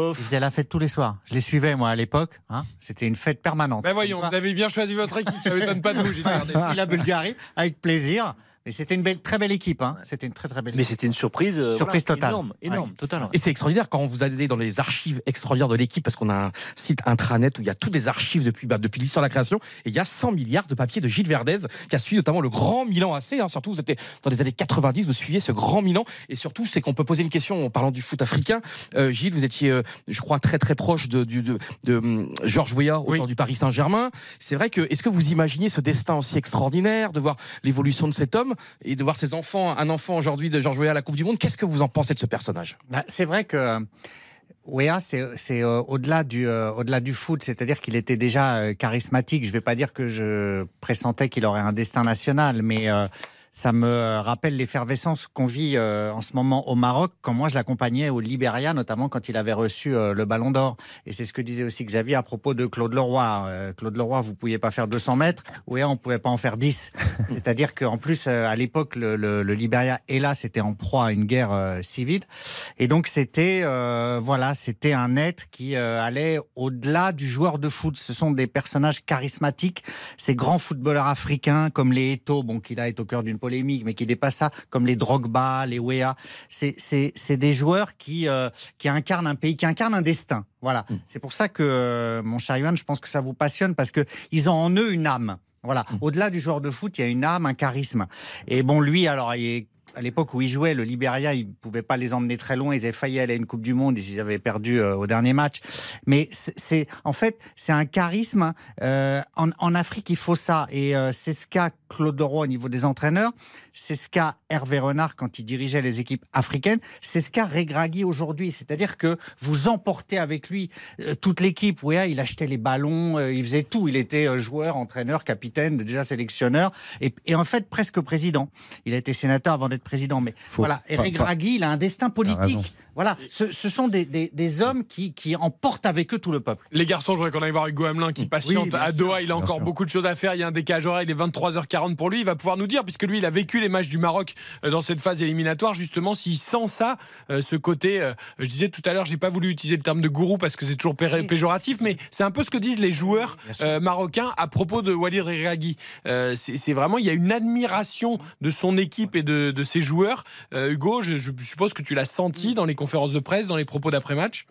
la tous les soirs. Je les suivais, moi, à l'époque. hein. C'était une fête permanente. Ben voyons, vous avez bien choisi votre équipe, ça m'étonne pas de vous, Verdez. Suivi la Bulgarie, avec plaisir. Mais c'était une belle, très belle équipe. hein. C'était une très, très belle Mais équipe. c'était une surprise, euh, Surprise voilà, totale. énorme, énorme, Ouais. totale. Et c'est extraordinaire quand vous allez dans les archives extraordinaires de l'équipe, parce qu'on a un site intranet où il y a toutes les archives depuis, bah, depuis l'histoire de la création, et il y a 100 milliards de papiers de Gilles Verdez, qui a suivi notamment le grand Milan AC. hein. surtout, vous étiez dans les années 90, vous suiviez ce grand Milan. Et surtout, c'est qu'on peut poser une question en parlant du foot africain. Euh, Gilles, vous étiez, euh, je crois, très très proche de, du- de, de, hum, Georges Weah au temps du Paris Saint-Germain. C'est vrai que, est-ce que vous imaginez ce destin aussi extraordinaire, de voir l'évolution de cet homme? Et de voir ses enfants, un enfant aujourd'hui de Georges Weah à la Coupe du Monde Qu'est-ce que vous en pensez de ce personnage? Bah, c'est vrai que euh, Wea, c'est euh, au-delà du, euh, au-delà du foot, c'est-à-dire qu'il était déjà charismatique. Je ne vais pas dire que je pressentais qu'il aurait un destin national, mais ça me rappelle l'effervescence qu'on vit euh, en ce moment au Maroc, quand moi je l'accompagnais au Libéria, notamment quand il avait reçu euh, le Ballon d'Or. Et c'est ce que disait aussi Xavier à propos de Claude Leroy. Euh, Claude Leroy, vous pouviez pas faire 200 mètres, Wea, on pouvait pas en faire 10. C'est-à-dire qu'en plus, euh, à l'époque, le, le, le Libéria, hélas, était en proie à une guerre euh, civile. Et donc, c'était euh, voilà, c'était un être qui euh, allait au-delà du joueur de foot. Ce sont des personnages charismatiques, ces grands footballeurs africains comme les Eto'o, bon, qui là est au cœur d'une polémique, mais qui dépassent ça, comme les Drogba, les Wea. C'est des joueurs qui euh, qui incarnent un pays, qui incarnent un destin. Voilà. C'est pour ça que euh, mon cher Yohan, je pense que ça vous passionne parce que ils ont en eux une âme. Voilà. Au-delà du joueur de foot, il y a une âme, un charisme. Et bon, lui, alors, il est à l'époque où il jouait, le Liberia, il pouvait pas les emmener très loin. Ils avaient failli aller à une Coupe du Monde. Ils avaient perdu euh, au dernier match. Mais c'est- en fait, c'est un charisme. euh, en, Afrique, il faut ça. Et euh, c'est ce qu'a Claude Leroy au niveau des entraîneurs. C'est ce qu'a Hervé Renard quand il dirigeait les équipes africaines. C'est ce qu'a Regragui aujourd'hui. C'est-à-dire que vous emportez avec lui toute l'équipe. Ouais, il achetait les ballons, il faisait tout. Il était joueur, entraîneur, capitaine, déjà sélectionneur. Et, et en fait, presque président. Il a été sénateur avant d'être président. Mais Faut voilà. pas- Eric pas- Draghi, il a un destin politique. Voilà. Ce, ce sont des, des- des hommes qui, qui emportent avec eux tout le peuple. Les garçons, je voudrais qu'on aille voir Hugo Hamelin qui patiente Oui, à. Doha. Il a encore sûr. beaucoup de choses à faire. Il y a un décalage horaire. Il est 23h40 pour lui. Il va pouvoir nous dire, puisque lui, il a vécu les matchs du Maroc euh, dans cette phase éliminatoire, justement, s'il sent ça, euh, ce côté. euh, je disais tout à l'heure, j'ai pas voulu utiliser le terme de gourou parce que c'est toujours pé- péjoratif, mais c'est un peu ce que disent les joueurs euh, marocains à propos de Walid Regragui. Euh, c'est c'est vraiment, il y a une admiration de son équipe et de, de ses joueurs. Euh, Hugo, je, je suppose que tu l'as senti dans les conférences de presse, dans les propos d'après-match?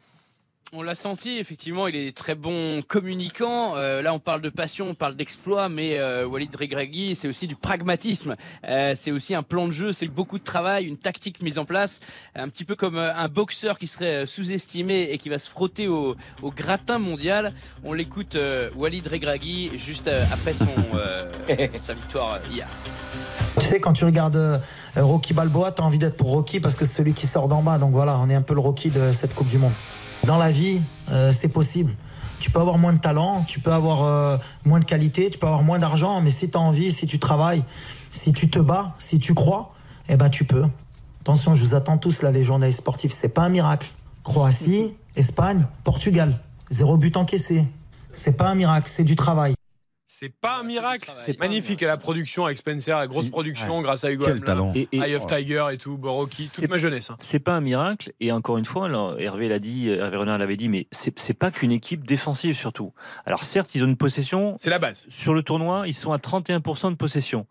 On l'a senti, effectivement, il est très bon communicant. Euh, là, on parle de passion, on parle d'exploit, mais euh, Walid Regragui, c'est aussi du pragmatisme. Euh, c'est aussi un plan de jeu, c'est beaucoup de travail, une tactique mise en place, un petit peu comme un boxeur qui serait sous-estimé et qui va se frotter au, au gratin mondial. On l'écoute, Walid Regragui, juste après son sa victoire hier. Tu sais, quand tu regardes Rocky Balboa, tu as envie d'être pour Rocky parce que c'est celui qui sort d'en bas. Donc voilà, on est un peu le Rocky de cette Coupe du Monde. Dans la vie, euh, c'est possible. Tu peux avoir moins de talent, tu peux avoir euh, moins de qualité, tu peux avoir moins d'argent, mais si tu as envie, si tu travailles, si tu te bats, si tu crois, eh ben tu peux. Attention, je vous attends tous là, les journalistes sportifs. C'est pas un miracle. Croatie, Espagne, Portugal. Zéro but encaissé. C'est pas un miracle, c'est du travail. C'est pas un miracle, c'est magnifique. Et la production avec Spencer, la grosse production grâce à Hugo Quel Hamelin, talent. Et- et- Eye of Tiger et tout, Boroki, toute ma jeunesse. hein. C'est pas un miracle. Et encore une fois, alors, Hervé l'a dit, Hervé Renard l'avait dit, mais c'est pas qu'une équipe défensive surtout. Alors certes, ils ont une possession. C'est la base. Sur le tournoi, ils sont à 31% de possession.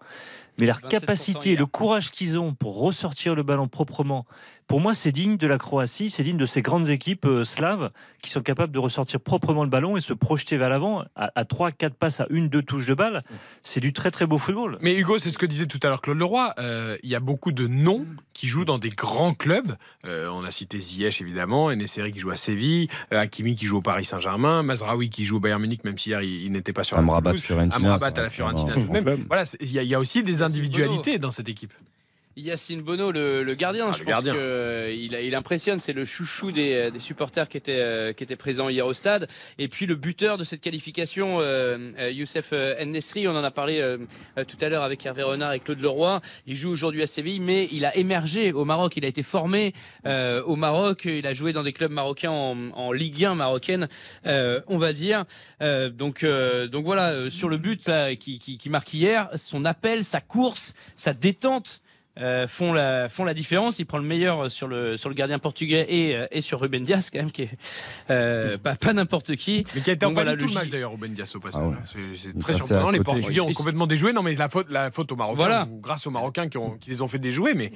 Mais leur 27% capacité et le courage qu'ils ont pour ressortir le ballon proprement, pour moi, c'est digne de la Croatie, c'est digne de ces grandes équipes euh, slaves qui sont capables de ressortir proprement le ballon et se projeter vers l'avant à, à 3, 4 passes à une, deux touches de balle. C'est du très très beau football. Mais Hugo, c'est ce que disait tout à l'heure Claude Leroy. euh, Il y a beaucoup de noms qui jouent dans des grands clubs. Euh, on a cité Ziyech évidemment, Eneseri qui joue à Séville, euh, Hakimi qui joue au Paris Saint-Germain, Mazraoui qui joue au Bayern Munich, même si hier il, il n'était pas sur la Amrabat. Fiorentina, Amrabat à la Fiorentina. Voilà, y, il y a aussi des individualités dans cette équipe. Yacine Bono, le, le gardien, Ah, je le pense gardien. que il, il impressionne. C'est le chouchou des, des supporters qui étaient, euh, qui étaient présents hier au stade. Et puis le buteur de cette qualification, euh, euh, Youssef euh, Nesri, on en a parlé euh, tout à l'heure avec Hervé Renard et Claude Leroy. Il joue aujourd'hui à Séville, mais il a émergé au Maroc. Il a été formé euh, au Maroc. Il a joué dans des clubs marocains en, en Ligue 1 marocaine, on va dire. Donc, donc voilà, sur le but là, qui, qui, qui marque hier, son appel, sa course, sa détente euh, font la font la différence. Il prend le meilleur sur le sur le gardien portugais et euh, et sur Ruben Dias quand même qui est euh, pas pas n'importe qui. Mais qui a été en voilà, tout le match d'ailleurs, Ruben Dias au passage. Ah ouais. C'est- très surprenant. Les. Portugais ont complètement déjoué. Non, mais la faute, la faute aux Marocains, Voilà. ou grâce aux Marocains qui, ont- qui les ont fait déjouer. Mais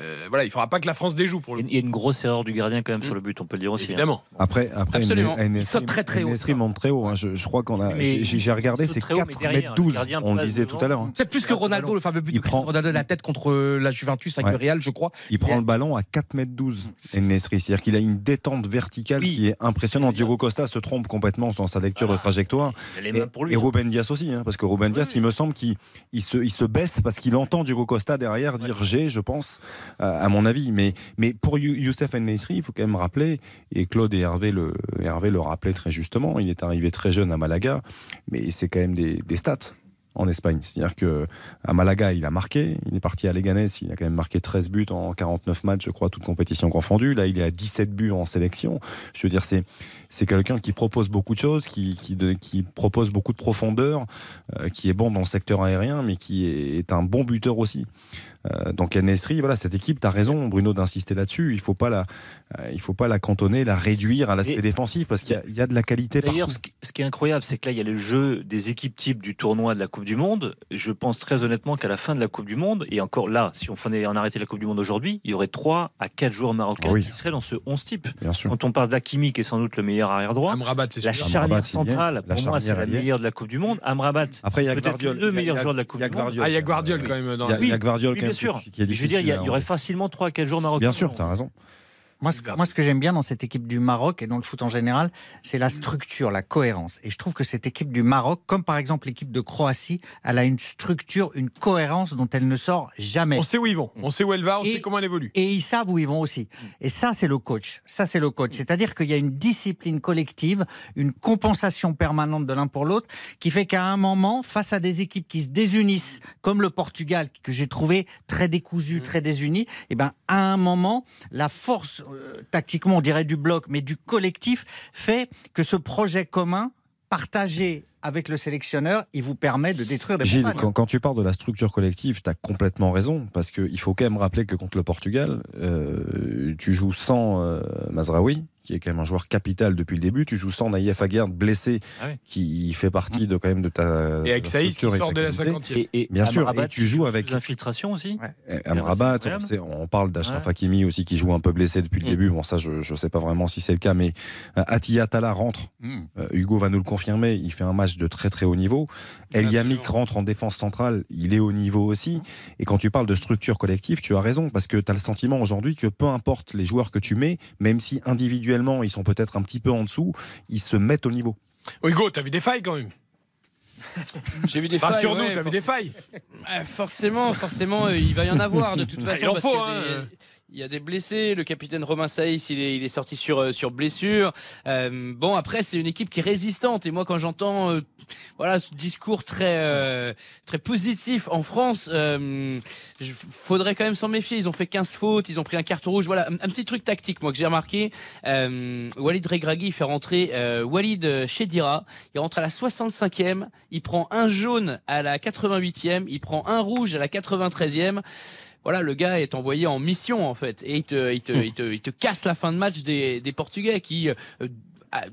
euh, voilà, il ne faudra pas que la France déjoue pour le Il y a une grosse erreur du gardien quand même sur le but, on peut le dire aussi. hein. Évidemment. Après, après Absolument. Il saute très, très haut, monte très haut. hein. Je, je crois qu'on a. J'ai regardé, c'est très haut, 4 mais derrière, mètres le 12. gardien On le disait tout à l'heure. hein. C'est plus que Ronaldo, le fameux but Il de prend- Ronaldo de la tête contre euh, la Juventus avec Ouais. le Real, je crois. Il prend le ballon à 4 mètres 12, Enesri. C'est-à-dire qu'il a une détente verticale Oui. qui est impressionnante. Diogo Costa se trompe complètement dans sa lecture de trajectoire. Et, mains pour lui. et Ruben Dias aussi, hein, parce que Ruben Dias, il me semble qu'il il se, il se baisse parce qu'il entend Diogo Costa derrière dire j'ai, je pense, à mon avis. Mais, mais pour You- Youssef Nesri, il faut quand même rappeler, et Claude et Hervé le, Hervé le rappelaient très justement, il est arrivé très jeune à Malaga, mais c'est quand même des, des stats en Espagne. C'est-à-dire que à Malaga, il a marqué, il est parti à Leganés, il a quand même marqué 13 buts en 49 matchs, je crois, toute compétition confondue. Là, il est à 17 buts en sélection. Je veux dire, c'est c'est quelqu'un qui propose beaucoup de choses, qui, qui, de- qui propose beaucoup de profondeur, euh, qui est bon dans le secteur aérien, mais qui est, est un bon buteur aussi. Euh, donc Nesri, voilà, cette équipe, tu as raison, Bruno, d'insister là-dessus. Il faut pas la, euh, il faut pas la cantonner, la réduire à l'aspect défensif, parce qu'il y a- il y, a de la qualité D'ailleurs, ce qui, ce qui est incroyable, c'est que là, il y a le jeu des équipes types du tournoi de la Coupe du Monde. Je pense très honnêtement qu'à la fin de la Coupe du Monde, et encore là, si on faisait en arrêtait la Coupe du Monde aujourd'hui, il y aurait 3 à 4 joueurs marocains oui. qui seraient dans ce 11 type. Bien sûr. Quand on parle d'Akimi, qui est sans doute le meilleur arrière droit, Amrabat, c'est la sûr. charnière Amrabat, c'est bien. centrale, La pour moi, c'est charnière, la meilleure de la Coupe du Monde. Amrabat, Après, il y a peut-être y a- joueurs de la Coupe du Monde. Ah, il y a Guardiol quand même dans Il y a, la il y a Gvardiol Oui, quand bien même sûr. qui est Je veux dire, il y, aurait facilement 3 à 4 joueurs marocains. Bien sûr, tu as raison. Moi, ce, moi, ce que j'aime bien dans cette équipe du Maroc et dans le foot en général, c'est la structure, la cohérence. Et je trouve que cette équipe du Maroc, comme par exemple l'équipe de Croatie, elle a une structure, une cohérence dont elle ne sort jamais. On sait où ils vont, on sait où elle va, on Et- sait comment elle évolue. Et ils savent où ils vont aussi. Et ça, c'est le coach. Ça, c'est le coach. C'est-à-dire qu'il y a une discipline collective, une compensation permanente de l'un pour l'autre, qui fait qu'à un moment, face à des équipes qui se désunissent, comme le Portugal, que j'ai trouvé très décousu, très désuni, et ben, à un moment, la force, tactiquement, on dirait du bloc, mais du collectif, fait que ce projet commun, partagé avec le sélectionneur, il vous permet de détruire des Gilles, quand, quand tu parles de la structure collective, tu as complètement raison, parce qu'il faut quand même rappeler que contre le Portugal, euh, tu joues sans euh, Mazraoui, qui est quand même un joueur capital depuis le début, tu joues sans Naïef Aguerd, blessé, Ah oui. qui fait partie de, quand même de ta Et avec Saïs qui sort dès la qualité. 50e. Et, et Bien sûr, Amrabat, et tu joues avec- infiltration aussi. Et Amrabat, C'est on, on parle d'Ashraf Ouais. Hakimi aussi qui joue un peu blessé depuis le Mm. début. Bon, ça, je ne sais pas vraiment si c'est le cas, mais euh, Attila Tala rentre. Mm. Euh, Hugo va nous le confirmer. Il fait un match de très très haut niveau. El Yamik rentre en défense centrale. Il est au niveau aussi. Et quand tu parles de structure collective, tu as raison parce que tu as le sentiment aujourd'hui que peu importe les joueurs que tu mets, même si individuellement ils sont peut-être un petit peu en dessous, ils se mettent au niveau. Oh, Hugo, t'as vu des failles quand même J'ai vu des failles. Rassure-nous, ouais, t'as vu des failles Euh, Forcément, forcément, euh, il va y en avoir de toute Ah, façon. il en parce faut, hein. des- il y a des blessés. Le capitaine Romain Saïs, il est, il est sorti sur, euh, sur blessure. Euh, bon, après, c'est une équipe qui est résistante. Et moi, quand j'entends euh, voilà, ce discours très, euh, très positif en France, euh, il faudrait quand même s'en méfier. Ils ont fait 15 fautes, ils ont pris un carton rouge. Voilà, un, petit truc tactique, moi, que j'ai remarqué. Euh, Walid Regragui fait rentrer euh, Walid Chedira. Il rentre à la 65e. Il prend un jaune à la 88e. Il prend un rouge à la 93e voilà, le gars est envoyé en mission en fait, et il te, il te, il te, il te casse la fin de match des, des Portugais qui, euh,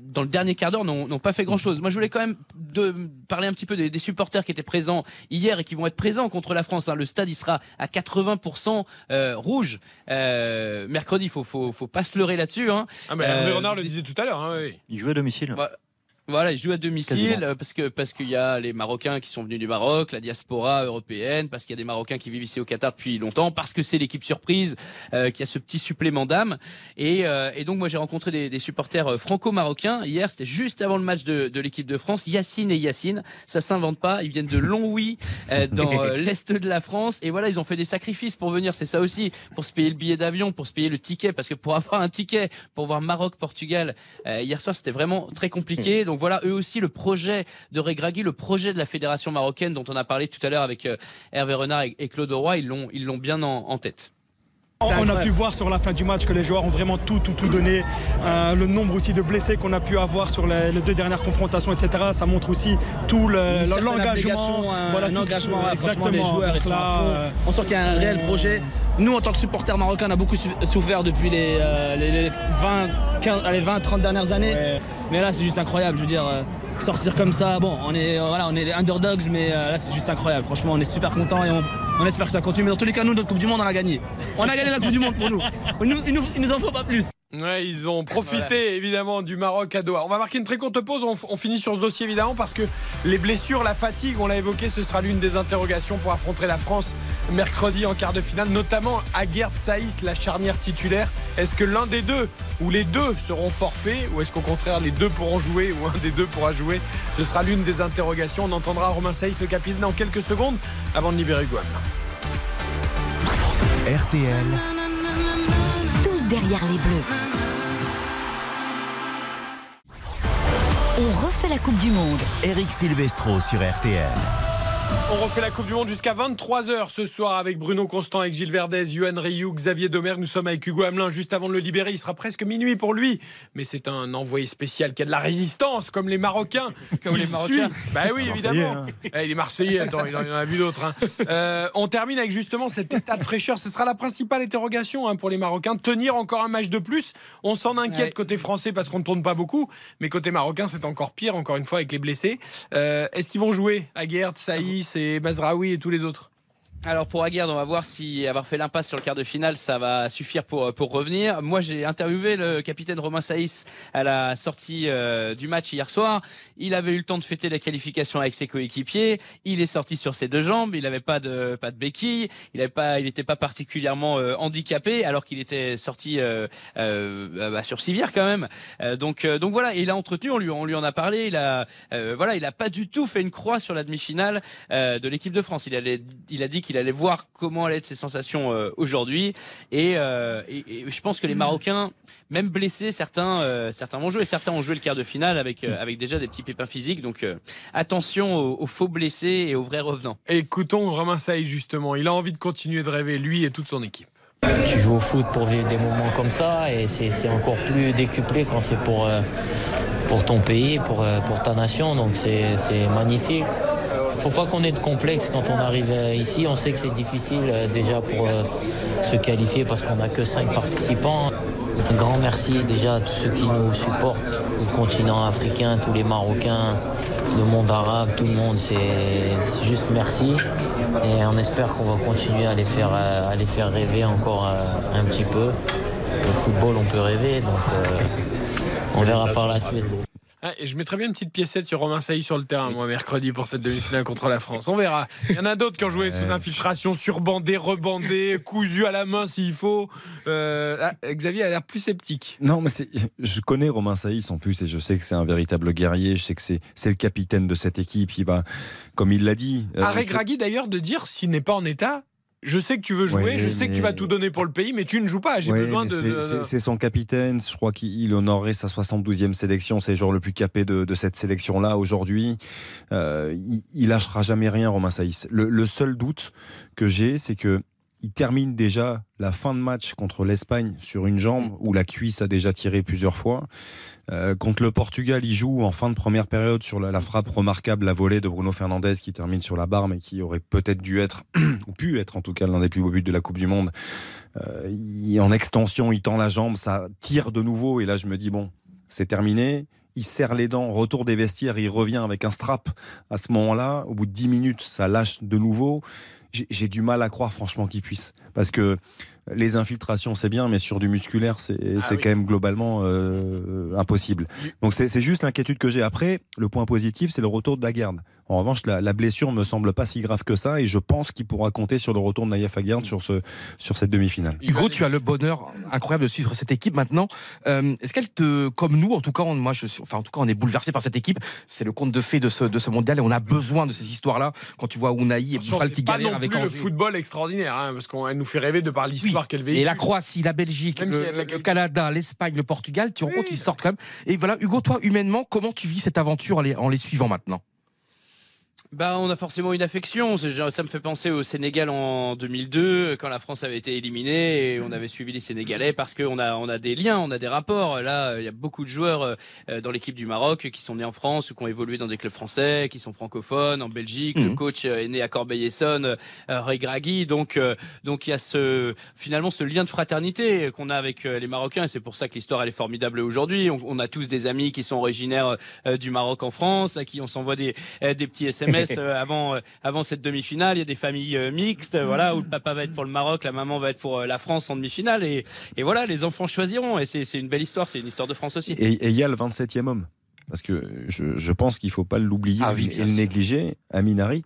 dans le dernier quart d'heure, n'ont n'ont pas fait grand-chose. Moi, je voulais quand même de parler un petit peu des, des supporters qui étaient présents hier et qui vont être présents contre la France. hein. Le stade, il sera à 80% euh, rouge euh, mercredi. Faut, faut, faut pas se leurrer là-dessus. Hein. Ah, mais Euh, Renard le disait tout à l'heure. hein, oui. Il jouait à domicile. Voilà. Voilà, ils jouent à domicile Quasiment. euh, parce que parce qu'il y a les Marocains qui sont venus du Maroc, la diaspora européenne, parce qu'il y a des Marocains qui vivent ici au Qatar depuis longtemps, parce que c'est l'équipe surprise euh, qui a ce petit supplément d'âme. Et, euh, et donc moi j'ai rencontré des, des supporters euh, franco-marocains. Hier, c'était juste avant le match de, de l'équipe de France, Yacine et Yacine, ça s'invente pas, ils viennent de Longwy euh, dans euh, l'est de la France. Et voilà ils ont fait des sacrifices pour venir, c'est ça aussi, pour se payer le billet d'avion, pour se payer le ticket, parce que pour avoir un ticket pour voir Maroc-Portugal euh, hier soir c'était vraiment très compliqué. Donc voilà eux aussi le projet de Regragui, le projet de la fédération marocaine dont on a parlé tout à l'heure avec euh, Hervé Renard et, Claude Roy, ils l'ont ils l'ont bien en, en tête. On, a pu voir sur la fin du match que les joueurs ont vraiment tout, tout, tout donné. Euh, le nombre aussi de blessés qu'on a pu avoir sur les, les deux dernières confrontations, etc. Ça montre aussi tout le- l'engagement. un, Voilà, un tout- engagement. ouais, franchement, exactement. les joueurs, ils sont là, à fond. euh, On sent qu'il y a un réel projet. Nous, en tant que supporters marocains, on a beaucoup souffert depuis les, euh, les- les 20, 15, allez, 20, 30 dernières années. Mais là, c'est juste incroyable. Je veux dire, euh, sortir comme ça, bon, on est, euh, voilà, on est les underdogs, mais euh, là, c'est juste incroyable. Franchement, on est super contents et on, espère que ça continue. Mais dans tous les cas, nous, notre Coupe du Monde, on l'a gagné. On a gagné la Coupe du Monde pour nous, il nous en faut pas plus. Ouais, ils ont profité évidemment du Maroc à Doha. On va marquer une très courte pause. On, finit sur ce dossier évidemment parce que les blessures, la fatigue, on l'a évoqué, ce sera l'une des interrogations pour affronter la France mercredi en quart de finale, notamment à Gerd Saïs, la charnière titulaire. Est-ce que l'un des deux ou les deux seront forfaits ou est-ce qu'au contraire les deux pourront jouer ou un des deux pourra jouer? Ce sera l'une des interrogations. On entendra Romain Saïs, le capitaine, dans quelques secondes avant de libérer Guam. RTL, Derrière les bleus. On refait la Coupe du Monde. Eric Silvestro sur RTL. On refait la Coupe du Monde jusqu'à 23h ce soir avec Bruno Constant, avec Gilles Verdez, Yohan Rioux, Xavier Domer. Nous sommes avec Hugo Hamelin juste avant de le libérer. Il sera presque minuit pour lui. Mais c'est un envoyé spécial qui a de la résistance, comme les Marocains. Comme les Il Marocains. suit. Bah oui, Marseillais, évidemment. Eh, il est Marseillais, attends, il en a vu d'autres. hein. Euh, on termine avec justement cet état de fraîcheur. Ce sera la principale interrogation hein, pour les Marocains. Tenir encore un match de plus. On s'en inquiète Ouais. côté français parce qu'on ne tourne pas beaucoup. Mais côté marocain, c'est encore pire, encore une fois, avec les blessés. Euh, Est-ce qu'ils vont jouer Aguerd, Saïs et Mazraoui et tous les autres Alors pour Aguerd, on va voir si avoir fait l'impasse sur le quart de finale, ça va suffire pour, pour revenir. Moi, j'ai interviewé le capitaine Romain Saïs à la sortie euh, du match hier soir. Il avait eu le temps de fêter la qualification avec ses coéquipiers. Il est sorti sur ses deux jambes. Il n'avait pas de pas de béquille. Il n'avait pas, il n'était pas particulièrement euh, handicapé, alors qu'il était sorti euh, euh, bah, sur civière quand même. Donc donc voilà, il a entretenu. On lui on lui en a parlé. Il a voilà, il a pas du tout fait une croix sur la demi-finale de l'équipe de France. Il allait, il a dit qu'il allait voir comment allaient être ses sensations euh, aujourd'hui. Et, euh, et- et je pense que les Marocains, même blessés, certains, euh, certains vont jouer. Et Certains ont joué le quart de finale avec, euh, avec déjà des petits pépins physiques. Donc euh, attention aux, aux faux blessés et aux vrais revenants. Écoutons Romain Saïs justement. Il a envie de continuer de rêver, lui et toute son équipe. Tu joues au foot pour vivre des moments comme ça et c'est encore plus décuplé quand c'est pour, euh, pour ton pays, pour, euh, pour ta nation. Donc c'est c'est magnifique. Faut pas qu'on ait de complexe quand on arrive euh, ici. On sait que c'est difficile euh, déjà pour euh, se qualifier parce qu'on n'a que 5 participants. Un grand merci déjà à tous ceux qui nous supportent, le continent africain, tous les Marocains, le monde arabe, tout le monde. C'est juste merci. Et on espère qu'on va continuer à les faire, à les faire rêver encore un petit peu. Le football, on peut rêver, donc euh, on verra par la suite. Ah, et je mettrais bien une petite piécette sur Romain Saïs sur le terrain, moi, mercredi, pour cette demi-finale contre la France. On verra. Il y en a d'autres qui ont joué sous infiltration, surbandés, rebandés, cousus à la main s'il faut. Euh, ah, Xavier a l'air plus sceptique. Non, mais je connais Romain Saïs en plus et je sais que c'est un véritable guerrier. Je sais que c'est le capitaine de cette équipe. Il va, comme il l'a dit. euh, Arrête Gragui d'ailleurs de dire s'il n'est pas en état, je sais que tu veux jouer, Ouais, je sais que tu vas tout donner pour le pays, mais tu ne joues pas. J'ai Ouais, besoin de. c'est- son capitaine. Je crois qu'il honorerait sa 72e sélection. C'est joueur le plus capé de, de cette sélection-là aujourd'hui. Euh, il, il lâchera jamais rien, Romain Saïs. Le, le seul doute que j'ai, c'est que il termine déjà la fin de match contre l'Espagne sur une jambe où la cuisse a déjà tiré plusieurs fois. Euh, contre le Portugal, il joue en fin de première période sur la, frappe remarquable, la volée de Bruno Fernandes qui termine sur la barre, mais qui aurait peut-être dû être, ou pu être en tout cas, l'un des plus beaux buts de la Coupe du Monde. Euh, en extension, il tend la jambe, ça tire de nouveau, et là je me dis, bon, c'est terminé. Il serre les dents, retour des vestiaires, il revient avec un strap. À ce moment-là, au bout de 10 minutes, ça lâche de nouveau. J'ai du mal à croire, franchement, qu'il puisse. Parce que les infiltrations, c'est bien, mais sur du musculaire, c'est oui. quand même globalement euh, impossible. Donc c'est c'est juste l'inquiétude que j'ai. Après, le point positif, c'est le retour de la garde. En revanche, la, la blessure me semble pas si grave que ça, et je pense qu'il pourra compter sur le retour de Naïef Aguerd sur, ce, sur cette demi-finale. Hugo, tu as le bonheur incroyable de suivre cette équipe maintenant. Euh, Est-ce qu'elle te, comme nous, en tout cas, on- moi, je enfin, en tout cas, on est bouleversé par cette équipe. C'est le conte de fées de ce, de ce mondial et on a besoin de ces histoires-là. Quand tu vois Unai et Boufal qui galèrent non avec plus le football extraordinaire, hein, parce qu'elle nous fait rêver de par l'histoire qu'elle véhicule. Et la Croatie, la Belgique, le, la Canada, l'Espagne, le Portugal, tu te rends compte qu'ils sortent quand même. Et voilà, Hugo, toi, humainement, comment tu vis cette aventure en les, en les suivant maintenant? Bah, on a forcément une affection. Ça me fait penser au Sénégal en 2002, quand la France avait été éliminée et on avait suivi les Sénégalais parce qu'on a, on a des liens, on a des rapports. Là, euh, il y a beaucoup de joueurs euh, dans l'équipe du Maroc qui sont nés en France ou qui ont évolué dans des clubs français, qui sont francophones en Belgique. Le Mhm. coach euh, est né à Corbeil-Essonnes, euh, Ray Gragui. Donc, euh, donc il y a ce, finalement ce lien de fraternité qu'on a avec euh, les Marocains. Et c'est pour ça que l'histoire elle est formidable aujourd'hui. On, on a tous des amis qui sont originaires euh, du Maroc en France, à qui on s'envoie des, euh, des petits SMS euh, avant, euh, avant cette demi-finale. Il y a des familles euh, mixtes, euh, voilà, où le papa va être pour le Maroc, la maman va être pour euh, la France en demi-finale. Et, et voilà, les enfants choisiront. Et c'est une belle histoire, c'est une histoire de France aussi. Et il y a le 27e homme. Parce que je, je pense qu'il ne faut pas l'oublier Ah oui, et le négliger. Amin Harit,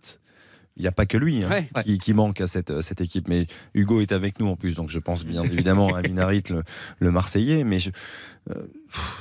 il n'y a pas que lui hein, Ouais. qui, qui manque à cette, cette équipe. Mais Hugo est avec nous en plus, donc je pense bien évidemment à Amin Harit, le, le Marseillais. Mais je- euh,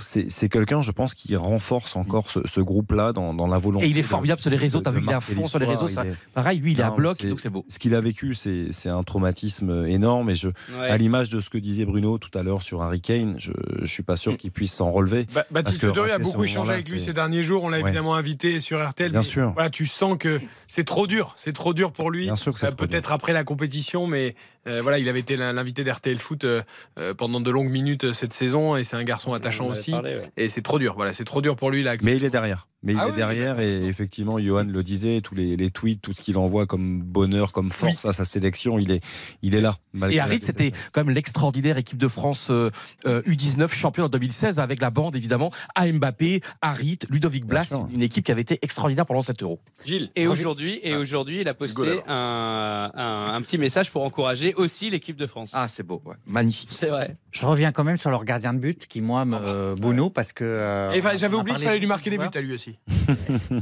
c'est quelqu'un, je pense, qui renforce encore ce, ce groupe-là dans, dans la volonté. Et il est de- formidable sur les réseaux. T'as vu, il est à fond sur les réseaux. ça- est- Pareil, lui, il est à bloc, donc c'est beau. Ce qu'il a vécu, c'est un traumatisme énorme. Et je, Ouais. à l'image de ce que disait Bruno tout à l'heure sur Harry Kane, je ne suis pas sûr qu'il puisse s'en relever. Ba- Parce Baptiste a beaucoup échangé avec lui ces derniers jours. On l'a Ouais. évidemment invité sur RTL. Bien mais sûr. Voilà, tu sens que c'est trop dur. C'est trop dur pour lui. Bien sûr que c'est Euh, Peut-être après la compétition, mais euh, voilà, il avait été l'in- l'invité d'RTL Foot euh, euh, pendant de longues minutes cette saison et c'est un garçon attachant aussi. parlé, ouais. Et c'est trop dur. Voilà, c'est trop dur pour lui là. Mais il est derrière. Mais il Ah est oui, derrière et effectivement, Johan le disait, tous les, les tweets, tout ce qu'il envoie comme bonheur, comme force à sa sélection, il est, il est là. Et Harit, c'était quand même l'extraordinaire équipe de France euh, euh, U19 champion en 2016 avec la bande évidemment à Mbappé, Harit, Ludovic Blas, une équipe qui avait été extraordinaire pendant cet euro. Gilles. Et aujourd'hui, et aujourd'hui, il a posté un, un, un petit message pour encourager aussi l'équipe de France. Ah, c'est beau, ouais. magnifique. C'est vrai. Je reviens quand même sur leur gardien de but qui, moi, me euh, parce que. euh, J'avais oublié qu'il fallait lui marquer des buts à lui aussi.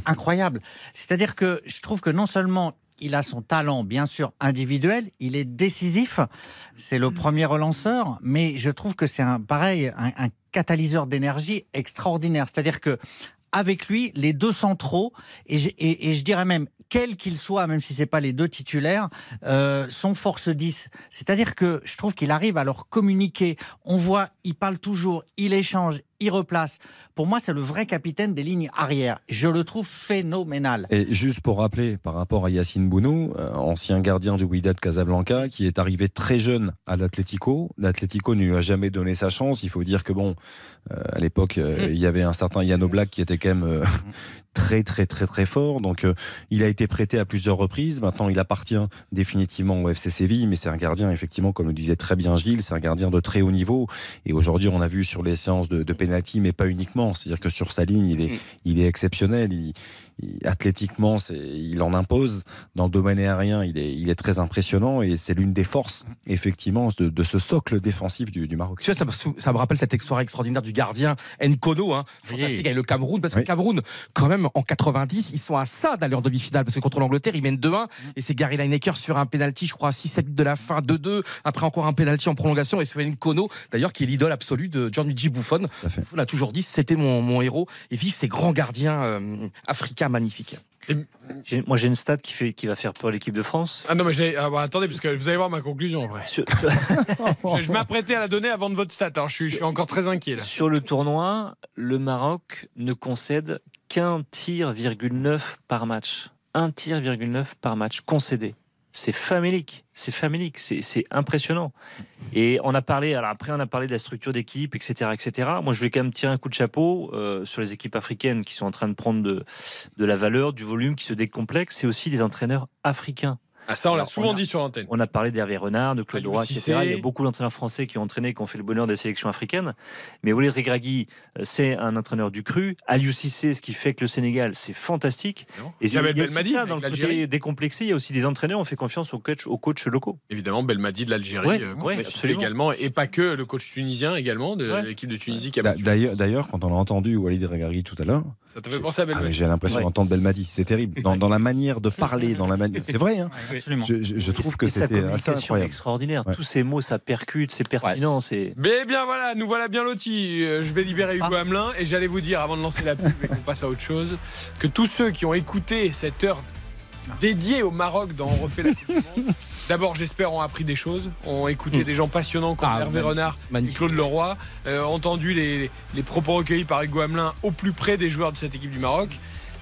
Incroyable. C'est-à-dire que je trouve que non seulement il a son talent, bien sûr, individuel, il est décisif, c'est le premier relanceur, mais je trouve que c'est un pareil, un, un catalyseur d'énergie extraordinaire. C'est-à-dire que avec lui, les deux centraux, et je, et, et je dirais même, quels qu'ils soient, même si c'est pas les deux titulaires, euh, sont force 10. C'est-à-dire que je trouve qu'il arrive à leur communiquer. On voit, il parle toujours, il échange, il replace. Pour moi, c'est le vrai capitaine des lignes arrière. Je le trouve phénoménal. Et juste pour rappeler, par rapport à Yacine Bounou, euh, ancien gardien du Wydad Casablanca, qui est arrivé très jeune à l'Atlético. L'Atlético ne lui a jamais donné sa chance. Il faut dire que bon, euh, à l'époque, euh, il y avait un certain Yann Oblak qui était quand même euh, très très très très fort. Donc, euh, il a été prêté à plusieurs reprises. Maintenant, il appartient définitivement au FC Séville, mais c'est un gardien effectivement, comme le disait très bien Gilles, c'est un gardien de très haut niveau. Et aujourd'hui, on a vu sur les séances de, de penalty, mais pas uniquement. C'est-à-dire que sur sa ligne, il est, il est exceptionnel. Il, athlétiquement, c'est, il en impose. Dans le domaine aérien, il est, il est très impressionnant et c'est l'une des forces, effectivement, de, de ce socle défensif du, du Maroc. Tu vois, ça me, sou- ça me rappelle cette histoire extraordinaire du gardien Nkono, hein, fantastique avec le Cameroun, parce que le Cameroun, quand même, en 90, ils sont à ça d'aller en demi-finale, parce que contre l'Angleterre, ils mènent 2-1, et c'est Gary Lineker sur un penalty, je crois, à 6 minutes de la fin, 2-2, après encore un penalty en prolongation, et c'est Nkono, d'ailleurs, qui est l'idole absolue de Gianluigi Buffon. Buffon a toujours dit, c'était mon, mon héros, et vive ces grands gardiens euh, africains magnifiques. J'ai- Moi, j'ai une stat qui, fait, qui va faire peur l'équipe de France. Ah non, mais j'ai- ah, bah, attendez, parce que vous allez voir ma conclusion après. je je m'apprêtais à la donner avant de votre stat, alors je suis, je suis encore très inquiet là. Sur le tournoi, le Maroc ne concède qu'un tir, virgule 9 par match. Un tir, virgule 9 par match concédé. C'est famélique, c'est famélique, c'est impressionnant. Et on a parlé, alors après on a parlé de la structure d'équipe, etc., etc. Moi je vais quand même tirer un coup de chapeau euh, sur les équipes africaines qui sont en train de prendre de, de la valeur, du volume, qui se décomplexent. C'est aussi des entraîneurs africains. Ah, ça, on l'a souvent a- dit sur l'antenne. On a parlé d'Hervé Renard, de Claude Aliou Roy, Cissé. etc. Il y a beaucoup d'entraîneurs français qui ont entraîné, qui ont fait le bonheur des sélections africaines. Mais Walid Regragui, euh, c'est un entraîneur du cru. Aliou Cissé, ce qui fait que le Sénégal, c'est fantastique. Et il y a aussi ça, dans le côté décomplexé, il y a aussi des entraîneurs, on fait confiance aux coachs, aux coachs locaux. Évidemment, Belmadi de l'Algérie, Ouais, euh, ouais, également, et pas que le coach tunisien également de Ouais. l'équipe de Tunisie qui a. D'ailleurs, d'ailleurs, quand on a entendu Walid Regragui tout à l'heure, Ça te fait penser à ah, mais Belmadi. j'ai l'impression d'entendre Belmadi. C'est terrible. Dans, dans la manière de parler, dans la manière. C'est vrai. Hein Absolument. je, je- je trouve que Et sa c'était assez communication incroyable. extraordinaire. Ouais. Tous ces mots, ça percute, c'est pertinent. C'est Mais bien voilà, nous voilà bien lotis. Euh, Je vais libérer Hugo Hamelin et j'allais vous dire avant de lancer la pub et qu'on passe à autre chose que tous ceux qui ont écouté cette heure dédiée au Maroc dans On refait la Coupe du Monde, d'abord j'espère ont appris des choses, ont écouté Mm. des gens passionnants comme Ah, Hervé magnifique. Renard et Claude Leroy, euh, entendu les, les propos recueillis par Hugo Hamelin au plus près des joueurs de cette équipe du Maroc.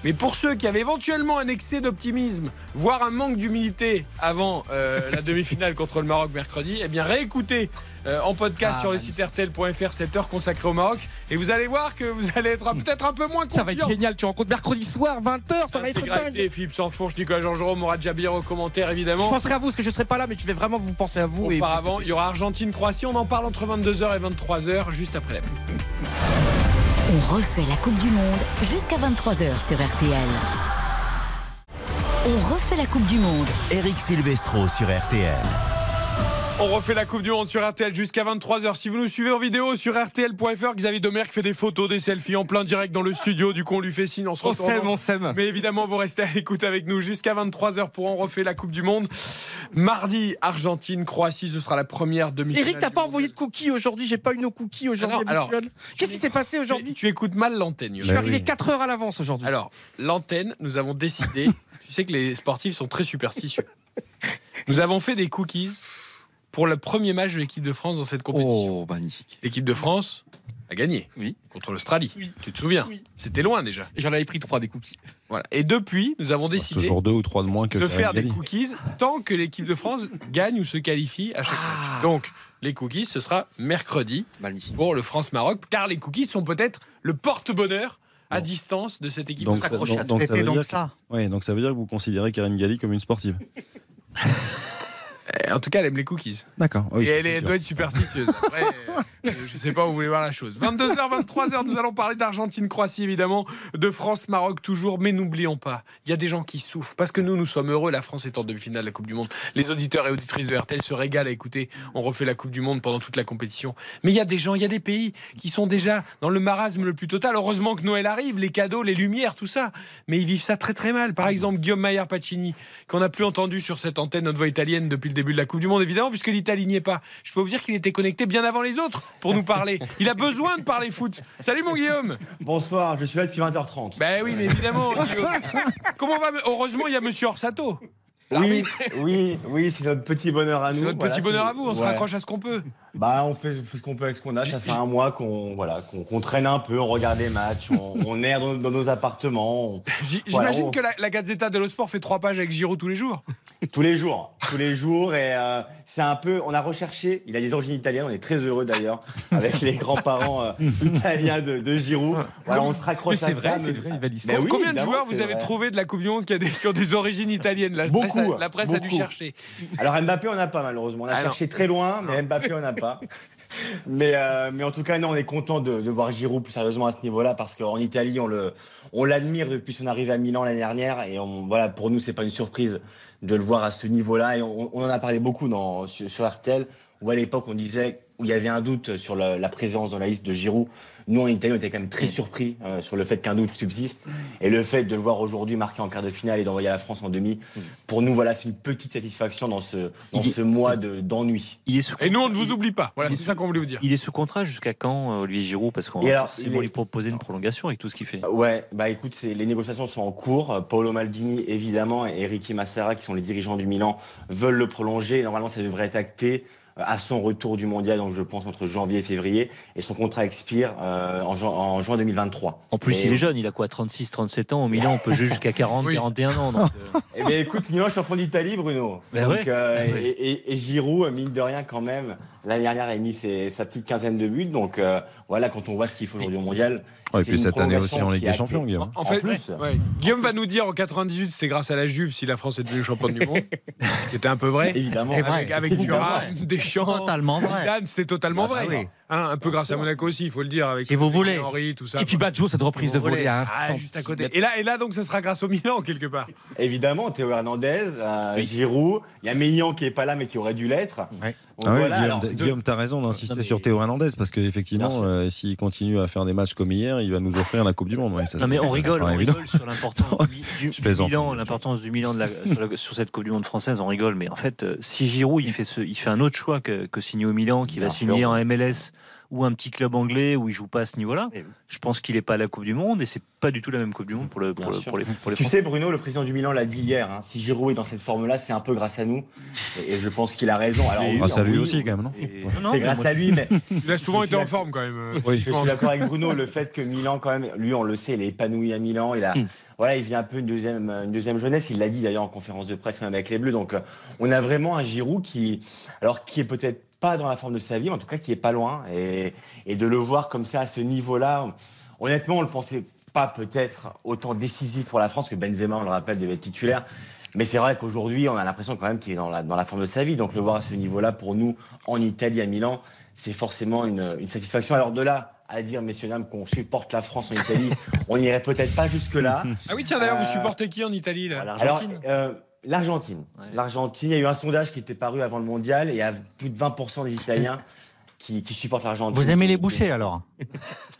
Mais pour ceux qui avaient éventuellement un excès d'optimisme, voire un manque d'humilité avant euh, la demi-finale contre le Maroc mercredi, eh bien réécoutez euh, en podcast Ah, sur le site rtl.fr cette heure consacrée au Maroc et vous allez voir que vous allez être peut-être un peu moins confiant. Ça va être génial, tu rencontres mercredi soir, 20h, ça va être dingue. Philippe Sansfourche, Nicolas Jean-Jérôme, Mourad Jabir au commentaire évidemment. Je penserai à vous parce que je serai pas là, mais je vais vraiment vous penser à vous. et- Auparavant, il y aura Argentine-Croatie. On en parle entre 22h et 23h, juste après la. On refait la Coupe du Monde jusqu'à 23h sur RTL. On refait la Coupe du Monde. Eric Silvestro sur RTL. On refait la Coupe du Monde sur RTL jusqu'à 23h. Si vous nous suivez en vidéo sur RTL.fr, Xavier Domer qui fait des photos, des selfies en plein direct dans le studio. Du coup, on lui fait signe en se On s'aime, on s'aime. Mais évidemment, vous restez à l'écoute avec nous jusqu'à 23h pour On refait la Coupe du Monde. Mardi, Argentine, Croatie, ce sera la première demi-finale. Eric, t'as pas envoyé de cookies aujourd'hui, j'ai pas eu nos cookies aujourd'hui. Alors. Qu'est-ce qui s'est passé aujourd'hui Tu écoutes mal l'antenne. Je suis arrivé 4 heures à l'avance aujourd'hui. Alors, l'antenne, nous avons décidé. tu sais que les sportifs sont très superstitieux. Nous avons fait des cookies pour le premier match de l'équipe de France dans cette compétition. Oh, magnifique. L'équipe de France a gagné Oui. contre l'Australie. Tu te souviens C'était loin déjà. J'en avais pris trois des cookies. Voilà. Et depuis, nous avons décidé Toujours deux ou trois de moins que de faire des cookies tant que l'équipe de France gagne ou se qualifie à chaque Ah. match. Donc, les cookies, ce sera mercredi pour le France-Maroc, car les cookies sont peut-être le porte-bonheur à distance de cette équipe Donc, de ça, donc, donc ça veut donc dire ça. Que, ouais, donc ça veut dire que vous considérez Karine Galli comme une sportive. En tout cas, elle aime les cookies. D'accord. Oui, et elle est- doit être superstitieuse. Après, euh, je sais pas où vous voulez voir la chose. 22h, 23h, nous allons parler d'Argentine-Croatie, évidemment, de France-Maroc toujours, mais n'oublions pas, il y a des gens qui souffrent, parce que nous, nous sommes heureux, la France est en demi-finale de la Coupe du Monde. Les auditeurs et auditrices de RTL se régalent à écouter, on refait la Coupe du Monde pendant toute la compétition. Mais il y a des gens, il y a des pays qui sont déjà dans le marasme le plus total. Heureusement que Noël arrive, les cadeaux, les lumières, tout ça. Mais ils vivent ça très très mal. Par exemple, Guillaume Maillard Pacini, qu'on n'a plus entendu sur cette antenne, notre voix italienne, depuis le début de la Coupe du Monde, évidemment, puisque l'Italie n'y est pas. Je peux vous dire qu'il était connecté bien avant les autres pour nous parler. Il a besoin de parler foot. Salut mon Guillaume Bonsoir, je suis là depuis 20h30. Ben oui, mais évidemment, Guillaume. Comment va Heureusement, il y a Monsieur Orsato. Oui, oui, oui, c'est notre petit bonheur à nous. C'est notre Voilà, petit bonheur c'est- à vous, on se raccroche à ce qu'on peut. Bah, on fait, fait ce qu'on peut avec ce qu'on a. Ça fait un mois qu'on voilà, qu'on traîne un peu, on regarde des matchs, on, on erre dans, dans nos appartements. on- J- voilà, J'imagine on- que la, la Gazzetta dello Sport fait trois pages avec Giroud tous les jours. Tous les jours, tous les jours. Et euh, c'est un peu. On a recherché. Il a des origines italiennes. On est très heureux d'ailleurs avec les grands-parents euh, italiens de, de Giroud. Voilà, on se raccroche Mais c'est à vrai, ça. c'est vrai, une belle Mais histoire. oui, Combien de joueurs vous c'est avez vrai. trouvé de la Coupe du Monde qui, a des, qui ont des origines italiennes Beaucoup, presse a, la presse a dû chercher. Alors Mbappé, on n'a pas malheureusement. On a Ah non. cherché très loin, mais Mbappé, on n'a pas. Mais, euh, mais en tout cas, non, on est content de, de voir Giroud plus sérieusement à ce niveau-là parce qu'en Italie, on le, on l'admire depuis son arrivée à Milan l'année dernière et on, voilà, pour nous, c'est pas une surprise de le voir à ce niveau-là et on, on en a parlé beaucoup dans, sur, sur RTL. Où à l'époque on disait où il y avait un doute sur la, la présence dans la liste de Giroud, nous en Italie on était quand même très surpris euh, sur le fait qu'un doute subsiste et le fait de le voir aujourd'hui marqué en quart de finale et d'envoyer la France en demi, pour nous voilà c'est une petite satisfaction dans ce dans Il- ce mois de- d'ennui. Et nous, on ne vous oublie pas. Voilà, c'est ça qu'on voulait vous dire. Il est sous contrat jusqu'à quand, euh, Olivier Giroud? Parce qu'on va alors, forcément est- lui proposer une prolongation avec tout ce qu'il fait. Ouais, bah écoute, les négociations sont en cours. Paolo Maldini, évidemment, et Ricky Massara, qui sont les dirigeants du Milan, veulent le prolonger. Normalement, ça devrait être acté à son retour du mondial, donc je pense entre janvier et février. Et son contrat expire euh, en, juin- en juin 2023. En plus, Et- il est jeune, il a quoi 36, 37 ans. Au Milan, on peut jouer jusqu'à 40, 41 ans. Donc, euh, Eh bien, écoute, Milan champion d'Italie, Bruno. Ben Donc, ouais. euh, Ouais. et, et- et Giroud, mine de rien, quand même, l'année dernière, a mis ses- sa petite quinzaine de buts. Donc, euh, voilà, quand on voit ce qu'il faut aujourd'hui au mondial. Ouais, et c'est puis une cette année aussi en Ligue des Champions. Guillaume. En fait, plus. ouais. Guillaume va nous dire en 98, c'est grâce à la Juve si la France est devenue championne du monde. C'était un peu vrai. Évidemment. Avec, vrai. avec vrai. Deschamps, Totalement vrai. Zidane, c'était totalement Bah, vrai. Hein, un peu grâce à Monaco aussi, il faut le dire. Avec Si vous voulez. Henry, tout ça. Et puis Badjo, cette reprise de volée à un Ah, juste à côté. Et là, et là, donc, ça sera grâce au Milan quelque part. Évidemment, Théo Hernandez, euh, Giroud, il y a Meillan qui est pas là mais qui aurait dû l'être. Ouais. Ah oui, voilà, Guillaume, alors, Guillaume, t'as raison d'insister mais- sur Théo Hernandez parce qu'effectivement, euh, s'il continue à faire des matchs comme hier, il va nous offrir la Coupe du Monde. Ouais, ça, Non mais on rigole, on rigole sur l'importance du. Milan, l'importance du Milan de la- sur, la- sur cette Coupe du Monde française, on rigole. Mais en fait, euh, si Giroud il fait, ce, il fait un autre choix que, que signer au Milan, qui va signer en MLS ou un petit club anglais où il joue pas à ce niveau-là, Eh oui. je pense qu'il est pas à la Coupe du Monde et c'est pas du tout la même Coupe du Monde pour, le, pour, Bien le- sûr. pour les, pour les Tu Français. sais, Bruno, le président du Milan l'a dit hier. hein, si Giroud est dans cette forme-là, c'est un peu grâce à nous. Et, et je pense qu'il a raison. Alors, oui, Grâce à lui oui, aussi, quand même, non Et- non, non, C'est grâce moi, à lui, mais Il a souvent été en forme quand même. euh, Oui. je suis d'accord avec Bruno. Le fait que Milan, quand même, lui, on le sait, il est épanoui à Milan. Il a, Hmm. voilà, il vient un peu une deuxième, une deuxième jeunesse. Il l'a dit d'ailleurs en conférence de presse quand même avec les Bleus. Donc, euh, on a vraiment un Giroud qui, alors, qui est peut-être pas dans la forme de sa vie, mais en tout cas, qui est pas loin. Et, et de le voir comme ça à ce niveau-là, honnêtement, on le pensait pas peut-être autant décisif pour la France que Benzema, on le rappelle, devait être titulaire. Mais c'est vrai qu'aujourd'hui, on a l'impression quand même qu'il est dans la, dans la forme de sa vie. Donc le voir à ce niveau-là, pour nous, en Italie, à Milan, c'est forcément une, une satisfaction. Alors de là à dire, messieurs, dames, qu'on supporte la France en Italie, on n'irait peut-être pas jusque-là. Ah oui, tiens, d'ailleurs, vous Euh, supportez qui en Italie là? Alors, euh, l'Argentine. L'Argentine, il y a eu un sondage qui était paru avant le mondial et il y a plus de 20% des Italiens qui, qui supportent l'Argentine. Vous aimez les bouchers alors?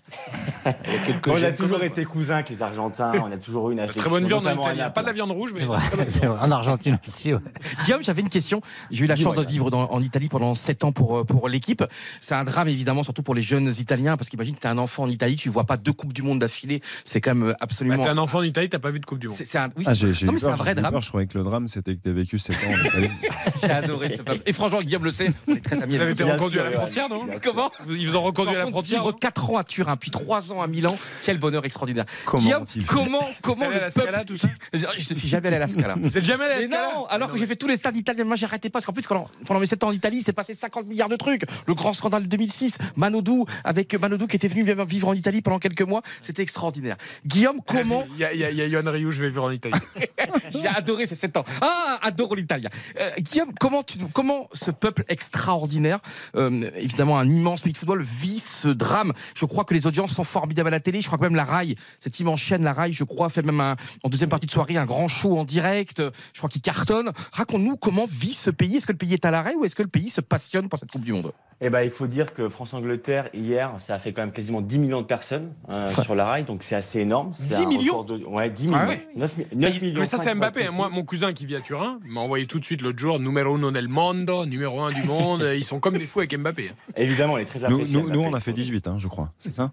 On a toujours été cousins avec les Argentins, on a toujours eu une affection. Très bonne viande en Italie. Pas de la viande rouge, mais. C'est vrai. En Argentine aussi. ouais. Guillaume, j'avais une question. J'ai eu la chance de vivre dans- en Italie pendant 7 ans pour, pour l'équipe. C'est un drame évidemment, surtout pour les jeunes Italiens, parce qu'imagine, tu es un enfant en Italie, tu vois pas deux Coupes du Monde d'affilée. C'est quand même euh, Bah, absolument. T'es un enfant en Italie, t'as pas vu de Coupe du Monde. C'est un, oui, Ah, c'est- j'ai j'ai non, eu mais c'est un vrai drame. peur, Je croyais que le drame, c'était que tu as vécu 7 ans en Italie. J'ai adoré ce peuple. Et franchement, Guillaume le sait, on est très amis. Vous avez été reconduit à la frontière, non. Comment Ils vous ont reconduit à la frontière Vivre non 4 ans à Turin, puis 3 ans à Milan, quel bonheur extraordinaire. Comment Guillaume, comment, comment le la Scala, peuple- tout ça Je je suis jamais allé à la Scala. Vous êtes jamais allé à la Scala non, alors que j'ai fait tous les stades italiens, moi j'arrêtais pas, parce qu'en plus quand- pendant mes 7 ans en Italie, il s'est passé 50 milliards de trucs. Le grand scandale de 2006, Manodou, avec Manodou qui était venu vivre en Italie pendant quelques mois, c'était extraordinaire. Guillaume, comment Il y a, y a, il y a Yohan Ryu, je vais vivre en Italie. J'ai adoré ces 7 ans. Ah, adore l'italien. Euh, Guillaume, comment, tu, comment ce peuple extraordinaire, euh, évidemment un immense pays de football, vit ce drame? Je crois que les audiences sont formidables à la télé. Je crois que même la RAI, cette immense chaîne, la RAI, je crois, fait même un- en deuxième partie de soirée un grand show en direct. Je crois qu'il cartonne. Raconte-nous comment vit ce pays. Est-ce que le pays est à l'arrêt ou est-ce que le pays se passionne pour cette Coupe du Monde? Eh ben, il faut dire que France-Angleterre, hier, ça a fait quand même quasiment 10 millions de personnes euh, sur la rail, donc c'est assez énorme. C'est 10 un millions de- Ouais, 10 millions. Ah ouais 9, mi- 9 millions. Mais ça, c'est Mbappé. Moi, mon cousin qui vit à Turin m'a envoyé tout de suite l'autre jour numéro uno nel mondo, numéro un du monde. Ils sont comme des fous avec Mbappé. Évidemment, il est très apprécié. nous, nous, on a fait 18, hein, je crois. C'est ça?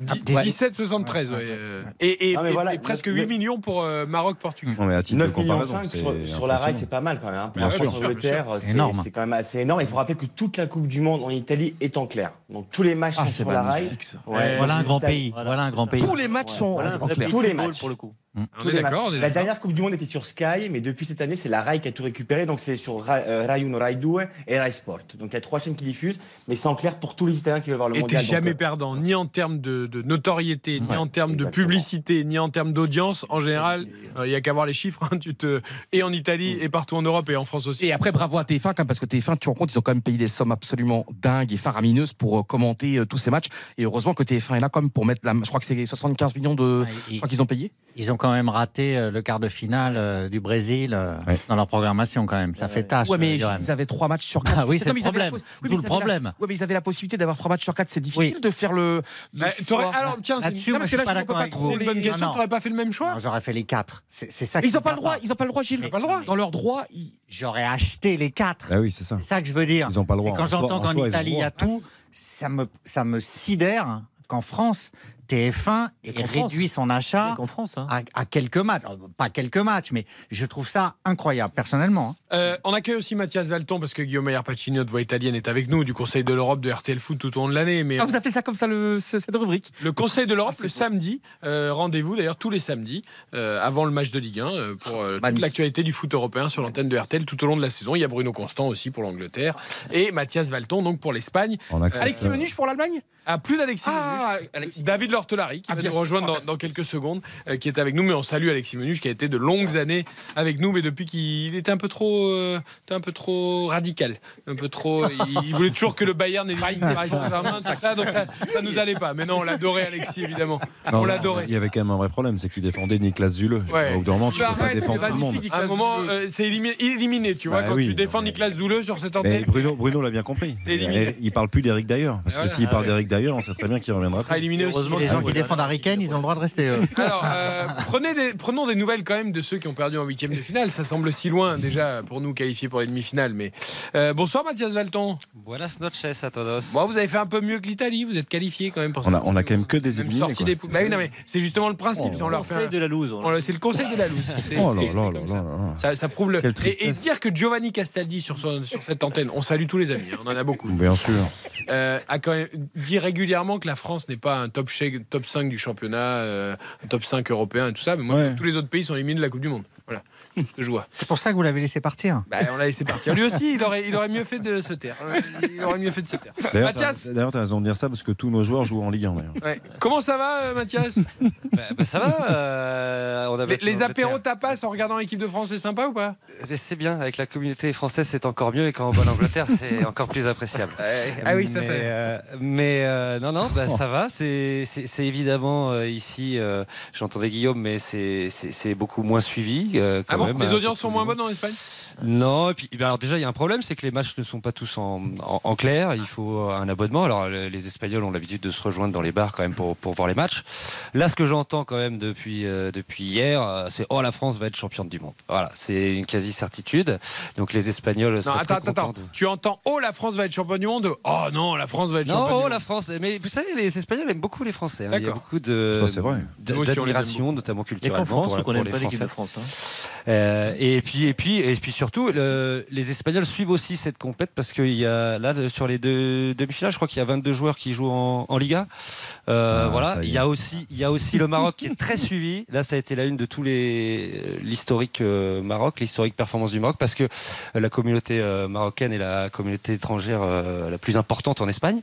17-73. ouais, euh, Et, et- et- et presque neuf- 8 millions pour euh, Maroc-Portugal. Non, mais à titre 9 de millions comparaison, 5 c'est sur, sur la rail, c'est pas mal quand même. hein. Pour Bien sûr. France-Angleterre, c'est Énorme. c'est quand même assez énorme. Il faut rappeler que toute la Coupe du Monde en Italie est en clair. Donc tous les matchs Ah, sont sur la rail. Voilà un Les grand pays. Voilà un grand pays. Tous les matchs sont en clair. Tous les matchs. pour le coup. On Tous est les d'accord. matchs. on est La dernière Coupe du Monde était sur Sky, mais depuis cette année, c'est la Rai qui a tout récupéré. Donc c'est sur Rai, euh, Rai 1, Rai 2 et Rai Sport. Donc il y a trois chaînes qui diffusent, mais c'est en clair pour tous les Italiens qui veulent voir le Et mondial. donc, jamais euh, perdant, ni en termes de, de notoriété, ni en termes de publicité, ni en termes d'audience. En général, il n'y a qu'à voir les chiffres. hein, tu te... Et en Italie, et partout en Europe, et en France aussi. Et après, bravo à TF1, quand même, parce que TF1, tu te rends compte, ils ont quand même payé des sommes absolument dingues et faramineuses pour euh, commenter euh, tous ces matchs. Et heureusement que TF1 est là, quand même, pour mettre la. Je crois que c'est 75 millions de. Ouais, Je crois qu'ils ont payé. Ils ont quand même raté euh, le quart de finale euh, du Brésil euh, dans leur programmation quand même. Ça fait tâche. Ouais, mais euh, Johan. ils avaient trois matchs sur quatre. Ah oui, c'est comme le problème. oui, le avaient la- problème. Ouais, mais ils avaient la possibilité d'avoir trois matchs sur quatre. C'est difficile de faire le. Bah, alors, tiens, c'est une- parce que là, pas peux. C'est une bonne question. Non. T'aurais pas fait le même choix J'aurais fait les quatre. C'est ça ils n'ont pas le droit. Ils n'ont pas le droit, Gilles. pas le droit. Dans leur droit, ils- J'aurais acheté les quatre. Ah oui, c'est ça. C'est ça que je veux dire. Ils ont pas le droit. C'est quand j'entends en qu'en Italie il y a tout, ça me, ça me sidère qu'en France, TF1 ait qu'en réduit France. son achat qu'en France, hein. à, à quelques matchs. Pas quelques matchs, mais je trouve ça incroyable, personnellement. hein. Euh, on accueille aussi Mathias Valton parce que Guillaume Maillard Pacini, notre voix italienne, est avec nous du Conseil de l'Europe de RTL Foot tout au long de l'année. Mais Ah, vous appelez ça comme ça le, cette rubrique le Conseil de Ah, l'Europe le samedi, euh, rendez-vous d'ailleurs tous les samedis euh, avant le match de Ligue 1 euh, pour euh, toute l'actualité du foot européen sur l'antenne de RTL tout au long de la saison. Il y a Bruno Constant aussi pour l'Angleterre et Mathias Valton donc pour l'Espagne. Alexis Menuche pour l'Allemagne? Ah, plus d'Alexis Ah. David Qui Ah, va nous rejoindre dans, quelques secondes, euh, qui est avec nous. Mais on salue Alexis Menuche qui a été de longues années avec nous, mais depuis qu'il était un peu trop, euh, un peu trop radical, un peu trop. il, il voulait toujours que le Bayern élimine le Paris Saint-Germain, tout ça, donc ça, ça nous allait pas. Mais non, on l'adorait Alexis évidemment, Non, on l'adorait. Il y avait quand même un vrai problème, c'est qu'il défendait Niklas Zule. Ouais. Au bout d'un moment, tu Mais peux pas défendre c'est tout le monde. À un moment, euh, c'est éliminé, éliminé, tu vois, Bah quand oui, tu défends Nicolas Zouleux sur cette antenne. Bruno, Bruno l'a bien compris. Il, il parle plus d'Eric D'ailleurs. Parce que s'il Ah parle ouais. d'Eric D'ailleurs, on sait très bien qu'il reviendra. Il sera éliminé aussi. Les gens qui défendent Harry Kane, ils ont le droit de rester. eux. Alors, euh, prenez des, prenons des nouvelles quand même de ceux qui ont perdu en huitième de finale. Ça semble si loin déjà pour nous qualifiés pour les demi-finales. Mais euh, bonsoir Mathias Valton. Buenas noches a todos. Bon, vous avez fait un peu mieux que l'Italie. Vous êtes qualifié quand même pour On ça. a, on a quand même que des Même éliminés. sorti quoi. des poules. Bah oui, non, mais c'est justement le principe. Oh on leur fait un- de la loose. C'est le conseil de la loose. Oh là là là ça. prouve le. Et, dire que Giovanni Castaldi sur, son- sur cette antenne, on salue tous les amis, hein, on en a beaucoup, Bien sûr. euh, a quand même dit régulièrement que la France n'est pas un top, chèque- top 5 du championnat, euh, top 5 européen et tout ça. Mais moi, Ouais. tous les autres pays sont éliminés de la Coupe du Monde. Voilà, tout ce que je vois. C'est pour ça que vous l'avez laissé partir. Bah, on l'a laissé partir. Lui aussi, il aurait, il aurait mieux fait de se taire. Il aurait mieux fait de se taire. D'ailleurs, Mathias, t'as- d'ailleurs, tu as raison de dire ça parce que tous nos joueurs jouent en Ligue 1. d'ailleurs. ouais. comment ça va, euh, Mathias? Bah, bah, ça va. euh, on Les, les apéros tapas en regardant l'équipe de France, c'est sympa ou pas? Mais C'est bien, avec la communauté française, c'est encore mieux, et quand on va en Angleterre, c'est encore plus appréciable. Ah oui, ça, mais, c'est. euh, mais euh, non, non, bah, ça va. C'est c'est- c'est évidemment euh, ici, euh, j'entendais Guillaume, mais c'est c'est- c'est beaucoup moins suivi. euh, Ah bon même, Les hein, audiences sont moins bonnes en Espagne? Non, et puis ben alors déjà il y a un problème, c'est que les matchs ne sont pas tous en, en- en clair. Il faut un abonnement. Alors le- les Espagnols ont l'habitude de se rejoindre dans les bars quand même pour, pour voir les matchs. Là, ce que j'entends quand même depuis euh, depuis hier, euh, c'est oh la France va être championne du monde. Voilà, c'est une quasi certitude. Donc les Espagnols. Non, attends, très attends, contents attends. de- Tu entends Oh, la France va être championne du monde? Oh non, la France va être Non, championne oh du monde. la France. Mais vous savez, les Espagnols aiment beaucoup les Français. hein. Il y a beaucoup de d'admiration, notamment a culturellement. qu'en France on n'aime les pas l'équipe de. France. hein. Euh, et puis et puis et puis surtout le- les Espagnols suivent aussi cette compète parce qu'il y a là sur les deux demi-finales je crois qu'il y a 22 joueurs qui jouent en, en Liga. Euh, Ah, voilà. il y a aussi il y a aussi le Maroc qui est très suivi. Là ça a été la une de tous les l'historique euh, Maroc l'historique performance du Maroc parce que la communauté marocaine est la communauté étrangère la plus importante en Espagne.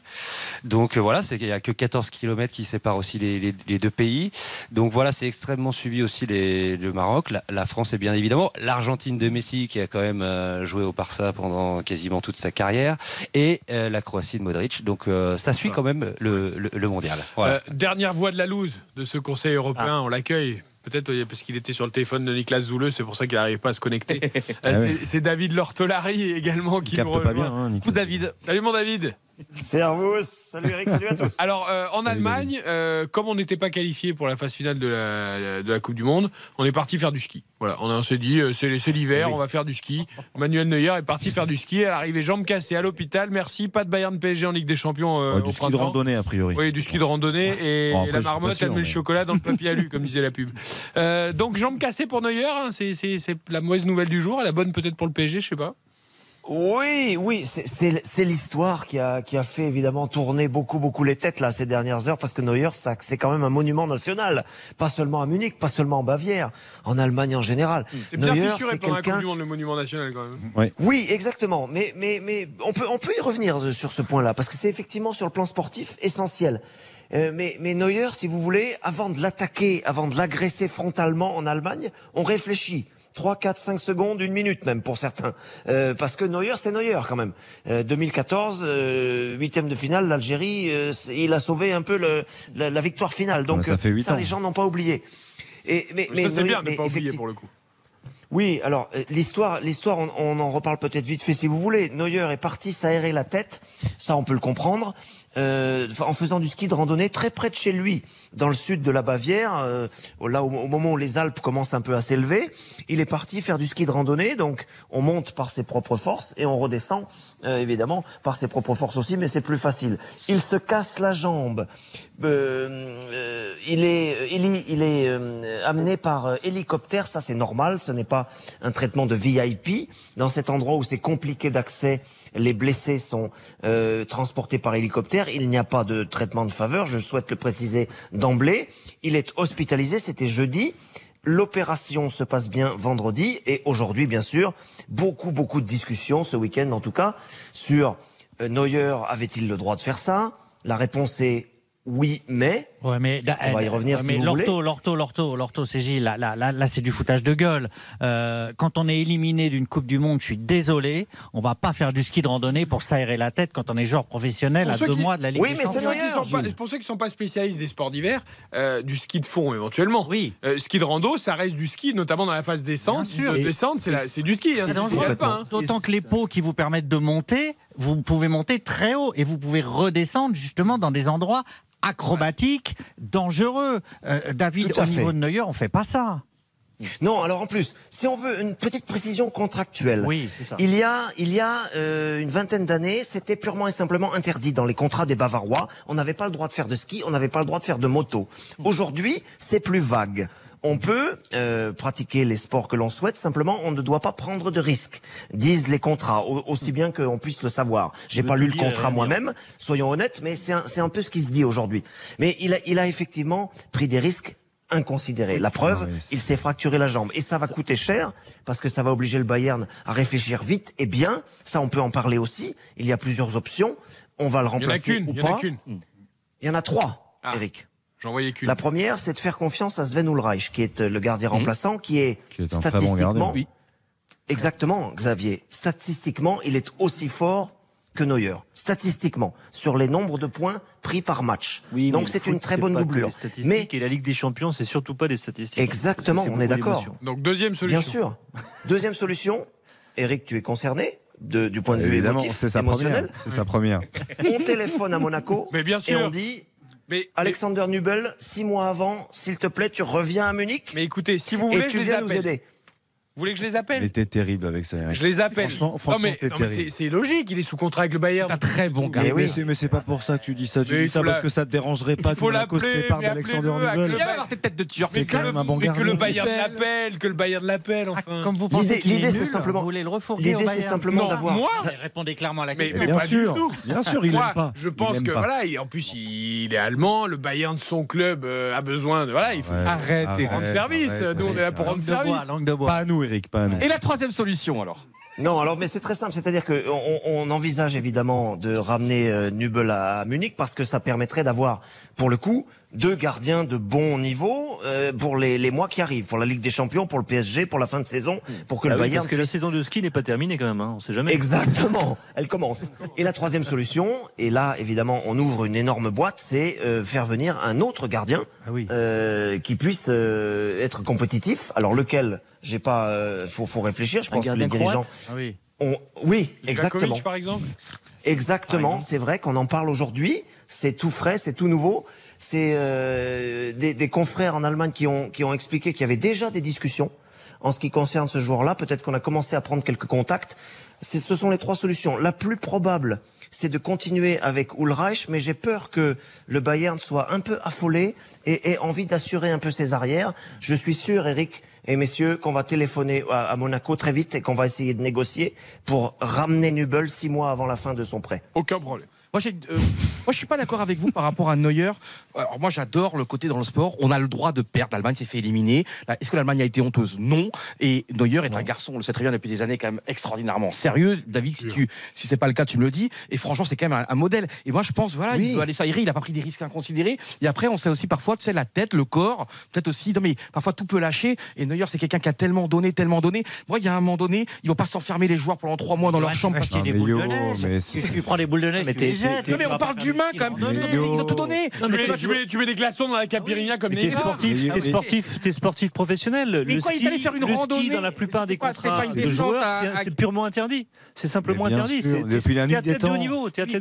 Donc voilà c'est qu'il y a que 14 km qui séparent aussi les, les- les deux pays. Donc voilà c'est extrêmement suivi aussi les- le Maroc. La, la France est bien évidemment l'Argentine de Messi qui a quand même euh, joué au Barça pendant quasiment toute sa carrière et euh, la Croatie de Modric donc euh, ça suit quand même le, le- le mondial voilà. Euh, dernière voix de la loose de ce Conseil européen, on l'accueille. Peut-être parce qu'il était sur le téléphone de Nicolas Zouleux, c'est pour ça qu'il n'arrive pas à se connecter. Euh, Ah c'est- David Lortolari également qui nous capte pas rejoint. bien. Hein, David. Salut mon David. Servus, salut Eric, salut à tous. Alors euh, en Allemagne, euh, comme on n'était pas qualifié pour la phase finale de la, de la Coupe du Monde, on est parti faire du ski. Voilà, on, s'est dit euh, c'est c'est l'hiver, on va faire du ski. Manuel Neuer est parti faire du ski. À l'arrivée, jambes cassées à l'hôpital. Merci, pas de Bayern PSG en Ligue des Champions. euh, Ouais, au du ski de randonnée, a priori. Oui, du ski de randonnée et, Bon, et après, la marmotte, sûr, elle met le chocolat dans le papier alu, comme disait la pub. Euh, donc, jambes cassées pour Neuer, hein, c'est c'est- c'est la mauvaise nouvelle du jour. La bonne peut-être pour le PSG, je sais pas. Oui, oui, c'est- c'est c'est l'histoire qui a, qui a fait évidemment tourner beaucoup, beaucoup les têtes là ces dernières heures parce que Neuer, ça, c'est quand même un monument national, pas seulement à Munich, pas seulement en Bavière, en Allemagne en général. C'est bien fissuré c'est pendant la Monde, le monument national quand même. Oui, exactement. Mais, mais, mais on peut, on peut y revenir euh, sur ce point-là parce que c'est effectivement sur le plan sportif essentiel. Euh, mais, mais Neuer, si vous voulez, avant de l'attaquer, avant de l'agresser frontalement en Allemagne, on réfléchit. 3, 4, 5 secondes, une minute même pour certains. Euh, parce que Neuer, c'est Neuer quand même. Euh, 2014, euh, huitième de finale, l'Algérie, euh, il a sauvé un peu le, la, la victoire finale. Donc ça fait huit ça, ans. les gens n'ont pas oublié. Et, mais, Mais ça, c'est Neuer- bien de ne mais pas oublier pour le coup. Oui, alors euh, l'histoire, l'histoire, on, on en reparle peut-être vite fait si vous voulez. Neuer est parti s'aérer la tête, ça on peut le comprendre, euh, en faisant du ski de randonnée très près de chez lui, dans le sud de la Bavière, euh, là au, au moment où les Alpes commencent un peu à s'élever, il est parti faire du ski de randonnée. Donc on monte par ses propres forces et on redescend euh, évidemment par ses propres forces aussi, mais c'est plus facile. Il se casse la jambe. Euh, euh, il est, il est, il est euh, amené par hélicoptère, ça c'est normal, ce n'est pas un traitement de VIP. Dans cet endroit où c'est compliqué d'accès, les blessés sont euh, transportés par hélicoptère. Il n'y a pas de traitement de faveur, je souhaite le préciser d'emblée. Il est hospitalisé, c'était jeudi. L'opération se passe bien vendredi et aujourd'hui, bien sûr, beaucoup, beaucoup de discussions ce week-end en tout cas sur euh, Neuer avait-il le droit de faire ça? La réponse est oui, mais. Ouais, mais On va y revenir ouais, si mais vous l'ortho, voulez. l'ortho, l'ortho, l'ortho, c'est Gilles. Là, là, là, là, c'est du foutage de gueule. Euh, quand on est éliminé d'une Coupe du Monde, je suis désolé, on va pas faire du ski de randonnée pour s'aérer la tête quand on est joueur professionnel à deux qui- mois de la Ligue des Champions. ceux qui sont pas- Pour ceux qui ne sont pas spécialistes des sports d'hiver, euh, du ski de fond éventuellement. Oui. ski de rando, ça reste du ski, notamment dans la phase descente. sûr. De Et- descente, c'est la- c'est du ski. Hein, hein. D'autant que les pots qui vous permettent de monter, vous pouvez monter très haut et vous pouvez redescendre justement dans des endroits acrobatiques, dangereux. Euh, David, au fait. niveau de Neuer, on fait pas ça. Non, alors en plus, si on veut une petite précision contractuelle, Oui, ça. il y a, il y a euh, une vingtaine d'années, c'était purement et simplement interdit dans les contrats des Bavarois. On n'avait pas le droit de faire de ski, on n'avait pas le droit de faire de moto. Aujourd'hui, c'est plus vague. On peut euh, pratiquer les sports que l'on souhaite, simplement on ne doit pas prendre de risques, disent les contrats, au- aussi bien qu'on puisse le savoir. J'ai pas lu le contrat dire. moi-même, soyons honnêtes, mais c'est un, peu ce qui se dit aujourd'hui. Mais il a, il a effectivement pris des risques inconsidérés. La preuve, il s'est fracturé la jambe. Et ça va coûter cher, parce que ça va obliger le Bayern à réfléchir vite et bien. Ça, on peut en parler aussi. Il y a plusieurs options. On va le Il y en a remplacer qu'une. ou Il y en a pas. qu'une. Il y en a trois, Ah. Eric. J'en voyais qu'une. La première, c'est de faire confiance à Sven Ulreich, qui est euh, le gardien remplaçant, qui est, Qui est bon statistiquement. Oui. exactement, Xavier. Statistiquement, il est aussi fort que Neuer. Statistiquement, sur les nombres de points pris par match. Oui, mais Donc c'est une très bonne doublure. Mais et la Ligue des Champions, c'est surtout pas des statistiques. Exactement, on est d'accord. Donc deuxième solution. Bien sûr. Deuxième solution, Eric, tu es concerné de- du point de vue Évidemment, émotif, c'est sa émotionnel. première. C'est sa première. On téléphone à Monaco Mais bien et sûr. on dit Mais, Alexander Nubel, six mois avant, s'il te plaît, tu reviens à Munich mais écoutez, si vous et voulez, tu je les viens nous aider. Vous voulez que je les Il appelle était terrible avec ça. Eric. Je les appelle. Franchement, non franchement, non, mais c'est c'est logique, il est sous contrat avec le Bayern. C'est un très bon gars. Mais, oui. mais c'est- mais c'est pas pour ça que tu dis ça. Tu Mais il dis ça faut parce la- que ça te dérangerait pas Il que faut Monaco se sépare mais d'Alexander Nubel. Il va avoir tes têtes de turc. C'est Mais que, quand le, même un bon mais que le Bayern l'appelle, que le Bayern l'appelle, enfin. Comme vous pensez L'idée- c'est simplement- vous voulez le refourguer L'idée, c'est simplement d'avoir. moi, Répondez clairement à la Mais, question. mais Bien pas sûr, du tout. bien sûr, il Moi, aime pas. Je Il pense que voilà, il- en plus il est allemand, le Bayern de son club euh, a besoin de voilà, il faut. Arrête, Arrête, rendre service. Nous on est là pour rendre service. langue de bois. Pas à nous, Eric. Et la troisième solution alors Non, alors mais c'est très simple, c'est-à-dire que on, on envisage évidemment de ramener euh, Nubel à Munich parce que ça permettrait d'avoir, pour le coup, deux gardiens de bon niveau euh, pour les, les mois qui arrivent, pour la Ligue des Champions, pour le PSG, pour la fin de saison, pour que Ah le oui, Bayern parce que la saison de ski n'est pas terminée quand même, hein, on sait jamais. Exactement, elle commence. Et la troisième solution, et là évidemment on ouvre une énorme boîte, c'est euh, faire venir un autre gardien Ah oui. euh, qui puisse euh, être compétitif. Alors lequel? J'ai pas, euh, faut, faut réfléchir. Je pense que les dirigeants Ah oui. ont, oui, exactement. Par exemple? Exactement, c'est vrai qu'on en parle aujourd'hui. C'est tout frais, c'est tout nouveau. C'est euh, des, des confrères en Allemagne qui ont, qui ont expliqué qu'il y avait déjà des discussions en ce qui concerne ce joueur-là. Peut-être qu'on a commencé à prendre quelques contacts. Ce sont les trois solutions. La plus probable, c'est de continuer avec Ulreich, mais j'ai peur que le Bayern soit un peu affolé et ait envie d'assurer un peu ses arrières. Je suis sûr, Eric et messieurs, qu'on va téléphoner à, à Monaco très vite et qu'on va essayer de négocier pour ramener Nubel six mois avant la fin de son prêt. Aucun problème. Moi, j'ai- euh, moi, je suis pas d'accord avec vous par rapport à Neuer. Alors, moi, j'adore le côté dans le sport. On a le droit de perdre. L'Allemagne s'est fait éliminer. Là, Est-ce que l'Allemagne a été honteuse? Non. Et Neuer est un garçon, on le sait très bien depuis des années, quand même extraordinairement sérieux. David, si tu, si c'est pas le cas, tu me le dis. Et franchement, c'est quand même un, un modèle. Et moi, je pense, voilà, Oui. il veut aller s'aérer. Il a pas pris des risques inconsidérés. Et après, on sait aussi parfois, tu sais, la tête, le corps, peut-être aussi. Non, mais parfois tout peut lâcher. Et Neuer, c'est quelqu'un qui a tellement donné, tellement donné. Moi, il y a un moment donné, ils vont pas s'enfermer les joueurs pendant trois mois dans leur chambre parce acheter que des boules de neige. mais Si tu prends des boules de neige, Jette. Non, mais on parle d'humains quand même. Ils ont, tout donné. Tu mets, des glaçons dans la Capirinha comme Mais t'es Neymar. sportif, t'es sportif, t'es sportif professionnel. Mais le quoi, il ski, est allé faire une randonnée, dans la plupart des contrats de joueurs, c'est- purement interdit. C'est simplement interdit. depuis la nuit des temps.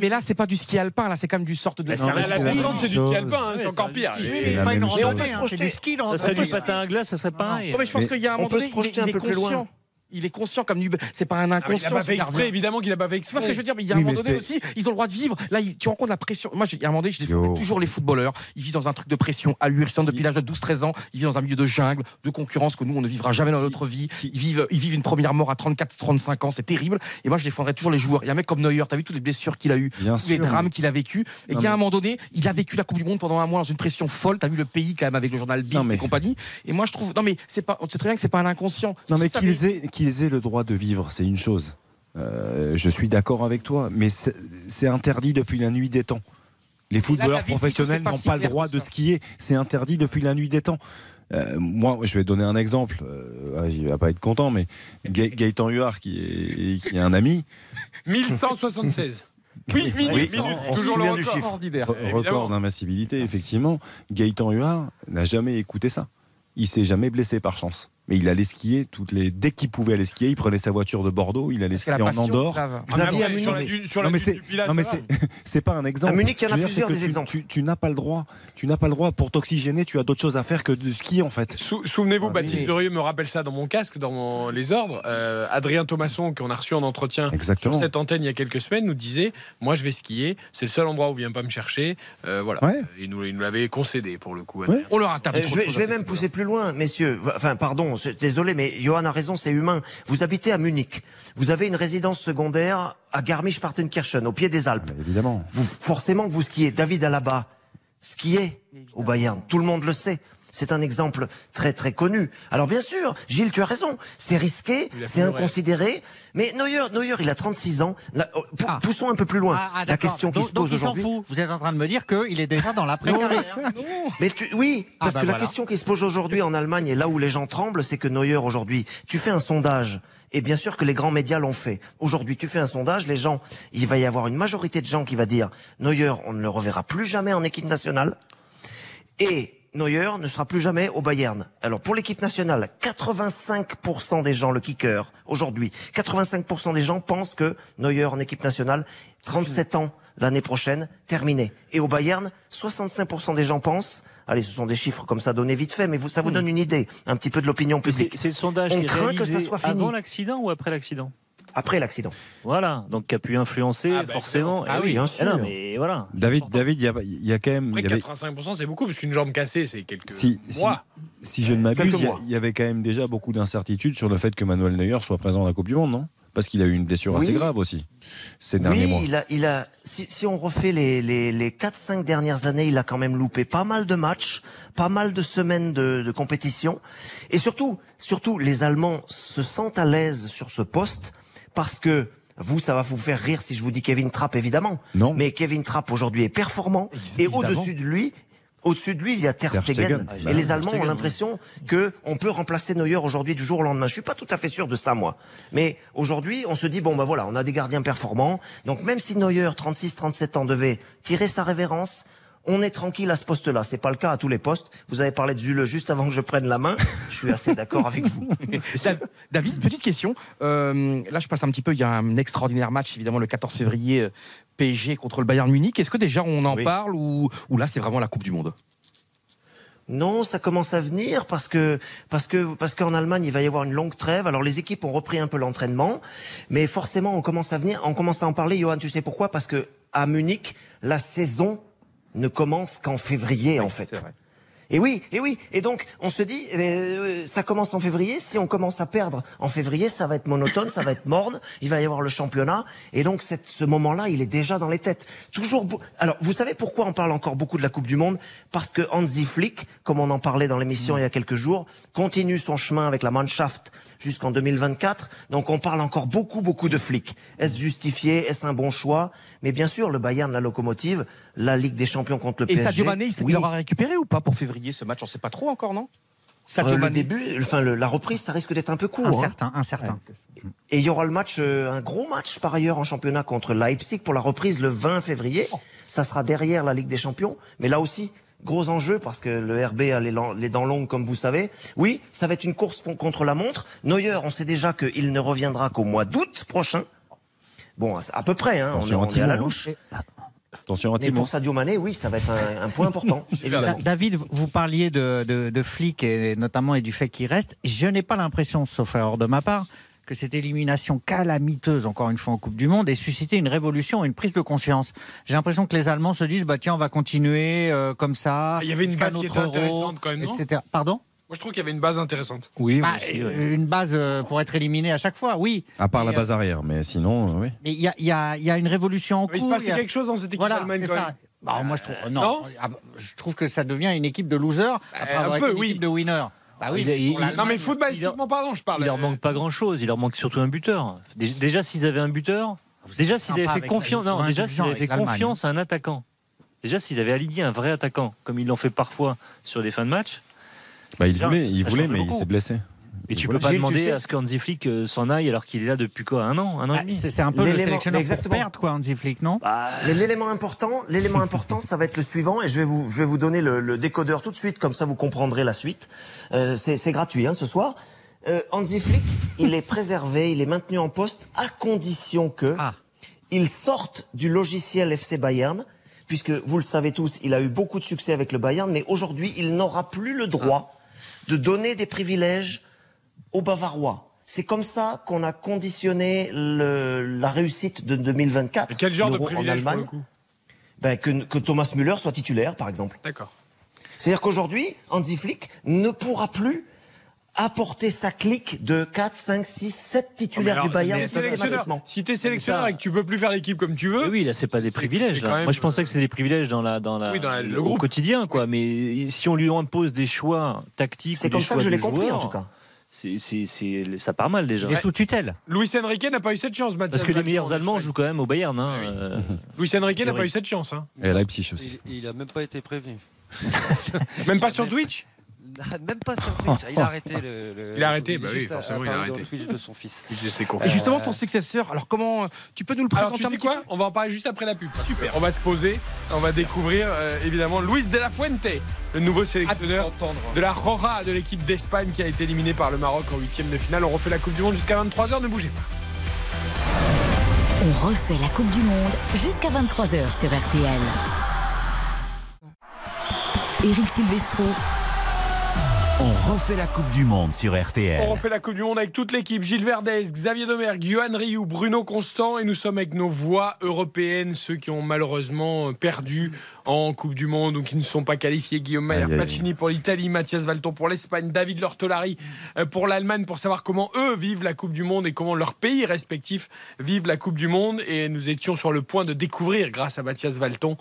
mais là, c'est pas du ski alpin, là, c'est quand même du sorte de. La, la descente, c'est du ski alpin, hein, c'est encore pire. C'est pas une randonnée, hein, c'est du ski. dans- Ça serait du patin à glace, ça serait pareil. Non, mais je pense qu'il y a un on moment peut donné, se projeter il, un il peu est plus loin. conscient. Il est conscient comme du. C'est pas un Ah, mais il a inconscient. pas fait exprès, évidemment qu'il a pas fait C'est pas ce exprès. que je veux dire, mais il y a un Oui, moment donné aussi, ils ont le droit de vivre. Là, il- tu rencontres la pression. Moi, j'ai- il y a un moment donné, je défendais Yo. toujours les footballeurs. Ils vivent dans un truc de pression ahurissant depuis l'âge de 12-13 ans. Ils vivent dans un milieu de jungle, de concurrence que nous, on ne vivra jamais dans notre vie. Ils vivent, ils vivent une première mort à 34-35 ans. C'est terrible. Et moi, je défendrai toujours les joueurs. Il y a un mec comme Neuer, t'as vu toutes les blessures qu'il a eues, Bien tous les drames mais- qu'il a vécu. Et il y a un moment donné, il a vécu la Coupe du Monde pendant un mois dans une pression folle. T'as vu le pays quand même avec le journal mais- et compagnie. Et moi, je trouve, non, mais c'est pas, on sait très bien que c'est pas un inconscient. Non, Si mais qu'ils aient, le droit de vivre, c'est une chose. Euh, je suis d'accord avec toi, mais c'est interdit depuis la nuit des temps. Les footballeurs professionnels pas n'ont si pas le droit de skier. C'est interdit depuis la nuit des temps. Euh, moi, je vais donner un exemple. Euh, il va pas être content, mais Ga- Gaëtan Huard, qui est, qui est un ami, 1176. Oui, minutes, Oui, minutes, on se toujours le record. chiffre. ordinaire. record d'invincibilité, effectivement, Gaëtan Huard n'a jamais écouté ça. Il s'est jamais blessé par chance. Mais il allait skier toutes les dès qu'il pouvait aller skier, il prenait sa voiture de Bordeaux, il allait Parce skier en Andorre. Xav. Xavier à Après, sur la Munich. dune- sur la non mais c'est non mais c'est pas un exemple. À Munich, il y en a plusieurs des tu- exemples. Tu, tu n'as pas le droit. Tu n'as pas le droit pour t'oxygéner. Tu as d'autres choses à faire que de skier en fait. Sou- Souvenez-vous, Ah, Baptiste mais- Derieux me rappelle ça dans mon casque, dans mon- les ordres. Euh, Adrien Thomasson, qu'on a reçu en entretien Exactement. sur cette antenne il y a quelques semaines, nous disait Moi, je vais skier. C'est le seul endroit où il vient pas me chercher. Euh, voilà. Ouais. Il nous, il nous l'avait concédé pour le coup. On leur interdit Euh, trop je vais, même pousser plus loin, messieurs. Enfin, pardon, désolé, mais Johan a raison, c'est humain. Vous habitez à Munich. Vous avez une résidence secondaire à Garmisch-Partenkirchen, au pied des Alpes. Mais évidemment. Vous, forcément que vous skiez. David Alaba skiait au Bayern. Tout le monde le sait. C'est un exemple très très connu. Alors bien sûr, Gilles, tu as raison. C'est risqué, c'est inconsidéré. Mais Neuer, Neuer, il a 36 ans. Oh, pou- Ah. Poussons un peu plus loin. Ah, ah, la question qui donc, se pose aujourd'hui. fout. Vous êtes en train de me dire qu'il est déjà dans l'après-carrière. Mais tu, oui, parce bah que la question qui se pose aujourd'hui en Allemagne et là où les gens tremblent, c'est que Neuer aujourd'hui, tu fais un sondage. Et bien sûr que les grands médias l'ont fait. Aujourd'hui, tu fais un sondage, les gens, il va y avoir une majorité de gens qui va dire Neuer, on ne le reverra plus jamais en équipe nationale. Et Neuer ne sera plus jamais au Bayern. Alors pour l'équipe nationale, 85% des gens, le kicker, aujourd'hui, 85% des gens pensent que Neuer en équipe nationale, 37 ans l'année prochaine, terminé. Et au Bayern, 65% des gens pensent, allez, ce sont des chiffres comme ça donnés vite fait, mais vous, ça vous donne une idée, un petit peu de l'opinion publique. c'est le sondage On qui est craint que ça soit fini. avant l'accident ou après l'accident? Après l'accident. Voilà, donc qui a pu influencer Ah, bah, forcément. Ah Eh oui, bien Ah non, sûr. mais voilà. David, David, il y a, il y a quand même. Après, avait- 85%, c'est beaucoup, parce qu'une jambe cassée, c'est quelques si, si, mois. si je ne m'abuse, il y avait quand même déjà beaucoup d'incertitudes sur le fait que Manuel Neuer soit présent à la Coupe du Monde, non? Parce qu'il a eu une blessure assez grave aussi ces derniers Oui, mois. il a, il a, si, si on refait les, les, les 4-5 dernières années, il a quand même loupé pas mal de matchs, pas mal de semaines de, de compétition. Et surtout, surtout, les Allemands se sentent à l'aise sur ce poste parce que vous, ça va vous faire rire si je vous dis Kevin Trapp, évidemment. Non. Mais Kevin Trapp aujourd'hui est performant et au-dessus de lui, au-dessus de lui, il y a Ter Stegen. Et Bah, les Allemands ont l'impression que on peut remplacer Neuer aujourd'hui du jour au lendemain. Je suis pas tout à fait sûr de ça, moi. Mais aujourd'hui, on se dit bon, bah voilà, on a des gardiens performants. Donc même si Neuer, 36-37 ans, devait tirer sa révérence, on est tranquille à ce poste-là. C'est pas le cas à tous les postes. Vous avez parlé de Zule juste avant que je prenne la main. Je suis assez d'accord avec vous. Da- David, petite question. Euh, là, je passe un petit peu. Il y a un extraordinaire match, évidemment, le 14 février, euh, PSG contre le Bayern Munich. Est-ce que déjà on en Oui. parle ou, ou là, c'est vraiment la Coupe du Monde? Non, ça commence à venir parce que parce que parce qu'en Allemagne il va y avoir une longue trêve. Alors les équipes ont repris un peu l'entraînement, mais forcément on commence à venir, on commence à en parler. Johan, tu sais pourquoi? Parce que à Munich la saison ne commence qu'en février en fait. Vrai. Et oui, et oui. Et donc, on se dit, euh, ça commence en février. Si on commence à perdre en février, ça va être monotone, ça va être morne. Il va y avoir le championnat. Et donc, cette, ce moment-là, il est déjà dans les têtes. Toujours. Alors, vous savez pourquoi on parle encore beaucoup de la Coupe du Monde? Parce que Hansi Flick, comme on en parlait dans l'émission il y a quelques jours, continue son chemin avec la Mannschaft jusqu'en 2024. Donc, on parle encore beaucoup, beaucoup de Flick. Est-ce justifié? Est-ce un bon choix? Mais bien sûr, le Bayern, la locomotive, la Ligue des Champions contre le Et PSG. Sadio Mané, il, oui. il aura récupéré ou pas pour février ce match On sait pas trop encore, non? Euh, le début, enfin le- la reprise, ça risque d'être un peu court. hein. Incertain, incertain. Et il y aura le match, euh, un gros match par ailleurs en championnat contre Leipzig pour la reprise le 20 février. Ça sera derrière la Ligue des Champions. Mais là aussi, gros enjeu parce que le RB a les, dents longues comme vous savez. Oui, ça va être une course con- contre la montre. Neuer, on sait déjà qu'il ne reviendra qu'au mois d'août prochain. Bon, à peu près, hein, on, est, on est à la louche. Attention à Mais pour Sadio Mané, oui, ça va être un, un point important, évidemment. David, vous parliez de, de, de flics et notamment et du fait qu'il reste. Je n'ai pas l'impression, sauf erreur de ma part, que cette élimination calamiteuse, encore une fois en Coupe du Monde, ait suscité une révolution une prise de conscience. J'ai l'impression que les Allemands se disent, bah tiens, on va continuer euh, comme ça. Il y avait une base qui était Euro, intéressante quand même, non? etc. Pardon? Moi, je trouve qu'il y avait une base intéressante. Oui, Bah, euh, Une base euh, pour être éliminé à chaque fois, oui. À part la Mais, euh, base arrière, mais sinon, euh, oui. Mais il y a, il y a- il y a une révolution en Mais il se cours, passait a- quelque chose dans cette équipe Voilà, d'Allemagne, c'est ça. Bah, moi, je trouve, non, non Ah, bah, je trouve que ça devient une équipe de losers après un avoir peu, été une oui. équipe de winners. Bah oui, Il- il- pour il- l'Allemagne, Non, mais footballistiquement parlant, je parle. Il leur manque pas grand chose. Il leur manque surtout un buteur. Dé- Déjà, s'ils avaient un buteur, déjà s'ils avaient fait confiance, non, déjà s'ils avaient fait confiance à un attaquant. Déjà s'ils avaient aligné un vrai attaquant, comme ils l'ont fait parfois sur des fins de match. Bah, il voulait, il voulait mais il s'est blessé. Et tu peux pas Gilles, tu demander sais, à ce qu'Hansi Flick euh, s'en aille alors qu'il est là depuis quoi Un an Un an et Ah, demi c'est un peu le sélectionneur pour exactement. perdre, quoi, Hansi Flick, non? Mais l'élément important, l'élément important, ça va être le suivant, et je vais vous, je vais vous donner le, le décodeur tout de suite, comme ça vous comprendrez la suite. Euh, c'est c'est gratuit, hein, ce soir. Euh, Hansi Flick, il est préservé, il est maintenu en poste à condition que il sorte du logiciel FC Bayern, puisque vous le savez tous, il a eu beaucoup de succès avec le Bayern, mais aujourd'hui, il n'aura plus le droit de donner des privilèges aux Bavarois. C'est comme ça qu'on a conditionné le- la réussite de 2024. Quel genre de en privilège pour Allemagne. le coup Ben, que, que Thomas Müller soit titulaire, par exemple. D'accord. C'est-à-dire qu'aujourd'hui, Hansi Flick ne pourra plus apporter sa clique de 4, 5, 6, 7 titulaires alors, du Bayern si t'es sélectionneur- systématiquement. Si tu es sélectionneur et que tu peux plus faire l'équipe comme tu veux. Mais oui, là, c'est pas des privilèges. là. même, Moi, je pensais que c'est des privilèges dans la, dans la, Oui, dans la- le au groupe. quotidien, quoi. Mais si on lui impose des choix tactiques, C'est comme ça que je l'ai compris, en tout cas. c'est- c'est- c'est- ça part mal déjà. Il est sous tutelle. Luis Enrique n'a pas eu cette chance, Mathias. Parce que les meilleurs Allemands jouent quand même au Bayern. Hein, euh, Luis Enrique n'a pas eu cette chance. Hein. Et Leipzig aussi. Il, il a même pas été prévenu. Même pas sur Twitch Même pas sur Twitch. Il a arrêté le. le- Il a arrêté, bah oui, à- forcément, il a arrêté. le Twitch de son fils. Il faisait ses Et justement, son successeur, alors comment tu peux nous le Alors présenter tu sais quoi On va en parler juste après la pub. Super. On va se poser. On va découvrir euh, évidemment Luis de la Fuente, le nouveau sélectionneur de la Roja de l'équipe d'Espagne qui a été éliminé par le Maroc en huitième de finale. On refait la Coupe du Monde jusqu'à 23h. Ne bougez pas. On refait la Coupe du Monde jusqu'à 23h sur RTL. Eric Silvestro, On refait la Coupe du Monde sur On RTL. refait la Coupe du Monde avec toute l'équipe. Gilles Verdez, Xavier Domergue, Johan Rioux, Bruno Constant. Et nous sommes avec nos voix européennes, ceux qui ont malheureusement perdu en Coupe du Monde ou qui ne sont pas qualifiés. Guillaume Mayer. Pacini pour l'Italie, Mathias Valton pour l'Espagne, David Lortolari euh, pour l'Allemagne pour savoir comment eux vivent la Coupe du Monde et comment leurs pays respectifs vivent la Coupe du Monde. Et nous étions sur le point de découvrir, grâce à Mathias Valton,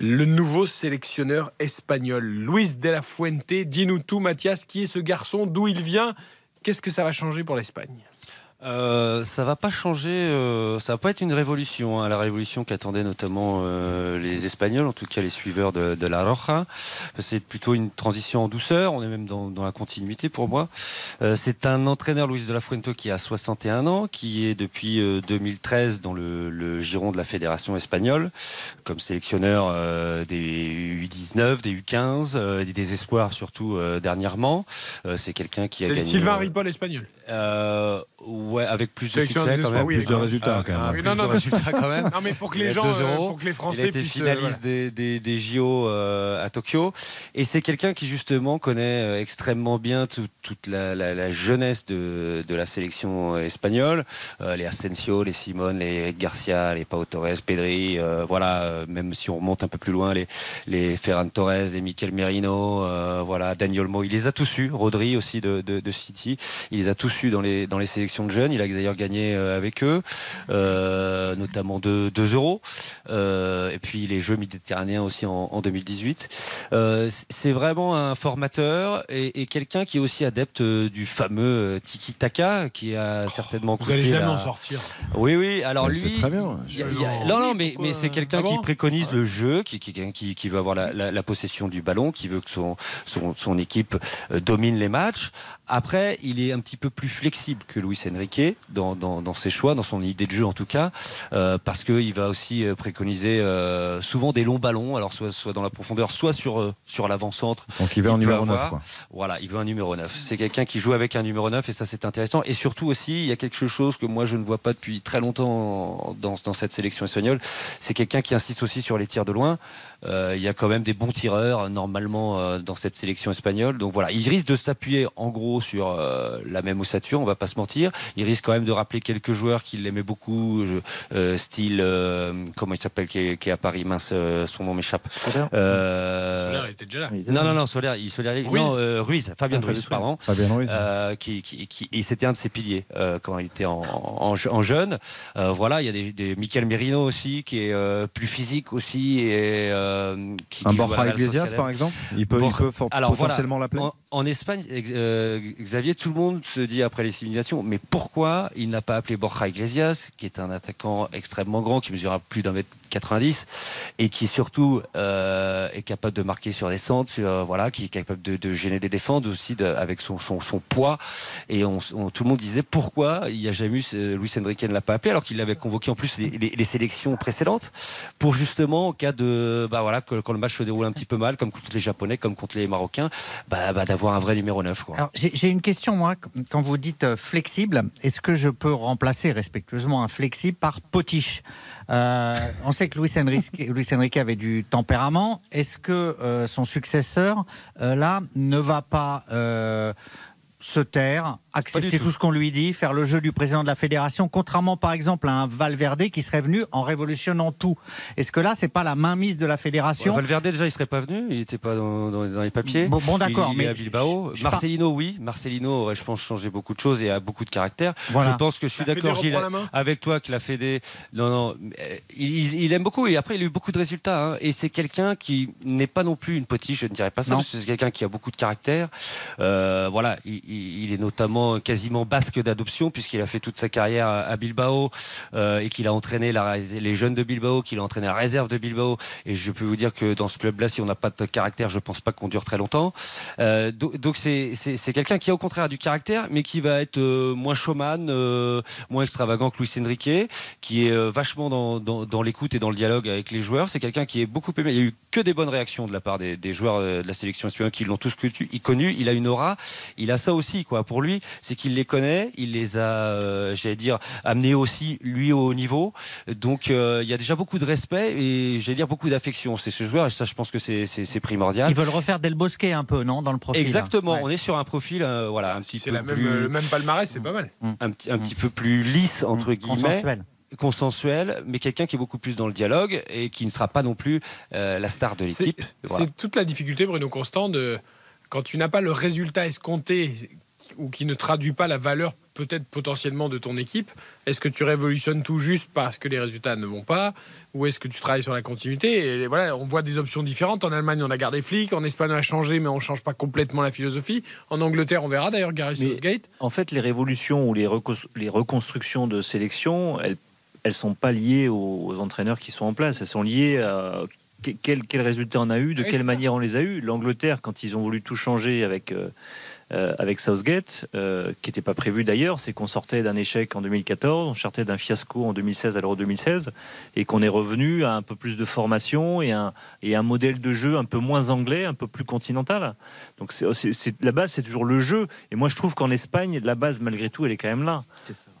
le nouveau sélectionneur espagnol, Luis de la Fuente. Dis-nous tout, Mathias, qui est ce garçon, d'où il vient, qu'est-ce que ça va changer pour l'Espagne? Euh, ça va pas changer, euh, ça va pas être une révolution, hein, la révolution qu'attendaient notamment euh, les Espagnols, en tout cas les suiveurs de, de la Roja. C'est plutôt une transition en douceur, on est même dans, dans la continuité pour moi. Euh, c'est un entraîneur, Luis de la Fuente, qui a 61 ans, qui est depuis euh, 2013 dans le, le giron de la Fédération espagnole, comme sélectionneur euh, des U19, des U15, euh, des espoirs surtout euh, dernièrement. Euh, c'est quelqu'un qui a C'est gagné... Sylvain euh, Ripoll espagnol. Ouais, avec plus de Sélection succès quand même. oui, Plus de résultats, Ah, quand même. ah, non, non, résultats quand même. Non, mais pour que Il les gens, 2 euh, euros. pour que les Il Français a été puissent, euh, finaliste des, des, des JO euh, à Tokyo. Et c'est quelqu'un qui justement connaît extrêmement bien tout- toute la, la- la jeunesse de, de la sélection espagnole. Euh, les Asensio, les Simone, les Eric Garcia, les Pau Torres, Pedri. euh, voilà, même si on remonte un peu plus loin, les, les Ferran Torres, les Mikel Merino, voilà, Daniel Mo. Il les a tous eus. Rodri aussi de, de, de City. Il les a tous eus dans les, dans les sélections de jeunes. Il a d'ailleurs gagné euh, avec eux, euh, notamment 2 euros. Euh, et puis les Jeux méditerranéens aussi en, en 2018. Euh, c- c'est vraiment un formateur et, et quelqu'un qui est aussi adepte du fameux tiki-taka qui a certainement Vous coûté allez jamais la- en sortir. Oui, oui. Alors Mais lui, c'est très bien. il y a- il y a- Non. non, mais, c'est quelqu'un Ah bon qui préconise le jeu, qui, qui, qui, qui veut avoir la, la- la possession du ballon, qui veut que son, son, son équipe domine les matchs. Après, il est un petit peu plus flexible que Luis Enrique dans, dans, dans, ses choix, dans son idée de jeu en tout cas, euh, parce qu'il va aussi euh, préconiser euh, souvent des longs ballons, alors soit, soit dans la profondeur, soit sur, euh, sur l'avant-centre. Donc il veut un numéro avoir. 9. Quoi. Voilà, il veut un numéro 9. C'est quelqu'un qui joue avec un numéro 9 et ça c'est intéressant. Et surtout aussi, il y a quelque chose que moi je ne vois pas depuis très longtemps dans, dans cette sélection espagnole, c'est quelqu'un qui insiste aussi sur les tirs de loin. Euh, il y a quand même des bons tireurs normalement euh, dans cette sélection espagnole. Donc voilà, il risque de s'appuyer en gros sur euh, la même ossature, on va pas se mentir. Il risque quand même de rappeler quelques joueurs qui l'aimaient beaucoup, je- euh, style euh, comment il s'appelle qui est, qui est à Paris, mince, euh, son nom m'échappe. Euh, Solaire était déjà là. non, non, non, Solaire, il, Solaire, Ruiz. non, euh, Ruiz, Fabien Ah, Ruiz, Fabien pardon. Fabien Ruiz. Euh, qui, qui, qui- et c'était un de ses piliers euh, quand il était en, en, en jeune. Euh, voilà, il y a des, des Michael Merino aussi, qui est euh, plus physique aussi. Et, euh, qui, Un qui Borja Iglesias, par exemple Il peut- il Borja- peut for- Alors, voilà, potentiellement l'appeler en, en Espagne, euh, Xavier, tout le monde se dit après les civilisations, mais pourquoi il n'a pas appelé Borja Iglesias, qui est un attaquant extrêmement grand, qui mesurera plus d'un mètre 90 et qui surtout euh, est capable de marquer sur des centres, euh, voilà, qui est capable de, gêner des défenses aussi avec son, poids. Et tout le monde disait pourquoi il n'y a jamais eu euh, Luis Enrique ne l'a pas appelé alors qu'il avait convoqué en plus les, sélections précédentes pour justement en cas de bah voilà quand le match se déroule un petit peu mal comme contre les Japonais comme contre les Marocains bah, bah, d'avoir un vrai numéro 9 quoi. Alors, j'ai j'ai une question, moi. Quand vous dites euh, flexible, est-ce que je peux remplacer respectueusement un flexible par potiche? Euh, On sait que Luis Enrique, avait du tempérament. Est-ce que euh, son successeur, euh, là, ne va pas se taire, accepter tout. tout. ce qu'on lui dit, faire le jeu du président de la fédération, contrairement par exemple à un Valverde qui serait venu en révolutionnant tout Est-ce que là, c'est pas la mainmise de la fédération Valverde déjà il serait pas venu, il n'était pas dans, dans- dans les papiers. Bon- bon, d'accord, Il, il est mais à Bilbao. je- je par- Marcelino oui, Marcelino aurait je pense changé beaucoup de choses et a beaucoup de caractère. Voilà. Je pense que je suis d'accord Gilles avec toi que la Fédé non non il, il aime beaucoup et après il a eu beaucoup de résultats hein. et c'est quelqu'un qui n'est pas non plus une potiche, je ne dirais pas ça Non. parce que c'est quelqu'un qui a beaucoup de caractère. Euh, voilà, il, il- il est notamment quasiment basque d'adoption puisqu'il a fait toute sa carrière à, Bilbao euh, et qu'il a entraîné les jeunes de Bilbao, qu'il a entraîné la réserve de Bilbao. Et je peux vous dire que dans ce club-là, si on n'a pas de caractère, je pense pas qu'on dure très longtemps. Euh, do- donc c'est quelqu'un qui au contraire du caractère, mais qui va être euh, moins showman, moins extravagant que Luis Enrique, qui est vachement dans, l'écoute et dans le dialogue avec les joueurs. C'est quelqu'un qui est beaucoup aimé. Il y a eu que des bonnes réactions de la part des, des joueurs de la sélection espagnole qui l'ont tous connu. il a une aura. Il a ça aussi, quoi. Pour lui, c'est qu'il les connaît. Il les a, euh, j'allais dire, amenés aussi lui au niveau. Donc euh, il y a déjà beaucoup de respect et j'allais dire beaucoup d'affection. C'est ce joueur et ça, je pense que c'est- c'est c'est primordial. Ils veulent refaire Del Bosque un peu, non, dans le profil Exactement, Ouais. on est sur un profil euh, voilà, un petit C'est peu la même, plus, le même palmarès, c'est pas mal. un, petit, un petit peu plus lisse entre guillemets, Consensuel. consensuel, mais quelqu'un qui est beaucoup plus dans le dialogue et qui ne sera pas non plus euh, la star de C'est l'équipe. Voilà. c'est toute la difficulté, Bruno Constant, de quand tu n'as pas le résultat escompté ou qui ne traduit pas la valeur peut-être potentiellement de ton équipe, est-ce que tu révolutionnes tout juste parce que les résultats ne vont pas ou est-ce que tu travailles sur la continuité Et voilà, on voit des options différentes. En Allemagne, on a gardé Flick, en Espagne, on a changé, mais on ne change pas complètement la philosophie. En Angleterre, on verra d'ailleurs Gary Southgate. En fait, les révolutions ou les, les reconstructions de sélection, elles elles sont pas liées aux, aux entraîneurs qui sont en place. Elles sont liées à que- quel, quel résultat on a eu, de Oui, quelle manière on les a eu. L'Angleterre, quand ils ont voulu tout changer avec euh, euh, avec Southgate, euh, qui n'était pas prévu d'ailleurs, c'est qu'on sortait d'un échec en 2014, on sortait d'un fiasco en 2016 à l'Euro 2016, et qu'on est revenu à un peu plus de formation et un, et un modèle de jeu un peu moins anglais, un peu plus continental. Donc c'est, c'est- c'est- la base, c'est toujours le jeu. Et moi, je trouve qu'en Espagne, la base, malgré tout, elle est quand même là.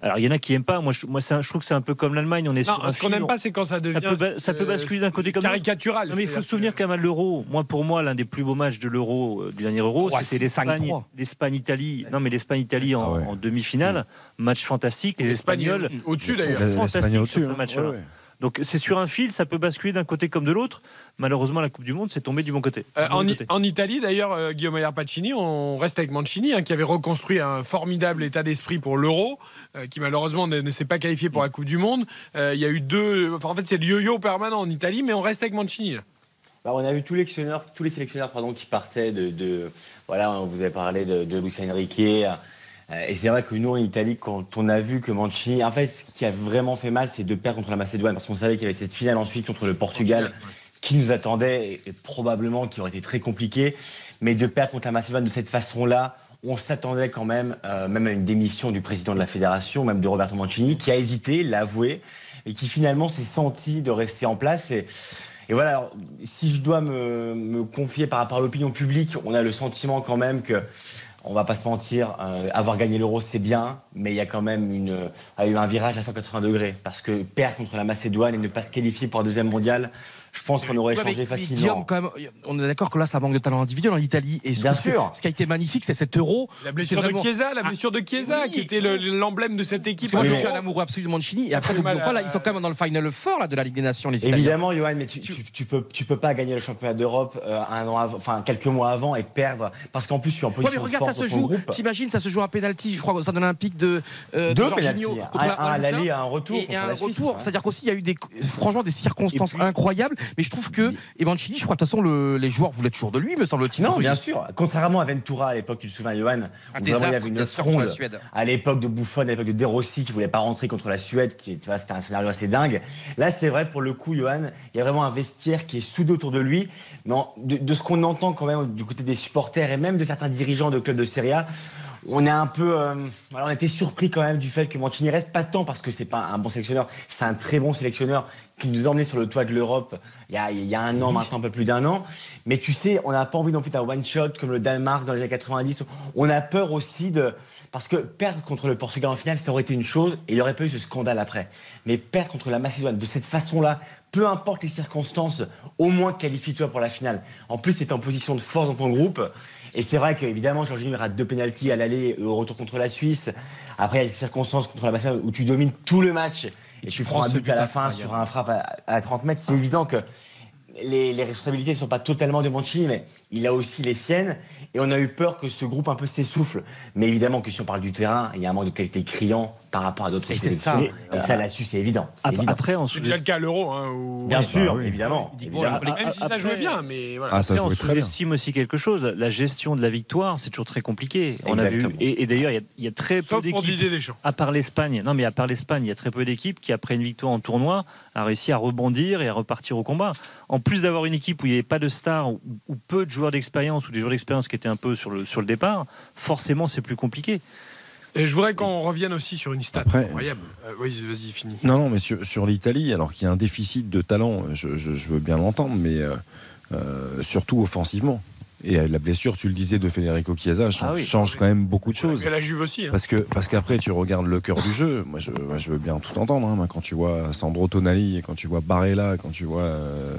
Alors, il y en a qui aiment pas. Moi, je, moi, c'est un- je trouve que c'est un peu comme l'Allemagne. On est Non, sur un ce qu'on n'aime pas, c'est quand ça devient ça peut, ba- ça peut basculer d'un côté comme caricatural. Non, mais il faut se souvenir qu'à mal l'euro, moi pour moi l'un des plus beaux matchs de l'euro euh, du dernier euro, c'était l'Espagne-Italie. Non mais l'Espagne-Italie en, Ah ouais. en demi-finale, match fantastique. Les Espagnols au-dessus d'ailleurs. fantastiques au-dessus, sur ce hein. match-là. Donc c'est sur un fil, ça peut basculer d'un côté comme de l'autre. Malheureusement, la Coupe du Monde, c'est tombé du bon côté. Euh, Du bon côté. en Italie, d'ailleurs, euh, Guillaume Ayer Pacini, on reste avec Mancini, hein, qui avait reconstruit un formidable état d'esprit pour l'Euro, euh, qui malheureusement ne, ne s'est pas qualifié pour la Coupe du Monde. Euh, Il y a eu deux. Enfin, en fait, c'est le yo-yo permanent en Italie, mais on reste avec Mancini. là. Bah, on a vu tous les sélectionneurs, tous les sélectionneurs pardon, qui partaient de, de- Voilà, on vous a parlé de, de Luis Enrique. Et c'est vrai que nous, en Italie, quand on a vu que Mancini. En fait, ce qui a vraiment fait mal, c'est de perdre contre la Macédoine. Parce qu'on savait qu'il y avait cette finale ensuite contre le Portugal, qui nous attendait et, et probablement qui aurait été très compliqué. Mais de perdre contre la Macédoine de cette façon-là, on s'attendait quand même, euh, même à une démission du président de la fédération, même de Roberto Mancini, qui a hésité, l'a avoué, et qui finalement s'est senti de rester en place. Et, et voilà, alors, si je dois me, me confier par rapport à l'opinion publique, on a le sentiment quand même que, on va pas se mentir, euh, avoir gagné l'euro c'est bien, mais il y a quand même a eu un virage à 180 degrés. Parce que perdre contre la Macédoine et ne pas se qualifier pour un deuxième mondial, je pense qu'on aurait Ouais, mais- changé mais facilement. Guillaume, quand même, on est d'accord que là, ça manque de talent individuel en Italie. Et Bien surtout, sûr. Ce qui a été magnifique, c'est cet euro. La blessure vraiment- de Chiesa, la blessure de Chiesa, oui. qui était le- l'emblème de cette équipe. Parce que moi, je suis un amoureux absolu de Mancini. Et après, pas, là, ils sont quand même dans le final four là, de la Ligue des Nations, les Italiens. Évidemment, Johan, mais tu, tu, tu peux, tu peux pas gagner le championnat d'Europe euh, un an avant, enfin quelques mois avant et perdre parce qu'en plus tu es en Ouais, mais position regarde, ça forte se joue. T'imagines, ça se joue un penalty, je crois, au stade olympique de, euh, de Deux contre un- un à l'aller, un retour Et, un la retour. C'est-à-dire qu'aussi, il y a eu des, franchement des circonstances incroyables. Mais je trouve que, et Mancini, je crois, de toute façon, le- les joueurs voulaient toujours de lui, me semble-t-il. Non, bien sûr. Contrairement à Ventura à l'époque, tu te souviens, Johan, où vraiment il y désastre, avait une fronde. À l'époque de Buffon, à l'époque de De Rossi, qui voulait pas rentrer contre la Suède, qui tu vois, c'était un scénario assez dingue. Là, c'est vrai, pour le coup, Johan, il y a vraiment un vestiaire qui est soudé autour de lui. Mais de, de ce qu'on entend quand même du côté des supporters et même de certains dirigeants de clubs de Serie A, on est un peu, euh, alors on était surpris quand même du fait que Mancini reste pas tant parce que c'est pas un bon sélectionneur, c'est un très bon sélectionneur qui nous a emmenés sur le toit de l'Europe il y a, il y a un an maintenant, un peu plus d'un an. Mais tu sais, on n'a pas envie non plus d'un one shot comme le Danemark dans les années 90. On a peur aussi de parce que perdre contre le Portugal en finale, ça aurait été une chose et il n'y aurait pas eu ce scandale après. Mais perdre contre la Macédoine de cette façon-là, peu importe les circonstances, au moins qualifie-toi pour la finale. En plus, c'est en position de force dans ton groupe. Et c'est vrai qu'évidemment, Jorginho rate deux pénalties à l'aller et au retour contre la Suisse. Après, il y a des circonstances contre la Macédoine où tu domines tout le match et, tu prends un but à la fin incroyable. sur un frappe à, à 30 mètres. C'est évident que les, les responsabilités ne sont pas totalement de Mancini, mais il a aussi les siennes. Et on a eu peur que ce groupe un peu s'essouffle. Mais évidemment que si on parle du terrain, il y a un manque de qualité criant par rapport à d'autres Et c'est sélections. ça. Et ça, là-dessus, c'est évident. Évident. Après, on C'est déjà le cas à l'Euro. Hein, où- Bien Ouais, sûr, bah oui. évidemment. dit, évidemment. voilà, Même si ça jouait bien, mais voilà. Ah, ça Après, on sous-estime aussi quelque chose. La gestion de la victoire, c'est toujours très compliqué. On a vu, et, et d'ailleurs, il y a- il y, a très peu Sauf d'équipes. À part l'Espagne, non mais à part l'Espagne, il y a très peu d'équipes qui, après une victoire en tournoi, a réussi à rebondir et à repartir au combat. En plus d'avoir une équipe où il n'y avait pas de stars ou peu de joueurs d'expérience ou des joueurs d'expérience qui étaient un peu sur le, sur le départ, forcément c'est plus compliqué. Et je voudrais qu'on revienne aussi sur une stat Après- incroyable. Euh, oui, vas-y, fini. Non, non, mais sur, sur l'Italie, alors qu'il y a un déficit de talent, je, je- je veux bien l'entendre, mais euh, euh, surtout offensivement. Et euh, la blessure, tu le disais, de Federico Chiesa change, Ah oui. change quand même beaucoup de choses. Et la Juve aussi. hein. Parce que parce qu'après tu regardes le cœur du jeu. Moi je, moi, je veux bien tout entendre. hein. Quand tu vois Sandro Tonali, quand tu vois Barella, quand tu vois euh,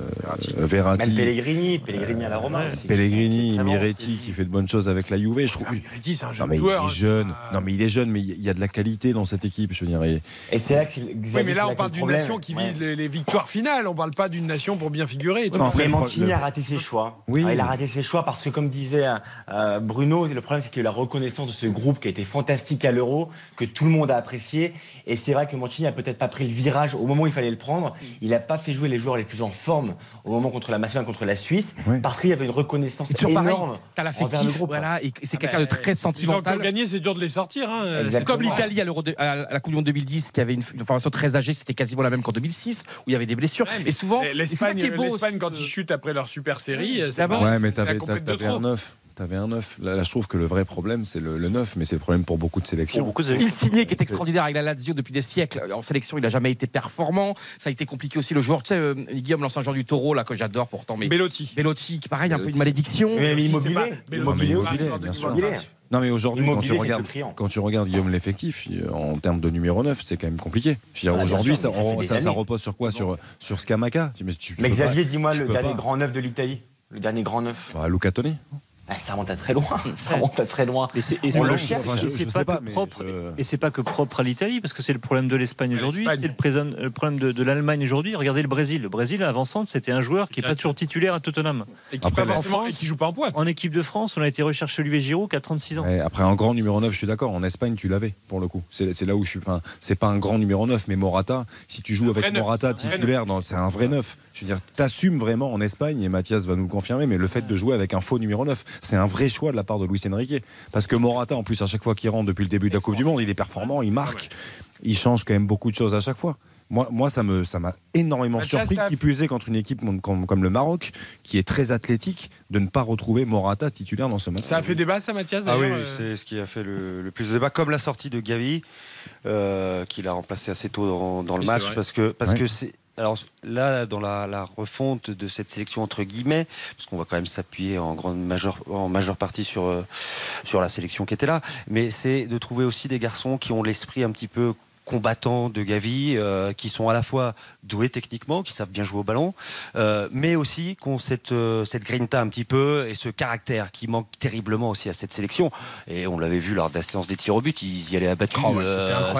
Verratti, Même Pellegrini, Pellegrini à la Roma aussi. Pellegrini. Miretti qui fait de bonnes choses avec la Juve. Je trouve. Miretti, c'est un Non jeune mais joueur. il hein, est jeune. Non mais il est jeune, mais il y a de la qualité dans cette équipe. Je veux dire. Et, c'est là que c'est- Oui, mais là, on parle le d'une nation qui Ouais. vise les, les victoires finales. On parle pas d'une nation pour bien figurer. Mais Mancini a raté ses choix. Oui. Ah, il a raté ses choix parce que, comme disait euh, Bruno, le problème c'est qu'il y a eu la reconnaissance de ce groupe qui a été fantastique à l'Euro, que tout le monde a apprécié. Et c'est vrai que Mancini a peut-être pas pris le virage au moment où il fallait le prendre. Il n'a pas fait jouer les joueurs les plus en forme au moment contre la Macédoine, contre la Suisse, parce qu'il y avait une reconnaissance énorme T'as envers le groupe. voilà, et c'est Ah quelqu'un bah, de très Les qui ont sentimental. gagné, c'est dur de les sortir. hein. Comme l'Italie à, l'Euro de- à la Coupe du Monde 2010, qui avait une, une formation très âgée, c'était quasiment la même qu'en 2006, où il y avait des blessures. Ouais, et souvent, L'Espagne, quand ils chutent après leur super série, c'est ouais, c'est- mais la t'avais t'avais un trop. 9. T'avais un 9. Là, là, je trouve que le vrai problème, c'est le, le 9, mais c'est le problème pour beaucoup de sélections. Il signait qui est extraordinaire avec la Lazio depuis des siècles. En sélection, il n'a jamais été performant. Ça a été compliqué aussi. Le joueur, tu sais, euh, Guillaume, l'ancien joueur du Taureau, là, que j'adore pourtant. Mais Belotti. Belotti, qui pareil, un peu une malédiction. Mais Belotti, Immobilier. pas- Belotti, Immobilier bien sûr. Immobilier. Non mais aujourd'hui, quand tu regardes, quand tu regardes Guillaume l'effectif, euh, en termes de numéro 9, c'est quand même compliqué. Ah, aujourd'hui, ça, mais repose sur quoi? Sur sur Scamaca. Mais, tu Mais Xavier, dis-moi le dernier grand neuf de l'Italie. Le dernier grand neuf. Bah, Luca. Ah, ça remonte à très loin. Ça remonte à très loin. Et c'est pas, je- Et c'est pas que propre à l'Italie, parce que c'est le problème de l'Espagne aujourd'hui, c'est le, problème de, de l'Allemagne aujourd'hui. Regardez le Brésil. Le Brésil, avant-centre, c'était un joueur qui n'est pas toujours titulaire à Tottenham. Et qui, Après, forcément- France- et qui joue pas en pointe. En équipe de France, on a été rechercher Olivier Giroud qui a 36 ans. Après un grand numéro 9, je suis d'accord. En Espagne, tu l'avais pour le coup. C'est là où je suis. Enfin, c'est pas un grand numéro 9, mais Morata. Si tu joues avec neuf. Morata titulaire, c'est un vrai 9. Je veux dire, t'assumes vraiment en Espagne et Mathias va nous le confirmer. Mais le fait de jouer avec un faux numéro 9, c'est un vrai choix de la part de Luis Enrique. Parce que Morata, en plus, à chaque fois qu'il rentre depuis le début de la Coupe du Monde, il est performant, il marque, il change quand même beaucoup de choses à chaque fois. Moi, moi ça m'a énormément Mathias, surpris, ça- qui plus est contre une équipe comme, comme- comme le Maroc, qui est très athlétique, de ne pas retrouver Morata titulaire dans ce match. Ça a fait débat, ça, Mathias Ah oui, euh, c'est ce qui a fait le, le plus de débat, comme la sortie de Gavi, euh, qu'il a remplacé assez tôt dans, dans le Oui, match, parce que parce Ouais. que c'est alors là dans la, refonte de cette sélection entre guillemets, parce qu'on va quand même s'appuyer en grande majeure en majeure partie euh, sur la sélection qui était là, mais c'est de trouver aussi des garçons qui ont l'esprit un petit peu combattants de Gavi, euh, qui sont à la fois doués techniquement, qui savent bien jouer au ballon, euh, mais aussi qui ont cette, euh, cette grinta un petit peu et ce caractère qui manque terriblement aussi à cette sélection. Et on l'avait vu lors de la séance des tirs au but, ils y allaient abattus. Oh, ouais,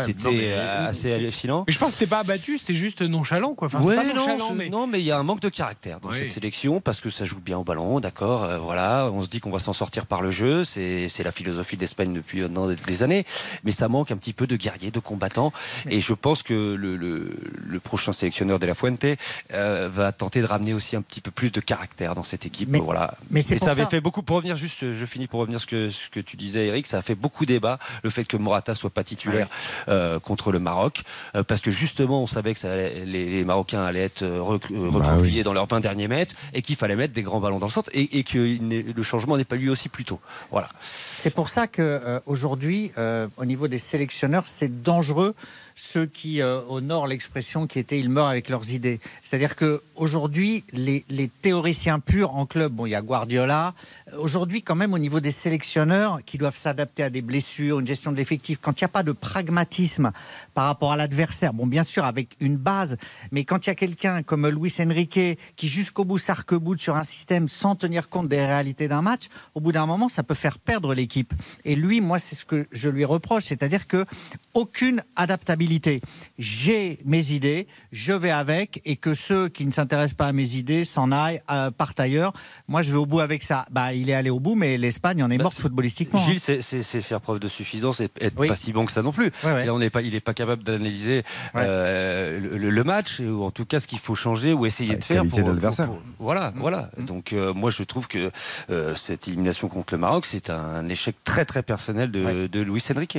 c'était assez hallucinant. Mais je pense que c'était pas abattu, c'était juste nonchalant, quoi. Enfin, c'est Ouais, pas non, nonchalant, mais. non, mais il y a un manque de caractère dans Oui. cette sélection parce que ça joue bien au ballon, d'accord. voilà, on se dit qu'on va s'en sortir par le jeu, c'est la philosophie d'Espagne depuis des années, mais ça manque un petit peu de guerriers, de combattants. Et je pense que le, le- le prochain sélectionneur de la Fuente euh, va tenter de ramener aussi un petit peu plus de caractère dans cette équipe. Mais- voilà. mais c'est ça avait ça- fait beaucoup. Pour revenir juste, je finis pour revenir ce que ce que tu disais, Eric, ça a fait beaucoup débat le fait que Morata soit pas titulaire euh, contre le Maroc, euh, parce que justement on savait que ça allait- les, les Marocains allaient être euh, rec- euh, Bah dans leurs 20 derniers mètres et qu'il fallait mettre des grands ballons dans le centre et, et que le changement n'est pas lieu aussi plus tôt. Voilà. C'est pour ça que euh, aujourd'hui, euh, au niveau des sélectionneurs, c'est dangereux ceux qui euh, honorent l'expression qui était ils meurent avec leurs idées. C'est-à-dire que aujourd'hui, les, théoriciens purs en club, bon, il y a Guardiola. Aujourd'hui, quand même, au niveau des sélectionneurs qui doivent s'adapter à des blessures, une gestion de l'effectif, quand il n'y a pas de pragmatisme par rapport à l'adversaire, bon, bien sûr, avec une base, mais quand il y a quelqu'un comme Luis Enrique qui jusqu'au bout s'arc-boute sur un système sans tenir compte des réalités d'un match, au bout d'un moment, ça peut faire perdre l'équipe. Et lui, moi, c'est ce que je lui reproche, c'est-à-dire que aucune adaptabilité. J'ai mes idées, je vais avec, et que ceux qui ne s'intéressent pas à mes idées s'en aillent, euh, partent ailleurs. Moi, je vais au bout avec ça. Bah, il est allé au bout, mais l'Espagne en est morte footballistiquement. hein. Gilles, c'est- c'est faire preuve de suffisance et être Oui. pas si bon que ça non plus. Ouais, On n'est pas, il n'est pas capable d'analyser euh, le, le match ou en tout cas ce qu'il faut changer ou essayer de faire. pour- pour- pour- Voilà, voilà. Donc euh, moi je trouve que euh, cette élimination contre le Maroc c'est un échec très très personnel de, de Luis Enrique.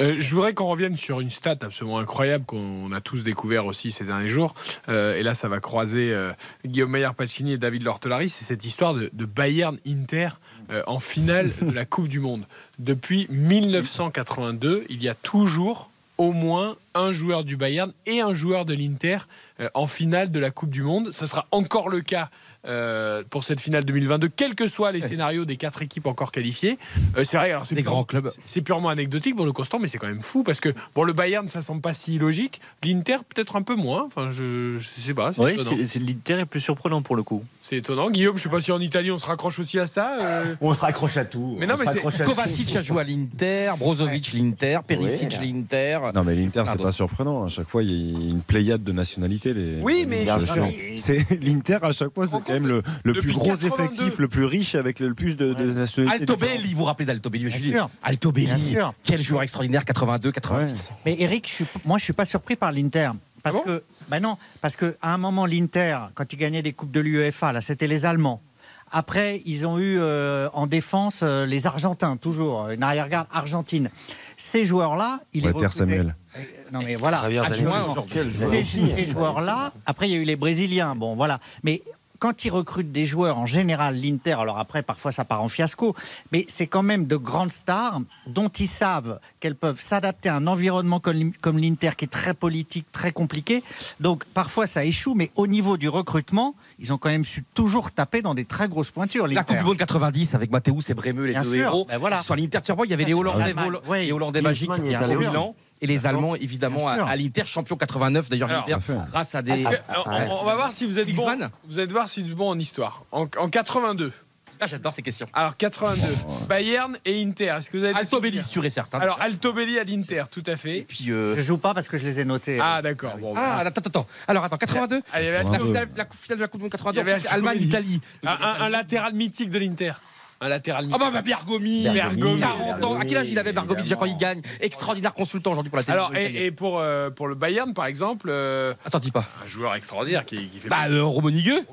Euh, je voudrais qu'on revienne sur une stat absolument incroyable qu'on a tous découvert aussi ces derniers jours. Euh, et là, ça va croiser euh, Guillaume Meyer Pacini et David Lortolari. C'est cette histoire de, de Bayern-Inter euh, en finale de la Coupe du Monde. Depuis 1982, il y a toujours au moins un joueur du Bayern et un joueur de l'Inter euh, en finale de la Coupe du Monde. Ça sera encore le cas euh, pour cette finale 2022, quels que soient les scénarios des quatre équipes encore qualifiées. Euh, c'est vrai, alors c'est grands clubs. c'est- purement anecdotique pour le Constant, mais c'est quand même fou parce que bon, le Bayern, ça semble pas si logique. L'Inter, peut-être un peu moins. Enfin, je, je sais pas. Oui, l'Inter est plus surprenant pour le coup. C'est étonnant. Guillaume, je sais pas si en Italie on se raccroche aussi à ça. euh. On se raccroche à tout. Mais non, On mais c'est-. Kovacic a joué à l'Inter, Brozovic l'Inter, Perisic l'Inter. Non mais l'Inter c'est pas surprenant. À chaque fois il y a une pléiade de nationalités. Les, Oui, mais- c'est l'Inter à chaque fois c'est quand même le, plus gros 82. effectif, le plus riche avec le plus de, de nationalités. Altobelli, vous vous rappelez d'Altobelli Bien je dis, sûr. Bien Altobelli, sûr. quel joueur extraordinaire, 82, 86. Mais Eric, je suis, moi, je suis pas surpris par l'Inter. Parce Ah bon que, ben non, parce que à un moment, l'Inter, quand ils gagnaient des coupes de l'UEFA, là, c'était les Allemands. Après, ils ont eu euh, en défense euh, les Argentins, toujours une arrière-garde argentine. Ces joueurs-là, ils les Walter recrutaient- Samuel. Euh, Non mais voilà. Ces joueurs-là, après il y a eu les Brésiliens, bon voilà. Mais quand ils recrutent des joueurs, en général, l'Inter, alors après, parfois ça part en fiasco, mais c'est quand même de grandes stars dont ils savent qu'elles peuvent s'adapter à un environnement comme, comme l'Inter qui est très politique, très compliqué. Donc parfois ça échoue, mais au niveau du recrutement, ils ont quand même su toujours taper dans des très grosses pointures. La l'Inter. Coupe du Monde 90 avec Mathéus et Bremeux, les Bien deux sûr, héros. ben voilà. Sur l'Inter, il y avait Ça, les Hollandais, les Hollandais magiques Et les Allemands évidemment à, à l'Inter, champion 89 d'ailleurs l'Inter grâce à des. Que, on, on va voir si vous êtes bon. Vous allez voir si vous êtes bon en histoire. En, en 82. Ah, j'adore ces questions. Alors 82. Bayern et Inter. Est-ce que vous avez des Altobelli souvenirs sûr et certain. Alors Altobelli à l'Inter, tout à fait. puis euh, Je joue pas parce que je les ai notés. Ah d'accord. Bon, ah, attends, attends, attends. Alors, attends, 82 Allez, il y avait La finale, la finale de la Coupe du Monde Il y 82, avait c'est Allemagne-Italie. Un, un- un latéral mythique de l'Inter un latéral Ah bah, bah Bergomi, Bergomi, 40 ans. À quel âge il avait Bergomi déjà quand il gagne Extraordinaire consultant aujourd'hui pour la télé. Alors, et, pour, euh, pour le Bayern, par exemple. Euh, attends, dis pas. Un joueur extraordinaire qui, fait. Bah, euh, Romain Nigueux.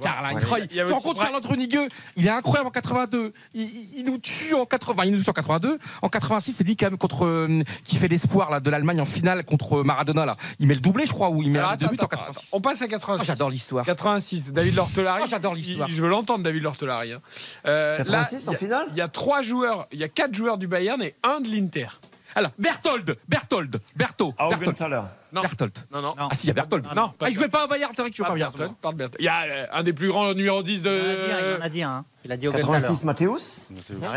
Carl Croy. Tu rencontres Carl Antoine Nigueux. Il est incroyable en 82. Il, nous tue en 80. Il nous tue en 82. En 86, c'est lui quand même contre, euh, qui fait l'espoir de l'Allemagne en finale contre Maradona. Là. Il met le doublé, je crois, ou il met le but en 86. On passe à 86. J'adore l'histoire. 86, David Lortolari. Oh, j'adore l'histoire. Je veux l'entendre, David Lortolari. Hein. Euh, il y a trois joueurs, il y a quatre joueurs du Bayern et un de l'Inter. Alors, Berthold, Berthold, Berthaud. Ah, Berthold. Non. Berthold. Non, non. Ah, si, il y a Berthold. Non, non. Ah, jouait pas au Bayern, c'est vrai que je jouais pas au Bayern. Berthold. Il y a euh, un des plus grands numéro 10 de. Hein, il en a dit un. Hein. Il a dit au 86, Mathéus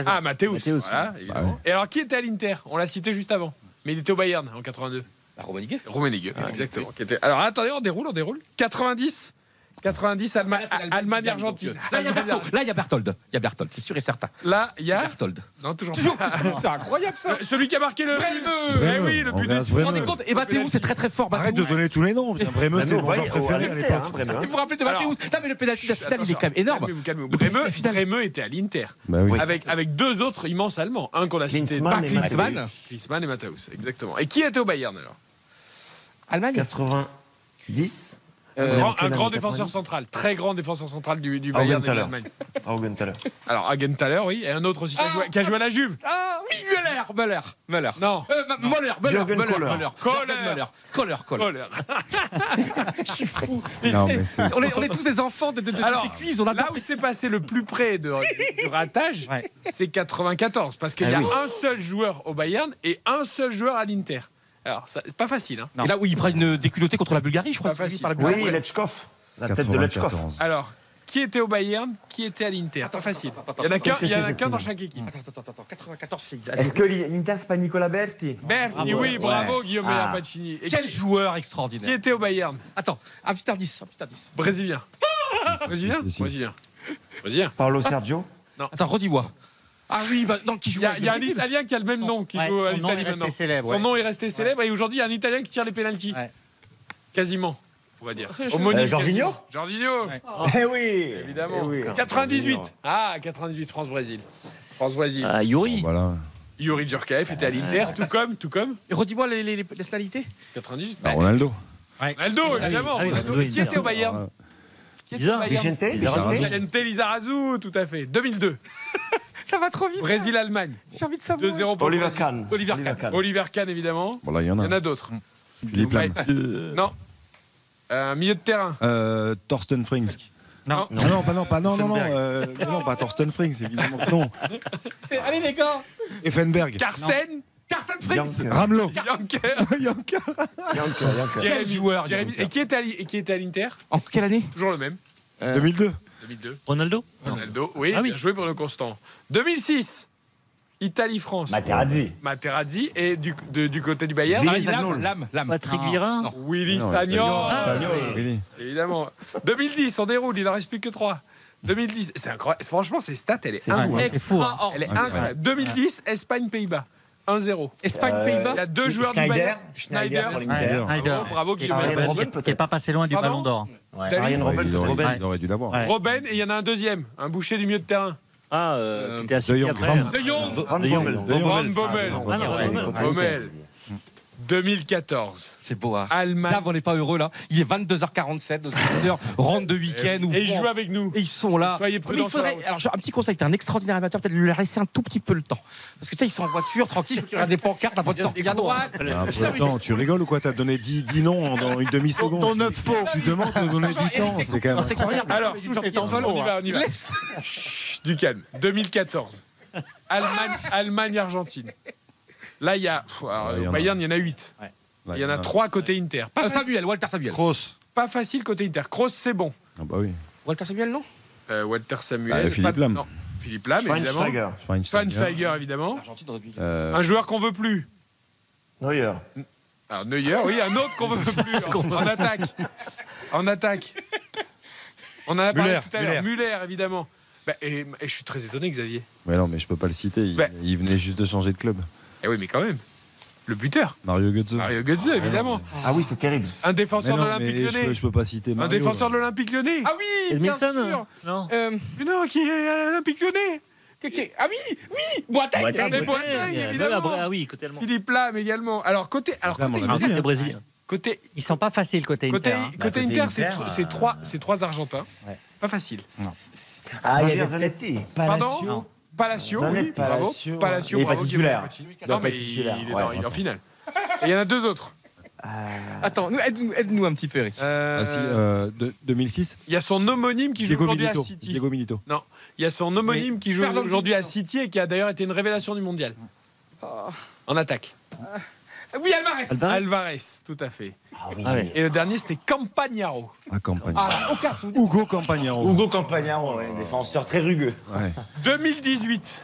Ah, Mathéus. Voilà. Bah, ouais. Et alors, qui était à l'Inter? On l'a cité juste avant. Mais il était au Bayern en 82. Bah, Roménigue. Roménigue, ah, exactement. Alors, attendez, on déroule, on déroule. 90 90, Allema Allemagne, Argentine. Là, il y a Berthold. Là, il y a Berthold. C'est sûr et certain. Là, il y a Berthold. Non, toujours. c'est incroyable ça. Euh, celui qui a marqué le Bremeux. Eh oui, le but. Vous vous rendez compte Et Mathéus, c'est très très fort. Arrête de donner tous les noms. Bremeux, c'est mon bah, joueur préféré à l'époque. Hein, vous vous rappelez de Mathéus Non, mais le pénalty de la finale, il est quand même énorme. Bremeux était à l'Inter. Bah avec deux autres immenses Allemands. Un qu'on a cité. Klinsmann et Mathéus. Exactement. Et qui était au Bayern alors? Allemagne? 90 euh, un grand défenseur central, très grand défenseur central du, du Bayern de l'Allemagne. Alors, Hagenthaler, oui, et un autre aussi qui a, ah. joué, qui a joué à la Juve. Ah oui, Müller. Müller. Müller. Non, euh, bah, Müller, Müller, Müller, Müller, Müller, Müller, Je suis fou. On, est, tous des enfants de, de, de Alors, ces cuisses. On là où c'est passé le plus près de, du ratage, ouais. c'est 94, parce qu'il y a oui. un seul joueur au Bayern et un seul joueur à l'Inter. Alors, ça, pas facile. Hein. Là, où il prend une déculottée contre la Bulgarie, je crois. Pas facile. Oui, Lechkov. La tête de Lechkov. Alors, qui était au Bayern, qui était à l'Inter? Pas facile. Il y en a qu'un dans chaque équipe. Attends, attends, attends 94 Est-ce que l'Inter, c'est pas Nicolas Berti? Berti, oui, bravo ouais. Guillaume ah. Pacini. Et Quel joueur extraordinaire. Qui était au Bayern? Attends, un petit. Brésilien. Brésilien? Brésilien. Brésilien. Paulo Sergio? Non. Attends, redis-moi. Ah oui, bah, non, qui joue. Il y a, un Italien qui a le même nom qui joue son à l'Italie maintenant. Célèbre. Son nom est resté célèbre et aujourd'hui il y a un Italien qui tire les pénalties. Quasiment. On va dire. Euh, Jorginho Jorginho. Oh. Eh oui Évidemment. Eh 98. Ah, 98, France-Brésil. France-Brésil. Ah, Yuri. Voilà. Yuri Djorkaeff était à l'Inter, tout comme, tout comme. Redis-moi les, les, 98. Bah, Ronaldo. Ronaldo, ah évidemment. Ah Ronaldo. Qui était au Bayern Qui était au Bayern Vicente Lizarazu, tout à fait. 2002. Ça va trop vite. Brésil-Allemagne. J'ai envie de savoir. 2-0 pour Oliver Kahn. Oliver Kahn. Oliver Kahn, Oliver Kahn évidemment. Bon, là, il y en a. Il y en a d'autres. Philippe euh. Lam. Non. Euh, milieu de terrain. Euh, Thorsten Frings. Non. Non. non. non, pas non, pas non, non, non, euh, non, pas Thorsten Frings, évidemment. Non. Allez les gars. Effenberg. Carsten. Carsten Frings. Ramelot. Yanker. Yanker. Yanker. Quel joueur. Et qui était à l'Inter? En quelle année? Toujours le même. Euh, 2002. 2002. Ronaldo Ronaldo, oui, ah oui. Joué pour le Constant. 2006 Italie-France. Materazzi. Materazzi et du, du côté du Bayern. Lame, ah, Lame. Patrick ah. Virin. Willy Sagnan. Évidemment. 2010, on déroule, il en reste plus que 3. 2010, c'est incroyable. Franchement, ces stats, elle est, est. Extra, 2010, Espagne-Pays-Bas. 1-0. Espagne-Pays-Bas. Euh, il y a deux joueurs du Schneider. Schneider. Schneider. Bravo, Qui n'est pas passé loin du ballon d'or. Ryan Robben, aurait dû l'avoir. Robben, et il y en a un deuxième, un boucher du milieu de terrain. Ah, euh, qui était assis. De Jong. De Jong. 2014. C'est beau, hein. Allemagne. Zav, on n'est pas heureux là. Il est 22h47, nos auditeurs rentrent de week-end. Et, ils jouent avec nous. Et ils sont là. Soyez prudents. Alors, un petit conseil, t'es un extraordinaire amateur, peut-être lui laisser un tout petit peu le temps. Parce que tu sais, ils sont en voiture, tranquille, il y des pancartes, la bonne sortie à droite. Ah, attends, tu rigoles ou quoi? T'as donné 10, 10 noms dans une demi-seconde. Ton 9 faux. Tu demandes de donner du temps. C'est quand même. Alors, on y va, on y va. Du calme. 2014. Allemagne-Argentine. Là, il y a. alors, Bayern, il y en a 8. Il y en a 3 côté Inter. Pas, euh, Samuel, Walter Samuel. Cross. pas facile côté Inter. Cross c'est bon. Ah bah oui. Walter Samuel, non? Euh, Walter Samuel. Ah, Philippe Lam. Philippe Lam, évidemment. Schweinsteiger, Schweinsteiger. Évidemment. Euh, un joueur qu'on veut plus. Neuer. Alors, Neuer, oui, un autre qu'on veut plus. en, attaque. En attaque. On en a parlé Müller, tout à l'heure. Muller, évidemment. Bah, et, je suis très étonné, Xavier. Mais non, mais je peux pas le citer. Il bah. venait juste de changer de club. Eh oui, mais quand même. Le buteur. Mario Götze. Mario Götze, ah, évidemment. Ah oui, c'est terrible. Un défenseur non, de l'Olympique Lyonnais. Je peux, je peux pas citer Mario, Un défenseur de l'Olympique Lyonnais. Ah oui, bien Wilson, sûr. Non. Euh, non, qui est à l'Olympique Lyonnais. Ah oui, oui, Boateng, Boateng, Boateng, Boateng évidemment. Bra... Ah oui, côté allemand. Philippe Lam également. Alors côté, alors côté Inter, hein. Brésil. Côté, ils sont pas faciles côté, côté Inter. Hein. Bah, côté, côté, Inter, c'est euh... trois, c'est trois Argentins. Ouais. Pas facile. Non. Ah, il y a Zanetti, Palacio, Palacio, oui, bravo. Palacio. Palacio, Il est pas bravo, Non, mais il, est, dans- il est en finale. Et il y en a deux autres. Attends, nous, aide-nous, aide-nous un petit peu, Eric. Euh, Ah, si, euh, de- 2006 Il y a son homonyme qui joue aujourd'hui à. City. Diego Milito. Non, il y a son homonyme qui joue aujourd'hui à. City et qui a d'ailleurs été une révélation du mondial. En attaque. Oui, Alvarez. Alvarez. Alvarez, tout à fait. Ah ouais. Et le dernier, c'était Campagnaro. Ah, aucun souvenir. Hugo Campagnaro. Hugo Campagnaro, ouais, défenseur très rugueux. Ouais. 2018,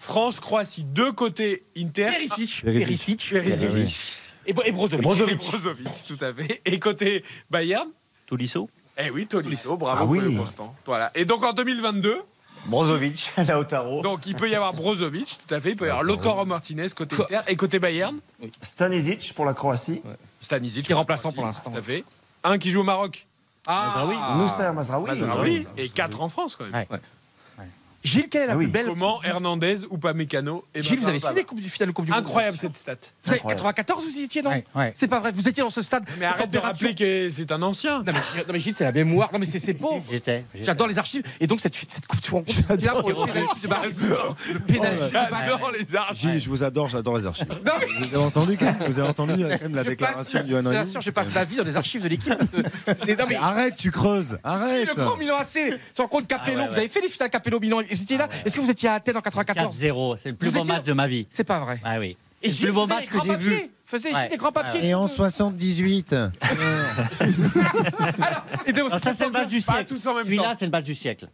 France-Croatie, deux côtés Inter. Perisic. Perisic. Perisic. Et, Bo- et Brozovic. Brozovic. Brozovic, tout à fait. Et côté Bayern, Tolisso. eh oui, Tolisso, bravo Ah oui. pour le constant. Voilà. Et donc en 2022, Brozovic, Lautaro. donc il peut y avoir Brozovic, tout à fait. Il peut y avoir Lautaro Martinez côté Inter et côté Bayern, Stanisic pour la Croatie. Stanisic Qui est remplaçant pour l'instant. Tout à fait. Un qui joue au Maroc, Ah, Moussa Mazraoui. Mazraoui, et quatre en France quand même. Ouais. Gilles, quelle est la Ah plus oui. belle Comment Hernandez ou Pamecano et Gilles, vous avez suivi les coupes du finale de Coupe du Monde Incroyable cette stat. Incroyable. 94, vous y étiez, non Ouais, ouais. C'est pas vrai, vous étiez dans ce stade. Mais arrête de rappeler que c'est un ancien. Non mais, non, mais Gilles, c'est la mémoire. Non mais c'est c'est beau. J'étais. j'étais. J'adore les archives. Et donc cette, cette coupe, tu te rends compte là pour le pénalty de Barry. Le pénalty de Barry. J'adore les archives. Gilles, je vous adore, j'adore les archives. Non, mais Vous avez entendu quand même, vous avez entendu quand même la je déclaration Johan vous Ryu assure, je passe ma vie dans les archives de l'équipe. c'est- Arrête, tu creuses. Arrête. le grand Milan AC. Tu rends compte Capello, Ah vous avez fait les finales Capello Milan. Vous étiez là. Est-ce que vous étiez à Athènes en 94 4-0, c'est le plus Vous beau étiez- match de ma vie. C'est pas vrai. Ah oui. Et C'est le plus beau match que j'ai vu. Faisait Ouais. les grands papiers. Et en 78. Et donc, Non, ça, c'est le match du siècle. Celui-là, c'est le match du siècle.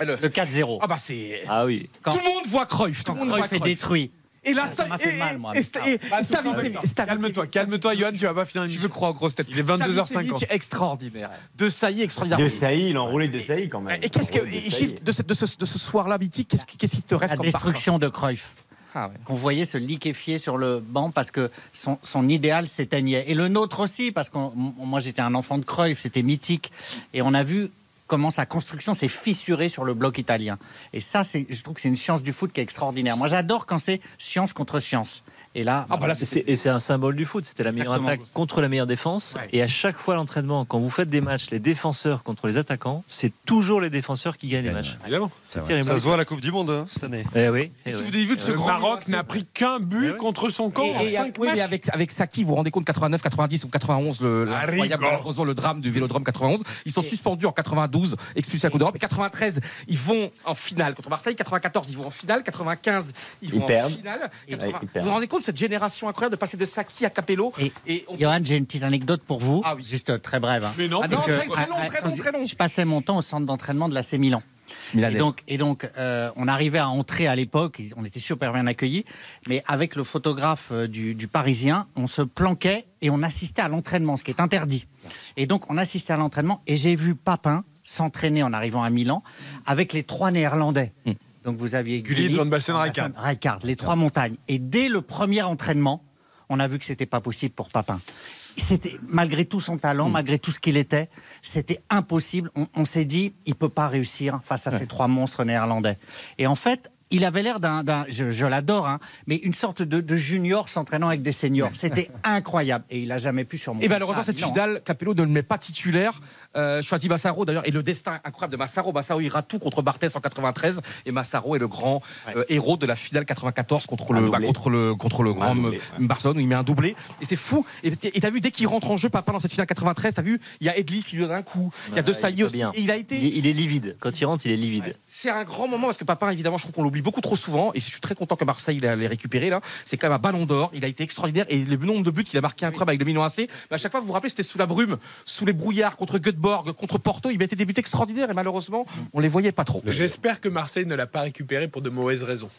Le- Le 4-0. Ah bah c'est. Ah oui. Quand- Tout le monde voit Cruyff. Tout le monde voit Cruyff est détruit. Et là, Ça m'a fait mal, moi, Calme-toi, calme-toi, Johan, tu vas pas finir une Je veux croire aux grosses têtes. Il est 22h50. Savicevic, extraordinaire. De Sailly extraordinaire. De Sailly, il a enroulé de Sailly quand même. Et qu'est-ce que. Gilles, de ce, soir-là mythique, qu'est-ce qui, te reste La destruction de Cruyff. Ah ouais. Qu'on voyait se liquéfier sur le banc parce que son, son idéal s'éteignait. Et le nôtre aussi, parce que moi j'étais un enfant de Cruyff, c'était mythique. Et on a vu comment sa construction s'est fissurée sur le bloc italien. Et ça, je trouve que c'est une science du foot qui est extraordinaire. Moi j'adore quand c'est science contre science. Et là, Ah bah là, c'est- Et c'est un symbole du foot. C'était la meilleure Exactement. attaque contre la meilleure défense. Ouais. Et à chaque fois l'entraînement, quand vous faites des matchs, les défenseurs contre les attaquants, c'est toujours les défenseurs qui gagnent les matchs. Évidemment. C'est terrible. Ça se voit à la Coupe du Monde hein, cette année. Eh oui. eh Est-ce que oui. vous avez vu de ce Le Maroc n'a pris qu'un but Eh oui. contre son camp en Et, et- cinq oui, mais matchs. avec, avec Saki, vous vous rendez compte, 89, 90 ou 91, le, malheureusement, le drame du Vélodrome 91. Ils sont suspendus en 92, expulsés à la Coupe d'Europe. Et 93, ils vont en finale contre Marseille. 94, ils vont en finale. 95, ils vont en perdent. finale. Et- 80 ils vous vous rendez compte cette génération incroyable de passer de Saki à Capello Et- et on- Johan, j'ai une petite anecdote pour vous, Ah oui. juste très brève. hein. Mais non, Ah non, c'est très, que- très long, très long, très long. Je passais mon temps au centre d'entraînement de l'AC Milan. Et donc, et donc euh, on arrivait à entrer à l'époque, on était super bien accueillis, mais avec le photographe euh, du, du Parisien, on se planquait et on assistait à l'entraînement, ce qui est interdit. Et donc, on assistait à l'entraînement et j'ai vu Papin s'entraîner en arrivant à Milan avec les trois Néerlandais. Donc, vous aviez Gullit, Van Basten, Rijkaard. Rijkaard, les trois montagnes. Et dès le premier entraînement, on a vu que c'était pas possible pour Papin. C'était malgré tout son talent, malgré tout ce qu'il était, c'était impossible. On, on s'est dit, il peut pas réussir face à ces trois monstres néerlandais. Et en fait, il avait l'air d'un, je, je l'adore, hein, mais une sorte de, de junior s'entraînant avec des seniors. C'était incroyable. Et il a jamais pu surmonter. Et malheureusement, cette hein. finale, Capello ne le met pas titulaire. Euh, choisit Massaro d'ailleurs. Et le destin incroyable de Massaro. Massaro ira tout contre Barthès en 93. Et Massaro est le grand euh, héros de la finale 94 contre le, bah, contre le, contre le grand doublé, Barcelone où il met un doublé. Et c'est fou. Et t'as vu, dès qu'il rentre en jeu, papa, dans cette finale 93, t'as vu, il y a Edli qui lui donne un coup. Il y a De il Sailly aussi. Et il a été. Il est, il est livide. Quand il rentre, il est livide. C'est un grand moment parce que Papin, évidemment, je trouve qu'on l'oublie beaucoup trop souvent. Et je suis très content que Marseille l'ait récupéré là. C'est quand même un ballon d'or. Il a été extraordinaire. Et le nombre de buts qu'il a marqué incroyable avec le Milan AC. Mais à chaque fois, vous vous rappelez, c'était sous la brume, sous les brouillards, contre Göteborg, contre Porto. Il mettait des buts extraordinaires. Et malheureusement, on les voyait pas trop. J'espère que Marseille ne l'a pas récupéré pour de mauvaises raisons.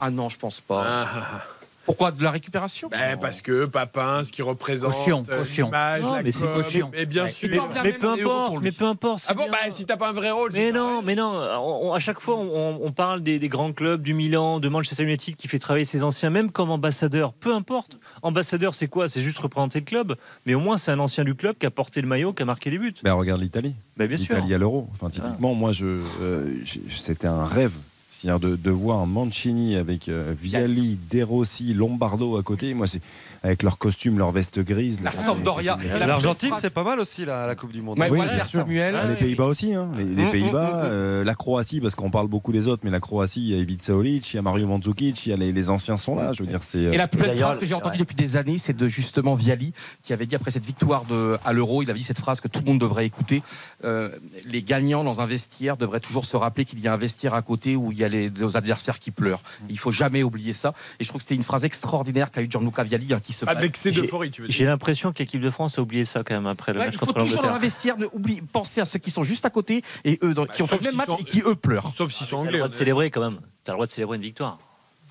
Ah non, je pense pas. Ah, ah, ah. Pourquoi de la récupération Ben, parce que Papin, ce qui représente Caution, euh, caution. l'image, Non, la mais c'est com, caution. Et bien sûr. Mais peu les importe, mais peu importe. Ah c'est bon, bien. bah si t'as pas un vrai rôle. Mais c'est non, mais non. on- on- à chaque fois, on, on parle des, des grands clubs, du Milan, de Manchester United, qui fait travailler ses anciens, même comme ambassadeur. Peu importe. Ambassadeur, c'est quoi? C'est juste représenter le club. Mais au moins, c'est un ancien du club qui a porté le maillot, qui a marqué des buts. Ben, regarde l'Italie. Bah, bien sûr. L'Italie à l'euro. Enfin, typiquement, moi, je, euh, c'était un rêve. C'est-à-dire de, voir Mancini avec euh, Viali, Derossi, Lombardo à côté. Moi, c'est avec leurs costumes, leurs vestes grises. La Sampdoria. L'Argentine, c'est pas mal aussi la, Coupe du Monde. Ah, les Pays-Bas aussi. Hein. Les, mm, mm, Pays-Bas, mm, euh, la Croatie, parce qu'on parle beaucoup des autres, mais la Croatie, il y a Ivica Saolic, il y a Mario Mandzukic, il y a les, anciens sont là. Je veux dire, c'est. Euh, et la plus belle phrase que j'ai entendue depuis des années, c'est de justement Viali qui avait dit après cette victoire à l'Euro, il avait dit cette phrase que tout le monde devrait écouter. Euh, les gagnants dans un vestiaire devraient toujours se rappeler qu'il y a un vestiaire à côté où il y a les, nos adversaires qui pleurent. Il faut jamais oublier ça. Et je trouve que c'était une phrase extraordinaire qu'a eu Gianluca Viali, hein, qui se passe. d'excès d'euphorie, tu veux dire. J'ai l'impression que l'équipe de France a oublié ça quand même après le match contre l'Angleterre. Il faut toujours dans la oublier, penser à ceux qui sont juste à côté et eux, bah, qui ont fait le même match et qui eux pleurent. Sauf s'ils sont ah, anglais. le droit de célébrer quand même. Tu as le droit de célébrer une victoire.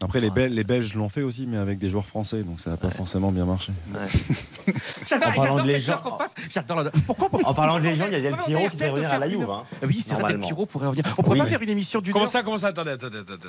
Après, les, Belges l'ont fait aussi, mais avec des joueurs français, donc ça n'a pas forcément bien marché. J'adore, En parlant j'adore de passe. J'adore Pourquoi En parlant de légende, il y a Del Pierrot qui fait revenir à la Juve. hein. Oui, c'est vrai, Del Normalement. Piro pourrait revenir. On pourrait Oui, pas faire une émission du Comment ça, comment ça Attendez, attendez, attendez.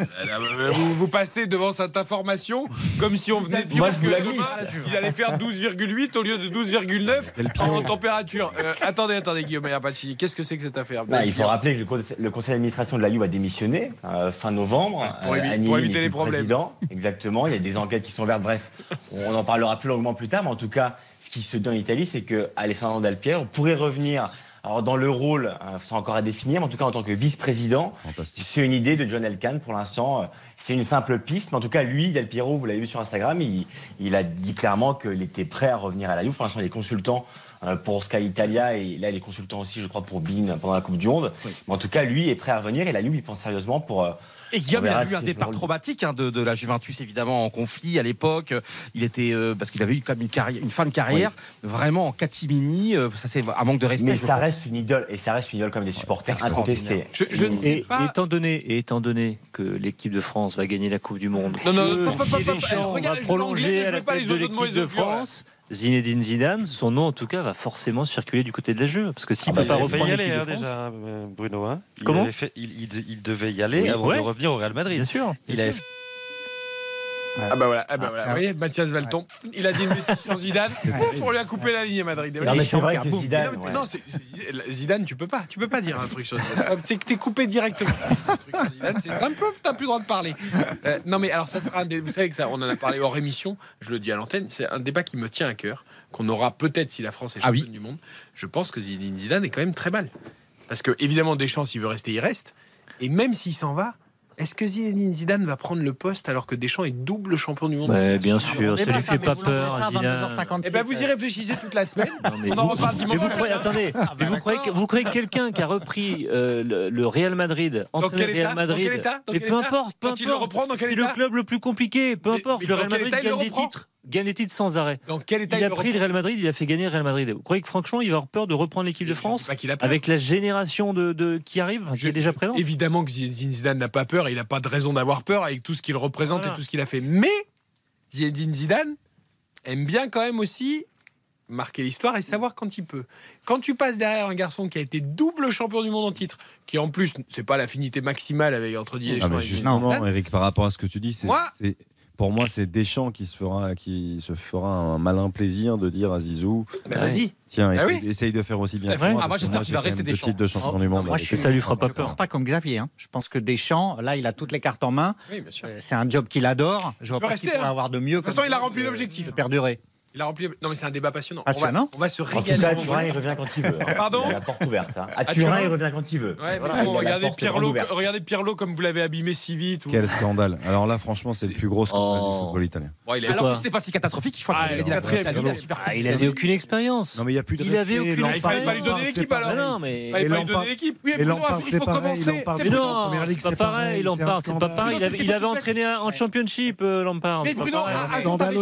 Euh, vous, passez devant cette information comme si on venait de dire que il allait faire 12,8 au lieu de 12,9 en température. Euh, attendez, attendez, Guillaume Apache, qu'est-ce que c'est que cette affaire? Bah, il faut rappeler que le, conseil d'administration de la Juve a démissionné euh, fin novembre. Pour, éviter les problèmes. Exactement, il y a des enquêtes qui sont ouvertes. Bref, on en parlera plus longuement plus tard, mais en tout cas, ce qui se dit en Italie, c'est que Alessandro Del Piero pourrait revenir. Alors dans le rôle, hein, c'est encore à définir, mais en tout cas en tant que vice-président, c'est une idée de John Elkann pour l'instant. Euh, c'est une simple piste, mais en tout cas lui, Del Piero, vous l'avez vu sur Instagram, il, a dit clairement qu'il était prêt à revenir à la Juve. Pour l'instant, il est consultant euh, pour Sky Italia et là il est consultant aussi je crois pour Bean pendant la Coupe du Monde. Mais en tout cas lui est prêt à revenir et la Juve il pense sérieusement pour euh, et Guillaume, il a eu un départ traumatique hein, de, la Juventus, évidemment, en conflit à l'époque. Il était, euh, parce qu'il avait eu comme une, fin de carrière, vraiment en catimini. Euh, ça, c'est un manque de respect. Mais ça reste une idole, et ça reste une idole comme des supporters Étant donné, que l'équipe de France va gagner la Coupe du Monde, non, non, euh, non, non, non, non, non, Zinedine Zidane, son nom en tout cas va forcément circuler du côté de la Juve parce que s'il ne ah bah peut pas reprendre y aller hein, déjà euh, Bruno hein. il Comment fait, il, il, il, devait y aller oui, avant ouais. de revenir au Real Madrid. Bien sûr. Il bien avait. Fait... Ah bah voilà, ah bah ah, voilà. vous voyez, Mathias Valton, il a dit une bêtise sur Zidane, ouf, on lui a coupé la ligne à Madrid. Non, mais c'est vrai que Zidane. Non, Zidane, tu peux pas, tu peux pas dire un truc sur Zidane. Ah, t'es coupé directement. C'est simple, t'as plus le droit de parler. Euh, non, mais alors ça sera un dé... Vous savez que ça, on en a parlé hors émission, je le dis à l'antenne, c'est un débat qui me tient à cœur, qu'on aura peut-être si la France est ah championne du monde. Je pense que Zidane est quand même très mal. Parce que évidemment, Deschamps, s'il veut rester, il reste. Et même s'il s'en va, est-ce que Zinedine Zidane va prendre le poste alors que Deschamps est double champion du monde bah, Bien sûr, ça ne lui fait pas peur. Et ben vous y réfléchissez toute la semaine. On en reparle dimanche. Vous croyez, attendez, vous croyez, vous croyez quelqu'un qui a repris euh, le, Real Madrid, entraîné le Real Madrid, et peu importe, peu importe, c'est le club le plus compliqué, peu importe, le Real Madrid gagne des titres gagne des sans arrêt. Dans quel état il, a pris le Real Madrid, il a fait gagner le Real Madrid. Vous croyez que franchement, il va avoir peur de reprendre l'équipe de France avec la génération de, qui arrive, je, qui est déjà présente Évidemment que Zinedine Zidane n'a pas peur, il n'a pas de raison d'avoir peur avec tout ce qu'il représente et tout ce qu'il a fait. Mais Zinedine Zidane aime bien quand même aussi marquer l'histoire et savoir quand il peut. Quand tu passes derrière un garçon qui a été double champion du monde en titre, qui en plus, c'est pas l'affinité maximale avec entre Didier ah Deschamps et justement, Zidane, avec, par rapport à ce que tu dis, c'est pour moi, c'est Deschamps qui se fera, qui se fera un malin plaisir de dire à Zizou. Bah, vas-y. Tiens, bah essaye, de faire aussi bien. Que moi, ah, moi j'espère qu'il va rester Deschamps. De ah, du monde, je ça lui fera pas peur. Je pense pas comme Xavier. Hein. Je pense que Deschamps, là, il a toutes les cartes en main. Oui, euh, c'est un job qu'il adore. Je vois pas ce qu'il pourrait hein. avoir de mieux. De toute façon, il a rempli l'objectif. Perdurer. Il a rempli. Non, mais c'est un débat passionnant. passionnant. On, va, on, va, se régaler. En tout cas, Turin, il revient quand il veut. Hein. Pardon il a la porte ouverte. Hein. À, à Turin, Turin, il revient quand il veut. Ouais, voilà, bon, il regardez, Pirlo, regardez Pirlo comme vous l'avez abîmé si vite. Quel scandale. Alors là, franchement, c'est le plus gros scandale oh. du football italien. Alors que c'était pas si catastrophique. Je crois ah, qu'il dit ah, Il avait aucune expérience. Non, mais il n'y a plus de. Il avait aucune expérience. Il fallait pas lui donner l'équipe alors. Il fallait pas lui donner l'équipe. Oui, mais il faut commencer. Non, c'est pas pareil. Lampard, c'est pas pareil. Il avait entraîné en Championship, euh, Lampard. Mais Bruno, ah, t'avais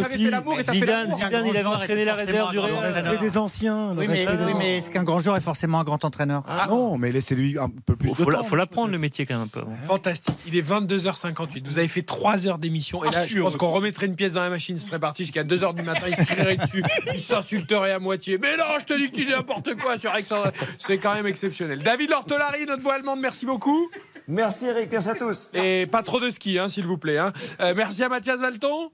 jamais il avait entraîné la réserve du Real. Le des anciens. Oui, mais, est-ce qu'un grand joueur est forcément un grand entraîneur ah, Non, mais laissez-lui un peu plus. Il faut, l'apprendre le métier quand même un peu. Fantastique. Il est 22h58. Vous avez fait 3 heures d'émission. Et là, ah, je pense qu'on remettrait une pièce dans la machine. Ce serait parti jusqu'à 2h du matin. Il se crierait dessus. Il s'insulterait à moitié. Mais non, je te dis que tu dis n'importe quoi sur Alexandre. C'est quand même exceptionnel. David Lortolari, notre voix allemande, merci beaucoup. Merci Eric, merci à tous. Et pas trop de ski, hein, s'il vous plaît. Hein. Euh, merci à Mathias Valton.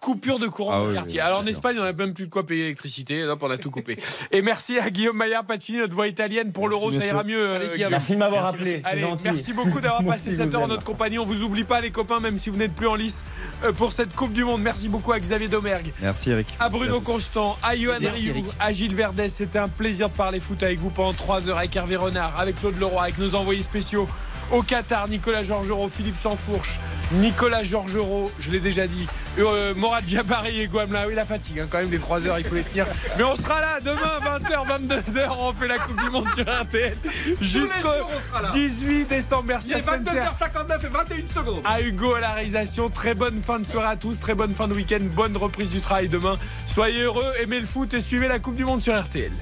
Coupure de courant Ah dans le oui, quartier. oui, Alors en Espagne, on n'a même plus de quoi payer l'électricité. Hop, on a tout coupé. Et merci à Guillaume Maillard Pacini, notre voix italienne. Pour l'euro, ça ira mieux. Allez, euh, Guillaume. Merci de m'avoir appelé, Allez, merci beaucoup d'avoir passé cette heure en notre compagnie. On vous oublie pas, les copains, même si vous n'êtes plus en lice euh, pour cette Coupe du Monde. Merci beaucoup à Xavier Domergue. Merci Eric. À Bruno Constant, à Johan Rioux, à Gilles Verdès, c'était un plaisir de parler foot avec vous pendant 3 heures avec Hervé Renard, avec Claude Leroy, avec nos envoyés spéciaux au Qatar, Nicolas Georgerot, Philippe Sansfourche, Nicolas Georgerot, je l'ai déjà dit, euh, Morad Jabari et Guamla. Oui, la fatigue, hein, quand même, les 3 heures, il faut les tenir. Mais on sera là demain, 20h, 22h, on fait la Coupe du Monde sur RTL jusqu'au jours, on sera là. 18 décembre. Merci Il à Spencer. 22h59 et 21 secondes. À Hugo à la réalisation. Très bonne fin de soirée à tous, très bonne fin de week-end, bonne reprise du travail demain. Soyez heureux, aimez le foot et suivez la Coupe du Monde sur RTL.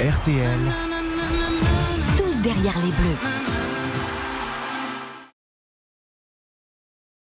RTL. Tous derrière les bleus.